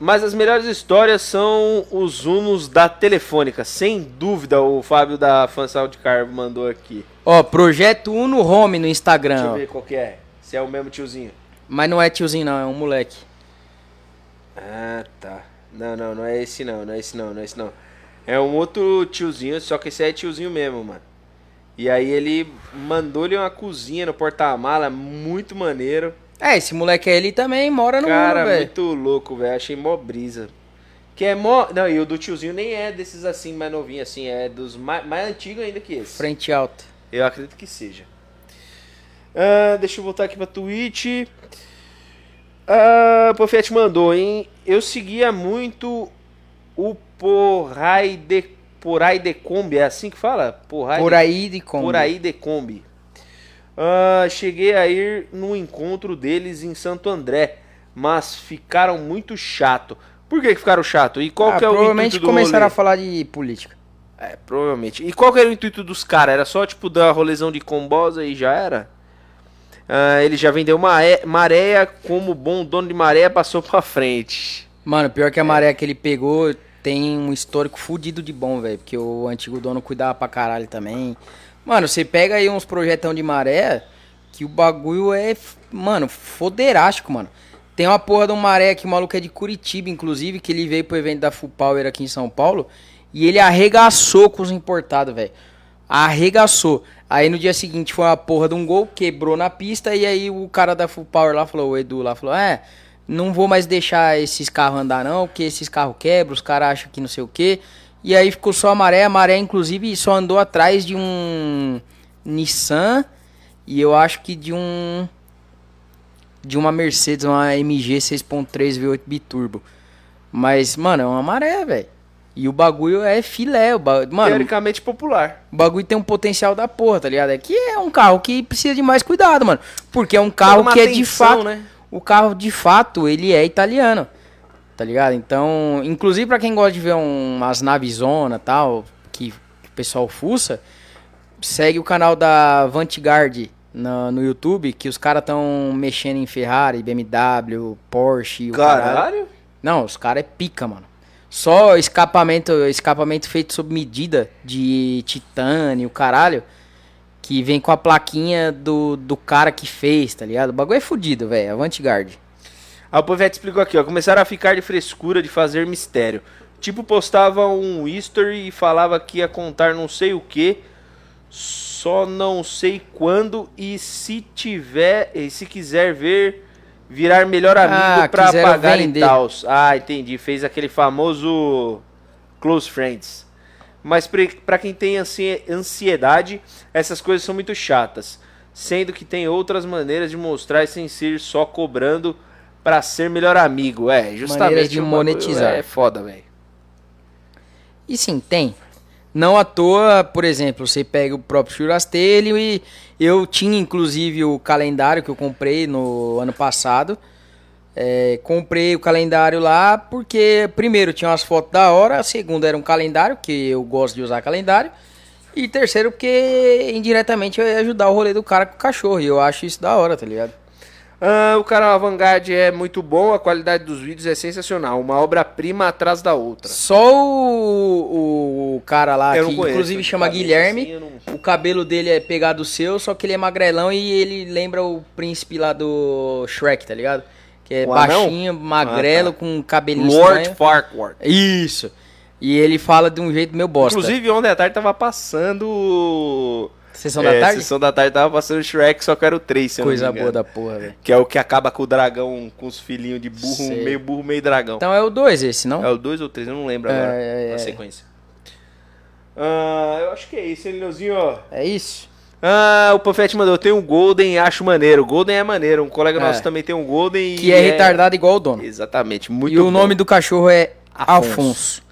[SPEAKER 1] Mas as melhores histórias são os Unos da Telefônica. Sem dúvida, o Fábio da Fansal de Carbo mandou aqui.
[SPEAKER 3] Ó, Projeto Uno Home no
[SPEAKER 1] Deixa
[SPEAKER 3] Instagram.
[SPEAKER 1] eu
[SPEAKER 3] ó.
[SPEAKER 1] ver qual que é. Se é o mesmo tiozinho.
[SPEAKER 3] Mas não é tiozinho, não, é um moleque.
[SPEAKER 1] Ah, tá. Não, não, não é esse não, não é esse não, não é esse não. É um outro tiozinho, só que esse é tiozinho mesmo, mano. E aí ele mandou-lhe uma cozinha no porta-mala, muito maneiro.
[SPEAKER 3] É, esse moleque aí, ele também mora no
[SPEAKER 1] Cara,
[SPEAKER 3] velho.
[SPEAKER 1] muito louco, velho. Achei mó brisa. Que é mó. Não, e o do tiozinho nem é desses assim, mais novinho assim, é dos mais, mais antigos ainda que esse.
[SPEAKER 3] Frente alta.
[SPEAKER 1] Eu acredito que seja. Ah, deixa eu voltar aqui pra Twitch. Ah, o Pofete mandou, hein? Eu seguia muito o Porrai de, Porai de Kombi, é assim que fala? Porrai
[SPEAKER 3] Por
[SPEAKER 1] de-
[SPEAKER 3] de
[SPEAKER 1] aí de Kombi. Ah, cheguei a ir no encontro deles em Santo André, mas ficaram muito chato. Por que, que ficaram chato? E qual
[SPEAKER 3] Ah,
[SPEAKER 1] que é o
[SPEAKER 3] provavelmente começaram a
[SPEAKER 1] rolê?
[SPEAKER 3] falar de política.
[SPEAKER 1] É, provavelmente. E qual que era o intuito dos caras? Era só, tipo, dar rolezão de combosa e já era? Ah, ele já vendeu maré, maréia, como bom dono de maré, passou pra frente.
[SPEAKER 3] Mano, pior que a maré que ele pegou tem um histórico fudido de bom, velho. Porque o antigo dono cuidava pra caralho também. Mano, você pega aí uns projetão de maré que o bagulho é, mano, foderástico, mano. Tem uma porra de um maré que o maluco é de Curitiba, inclusive, que ele veio pro evento da Full Power aqui em São Paulo. E ele arregaçou com os importados, velho. Arregaçou. Aí no dia seguinte foi uma porra de um gol, quebrou na pista. E aí o cara da Full Power lá falou, o Edu lá falou: É, não vou mais deixar esses carros andar, não, porque esses carros quebram, os caras acham que não sei o que. E aí ficou só a maré. A maré, inclusive, só andou atrás de um Nissan. E eu acho que de um. De uma Mercedes, uma MG 6.3 V8 biturbo. Mas, mano, é uma maré, velho. E o bagulho é filé. O ba... Mano,
[SPEAKER 1] Teoricamente popular.
[SPEAKER 3] o bagulho tem um potencial da porra, tá ligado? É que é um carro que precisa de mais cuidado, mano. Porque é um carro que é de
[SPEAKER 1] atenção,
[SPEAKER 3] fato.
[SPEAKER 1] né?
[SPEAKER 3] O carro de fato, ele é italiano. Tá ligado? Então, inclusive pra quem gosta de ver um- umas navezona tal, que, que o pessoal fuça, segue o canal da Vanguard no, no YouTube que os caras estão mexendo em Ferrari, BMW, Porsche. o caralho.
[SPEAKER 1] Caralho.
[SPEAKER 3] Não, os caras é pica, mano. Só escapamento, escapamento feito sob medida de titânio, caralho. Que vem com a plaquinha do, do cara que fez, tá ligado? O bagulho é fudido, velho. Avantgarde.
[SPEAKER 1] A Povete explicou aqui, ó. Começaram a ficar de frescura de fazer mistério. Tipo, postava um history e falava que ia contar não sei o que, só não sei quando e se tiver, e se quiser ver, virar melhor amigo
[SPEAKER 3] Ah,
[SPEAKER 1] pra
[SPEAKER 3] quiseram
[SPEAKER 1] pagar e
[SPEAKER 3] vender.
[SPEAKER 1] tal. Ah, entendi. Fez aquele famoso Close Friends. Mas pra quem tem ansi- ansiedade, essas coisas são muito chatas. Sendo que tem outras maneiras de mostrar sem ser só cobrando pra ser melhor amigo. É, justamente.
[SPEAKER 3] Maneiras de monetizar.
[SPEAKER 1] É foda, velho.
[SPEAKER 3] E sim, tem. Não à toa, por exemplo, você pega o próprio Churrastelho e eu tinha inclusive o calendário que eu comprei no ano passado. É, comprei o calendário lá porque, primeiro, tinha umas fotos da hora, segundo, era um calendário, que eu gosto de usar calendário, e terceiro, porque indiretamente eu ia ajudar o rolê do cara com o cachorro, e eu acho isso da hora, tá ligado?
[SPEAKER 1] Ah, o canal Vanguard é muito bom, a qualidade dos vídeos é sensacional. Uma obra-prima atrás da outra.
[SPEAKER 3] Só o, o cara lá,
[SPEAKER 1] Eu
[SPEAKER 3] que
[SPEAKER 1] conheço,
[SPEAKER 3] inclusive chama Guilherme,
[SPEAKER 1] assim, não-
[SPEAKER 3] O cabelo dele é pegado do seu, só que ele é magrelão e ele lembra o príncipe lá do Shrek, tá ligado? Que é
[SPEAKER 1] O anão?
[SPEAKER 3] baixinho, magrelo,
[SPEAKER 1] Ah, tá.
[SPEAKER 3] com cabelinho
[SPEAKER 1] Lord
[SPEAKER 3] estranho.
[SPEAKER 1] Farquhar.
[SPEAKER 3] Isso. E ele fala de um jeito meio bosta.
[SPEAKER 1] Inclusive, ontem à tarde tava passando.
[SPEAKER 3] Sessão
[SPEAKER 1] é,
[SPEAKER 3] da tarde?
[SPEAKER 1] Sessão da tarde tava passando Shrek, só que era o 3, se eu
[SPEAKER 3] Coisa boa da porra, velho.
[SPEAKER 1] Que é o que acaba com o dragão, com os filhinhos de burro,
[SPEAKER 3] Sei.
[SPEAKER 1] meio burro, meio dragão.
[SPEAKER 3] Então é o 2 esse, não?
[SPEAKER 1] É o 2 ou 3, eu não lembro
[SPEAKER 3] É,
[SPEAKER 1] agora.
[SPEAKER 3] é,
[SPEAKER 1] na
[SPEAKER 3] é.
[SPEAKER 1] sequência. Ah, eu acho que é isso, hein, Leozinho? ó.
[SPEAKER 3] É isso?
[SPEAKER 1] Ah, o Pofete mandou, tem um Golden, acho maneiro. Golden é maneiro, um colega
[SPEAKER 3] É.
[SPEAKER 1] nosso também tem um Golden
[SPEAKER 3] Que é retardado igual o dono.
[SPEAKER 1] Exatamente, muito
[SPEAKER 3] e o
[SPEAKER 1] bom.
[SPEAKER 3] nome do cachorro é
[SPEAKER 1] Afonso.
[SPEAKER 3] Afonso.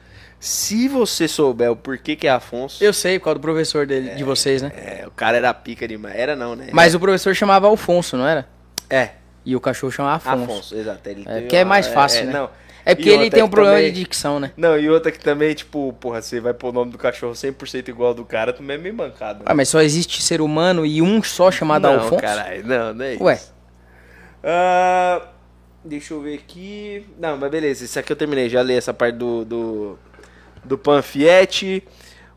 [SPEAKER 1] Se você souber o porquê que é Afonso...
[SPEAKER 3] Eu sei, por causa do professor dele, de vocês, né?
[SPEAKER 1] É, o cara era pica demais. Era não, né?
[SPEAKER 3] Mas o professor chamava Alfonso, não era?
[SPEAKER 1] É,
[SPEAKER 3] E o cachorro chamava Afonso.
[SPEAKER 1] Afonso, exato. Ele
[SPEAKER 3] É, que é mais fácil, né?
[SPEAKER 1] Não.
[SPEAKER 3] É porque ele tem um problema
[SPEAKER 1] também-
[SPEAKER 3] de dicção, né?
[SPEAKER 1] Não, e outra que também, tipo, porra, você vai pôr o nome do cachorro 100% igual ao do cara, também é meio mancado.
[SPEAKER 3] Ah, mas só existe ser humano e um só chamado
[SPEAKER 1] não,
[SPEAKER 3] Alfonso?
[SPEAKER 1] caralho, não, não é isso.
[SPEAKER 3] Ué.
[SPEAKER 1] Ah, deixa eu ver aqui. Não, mas beleza, isso aqui eu terminei, já li essa parte do, do, do Panfiete.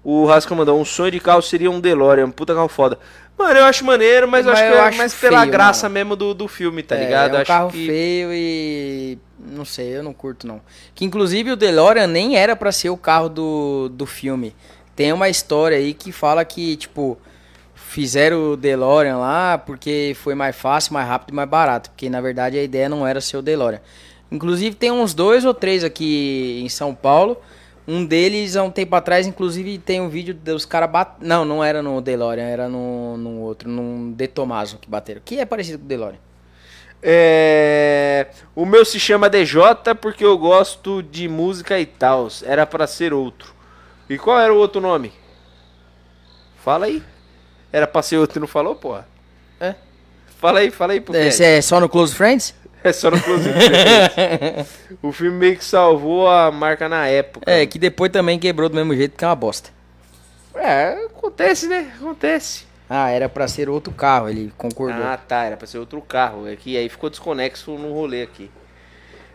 [SPEAKER 1] O Rasco mandou, um sonho de carro seria um DeLorean, puta carro foda. Mano, eu acho maneiro, mas,
[SPEAKER 3] Mas
[SPEAKER 1] acho que
[SPEAKER 3] eu
[SPEAKER 1] é
[SPEAKER 3] acho
[SPEAKER 1] mais pela
[SPEAKER 3] feio,
[SPEAKER 1] graça
[SPEAKER 3] mano.
[SPEAKER 1] mesmo do, do filme, tá
[SPEAKER 3] É,
[SPEAKER 1] ligado?
[SPEAKER 3] É um
[SPEAKER 1] acho
[SPEAKER 3] carro
[SPEAKER 1] que...
[SPEAKER 3] feio e. Não sei, eu não curto não. Que inclusive o DeLorean nem era pra ser o carro do, do filme. Tem uma história aí que fala que, tipo, fizeram o DeLorean lá porque foi mais fácil, mais rápido e mais barato. Porque na verdade a ideia não era ser o DeLorean. Inclusive tem uns dois ou três aqui em São Paulo. Um deles, há um tempo atrás, inclusive tem um vídeo dos caras batendo. Não, não era no DeLorean, era no, no outro, num De Tomaso que bateram. Que é parecido com o DeLorean.
[SPEAKER 1] É... O meu se chama DJ porque eu gosto de música e tal. Era pra ser outro. E qual era o outro nome? Fala aí. Era pra ser outro e não falou, porra?
[SPEAKER 3] É.
[SPEAKER 1] Fala aí, fala aí, porque
[SPEAKER 3] Esse é só no Close Friends?
[SPEAKER 1] É só no Close. O filme meio que salvou a marca na época.
[SPEAKER 3] É, que depois também quebrou do mesmo jeito, que é uma bosta.
[SPEAKER 1] É, acontece, né? Acontece.
[SPEAKER 3] Ah, era pra ser outro carro, ele concordou.
[SPEAKER 1] Ah, tá, era pra ser outro carro. É que aí ficou desconexo no rolê aqui.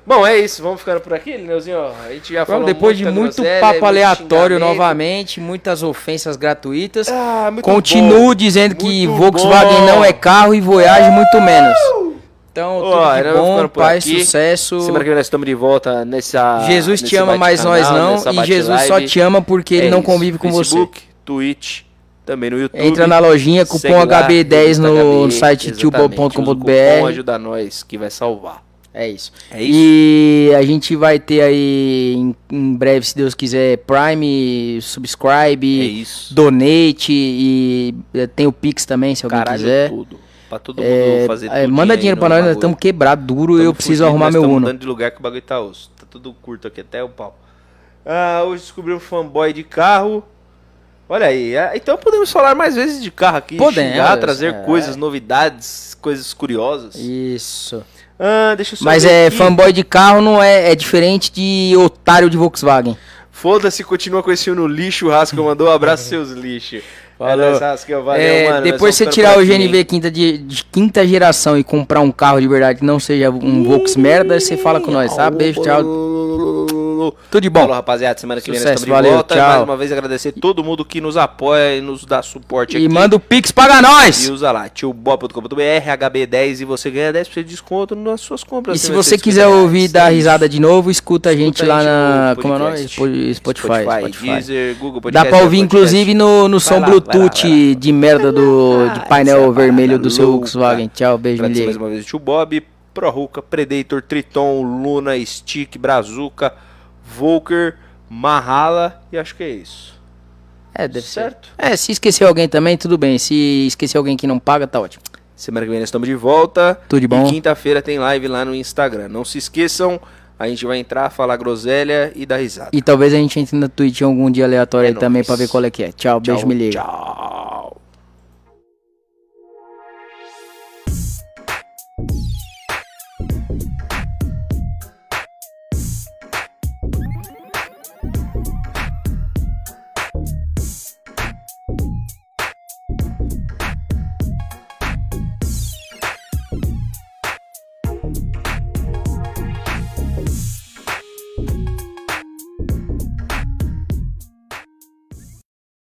[SPEAKER 1] Bom, é isso. Vamos ficando por aqui, Lineuzinho. A gente já falou
[SPEAKER 3] Vamos, depois de muito
[SPEAKER 1] groselha,
[SPEAKER 3] papo aleatório novamente, muitas ofensas gratuitas.
[SPEAKER 1] Ah, muito
[SPEAKER 3] Continuo
[SPEAKER 1] bom.
[SPEAKER 3] dizendo que
[SPEAKER 1] Muito
[SPEAKER 3] Volkswagen
[SPEAKER 1] bom.
[SPEAKER 3] não é carro e Voyage muito menos. Então, tudo de bom, paz,
[SPEAKER 1] aqui.
[SPEAKER 3] sucesso.
[SPEAKER 1] Semana que vem nós estamos de volta nessa.
[SPEAKER 3] Jesus te ama, mas nós não. E Jesus só te ama porque ele
[SPEAKER 1] É
[SPEAKER 3] não
[SPEAKER 1] isso.
[SPEAKER 3] convive com
[SPEAKER 1] Facebook, Twitch, também no YouTube.
[SPEAKER 3] você. Entra na lojinha, cupom
[SPEAKER 1] lá,
[SPEAKER 3] HB10 no
[SPEAKER 1] HB,
[SPEAKER 3] site
[SPEAKER 1] cupom. Ajuda nós, que vai salvar.
[SPEAKER 3] É isso.
[SPEAKER 1] É isso?
[SPEAKER 3] E a gente vai ter aí em, em breve, se Deus quiser, Prime,
[SPEAKER 1] É
[SPEAKER 3] subscribe,
[SPEAKER 1] isso.
[SPEAKER 3] donate e eh, tem o Pix também, se alguém
[SPEAKER 1] Caralho,
[SPEAKER 3] quiser.
[SPEAKER 1] tudo. Pra todo mundo
[SPEAKER 3] É,
[SPEAKER 1] fazer
[SPEAKER 3] é,
[SPEAKER 1] tudo.
[SPEAKER 3] manda dinheiro pra nós, nós estamos quebrados duro, eu preciso arrumar meu
[SPEAKER 1] Uno. Mudando de lugar que o bagulho tá osso. Tá tudo curto aqui, até o pau. Ah, hoje descobri um fanboy de carro. Olha aí, ah, então podemos falar mais vezes de carro aqui.
[SPEAKER 3] Podemos,
[SPEAKER 1] xingar, trazer
[SPEAKER 3] é.
[SPEAKER 1] coisas, novidades, coisas curiosas.
[SPEAKER 3] Isso.
[SPEAKER 1] Ah, deixa eu só
[SPEAKER 3] Mas é,
[SPEAKER 1] aqui.
[SPEAKER 3] fanboy de carro não é, é diferente de otário de Volkswagen.
[SPEAKER 1] Foda-se, continua com esse no lixo, Rasca mandou um abraço seus lixos.
[SPEAKER 3] Falou.
[SPEAKER 1] É valeu,
[SPEAKER 3] É,
[SPEAKER 1] mano.
[SPEAKER 3] depois você tirar o GNV
[SPEAKER 1] hein?
[SPEAKER 3] quinta de, de quinta geração e comprar um carro de verdade que não seja um Volks merda, você fala com nós, tá? Beijo, tchau. Tudo de bom.
[SPEAKER 1] Falou, rapaziada. Semana que vem nós
[SPEAKER 3] Sucesso,
[SPEAKER 1] estamos de
[SPEAKER 3] valeu,
[SPEAKER 1] volta.
[SPEAKER 3] tchau.
[SPEAKER 1] Mais uma vez agradecer todo mundo que nos apoia e nos dá suporte
[SPEAKER 3] E
[SPEAKER 1] aqui.
[SPEAKER 3] manda o Pix paga
[SPEAKER 1] E
[SPEAKER 3] nós!
[SPEAKER 1] usa lá, tiobob.com.br, HB10 e você ganha 10% de desconto nas suas compras.
[SPEAKER 3] E se
[SPEAKER 1] de
[SPEAKER 3] você
[SPEAKER 1] 150
[SPEAKER 3] quiser ouvir dar risada de novo, escuta a gente
[SPEAKER 1] Escuta
[SPEAKER 3] lá na. Como é o nome?
[SPEAKER 1] podcast.
[SPEAKER 3] Spo- Spotify. Spotify.
[SPEAKER 1] Deezer, Google
[SPEAKER 3] Dá
[SPEAKER 1] Podcast.
[SPEAKER 3] pra ouvir, inclusive, no, no som
[SPEAKER 1] lá, vai lá,
[SPEAKER 3] Bluetooth
[SPEAKER 1] vai lá.
[SPEAKER 3] de merda do de
[SPEAKER 1] Ah,
[SPEAKER 3] painel
[SPEAKER 1] essa é
[SPEAKER 3] vermelho do seu. Volkswagen. Tchau, beijo,
[SPEAKER 1] Agradecer mais uma vez tio Bob, Proruca, Predator, Triton, Luna, Stick, Brazuca, Volker, Mahala e acho que é isso.
[SPEAKER 3] É, deve ser.
[SPEAKER 1] certo?
[SPEAKER 3] É, se esquecer alguém também, tudo bem. Se esquecer alguém que não paga, tá ótimo.
[SPEAKER 1] Semana que vem nós estamos de volta.
[SPEAKER 3] Tudo de bom.
[SPEAKER 1] E quinta-feira tem live lá no Instagram. Não se esqueçam, a gente vai entrar, falar groselha e dar risada.
[SPEAKER 3] E talvez a gente entre na Twitch algum dia aleatório
[SPEAKER 1] É
[SPEAKER 3] aí também pra ver qual é que é. Tchau, beijo,
[SPEAKER 1] Tchau,
[SPEAKER 3] me liga.
[SPEAKER 1] Tchau.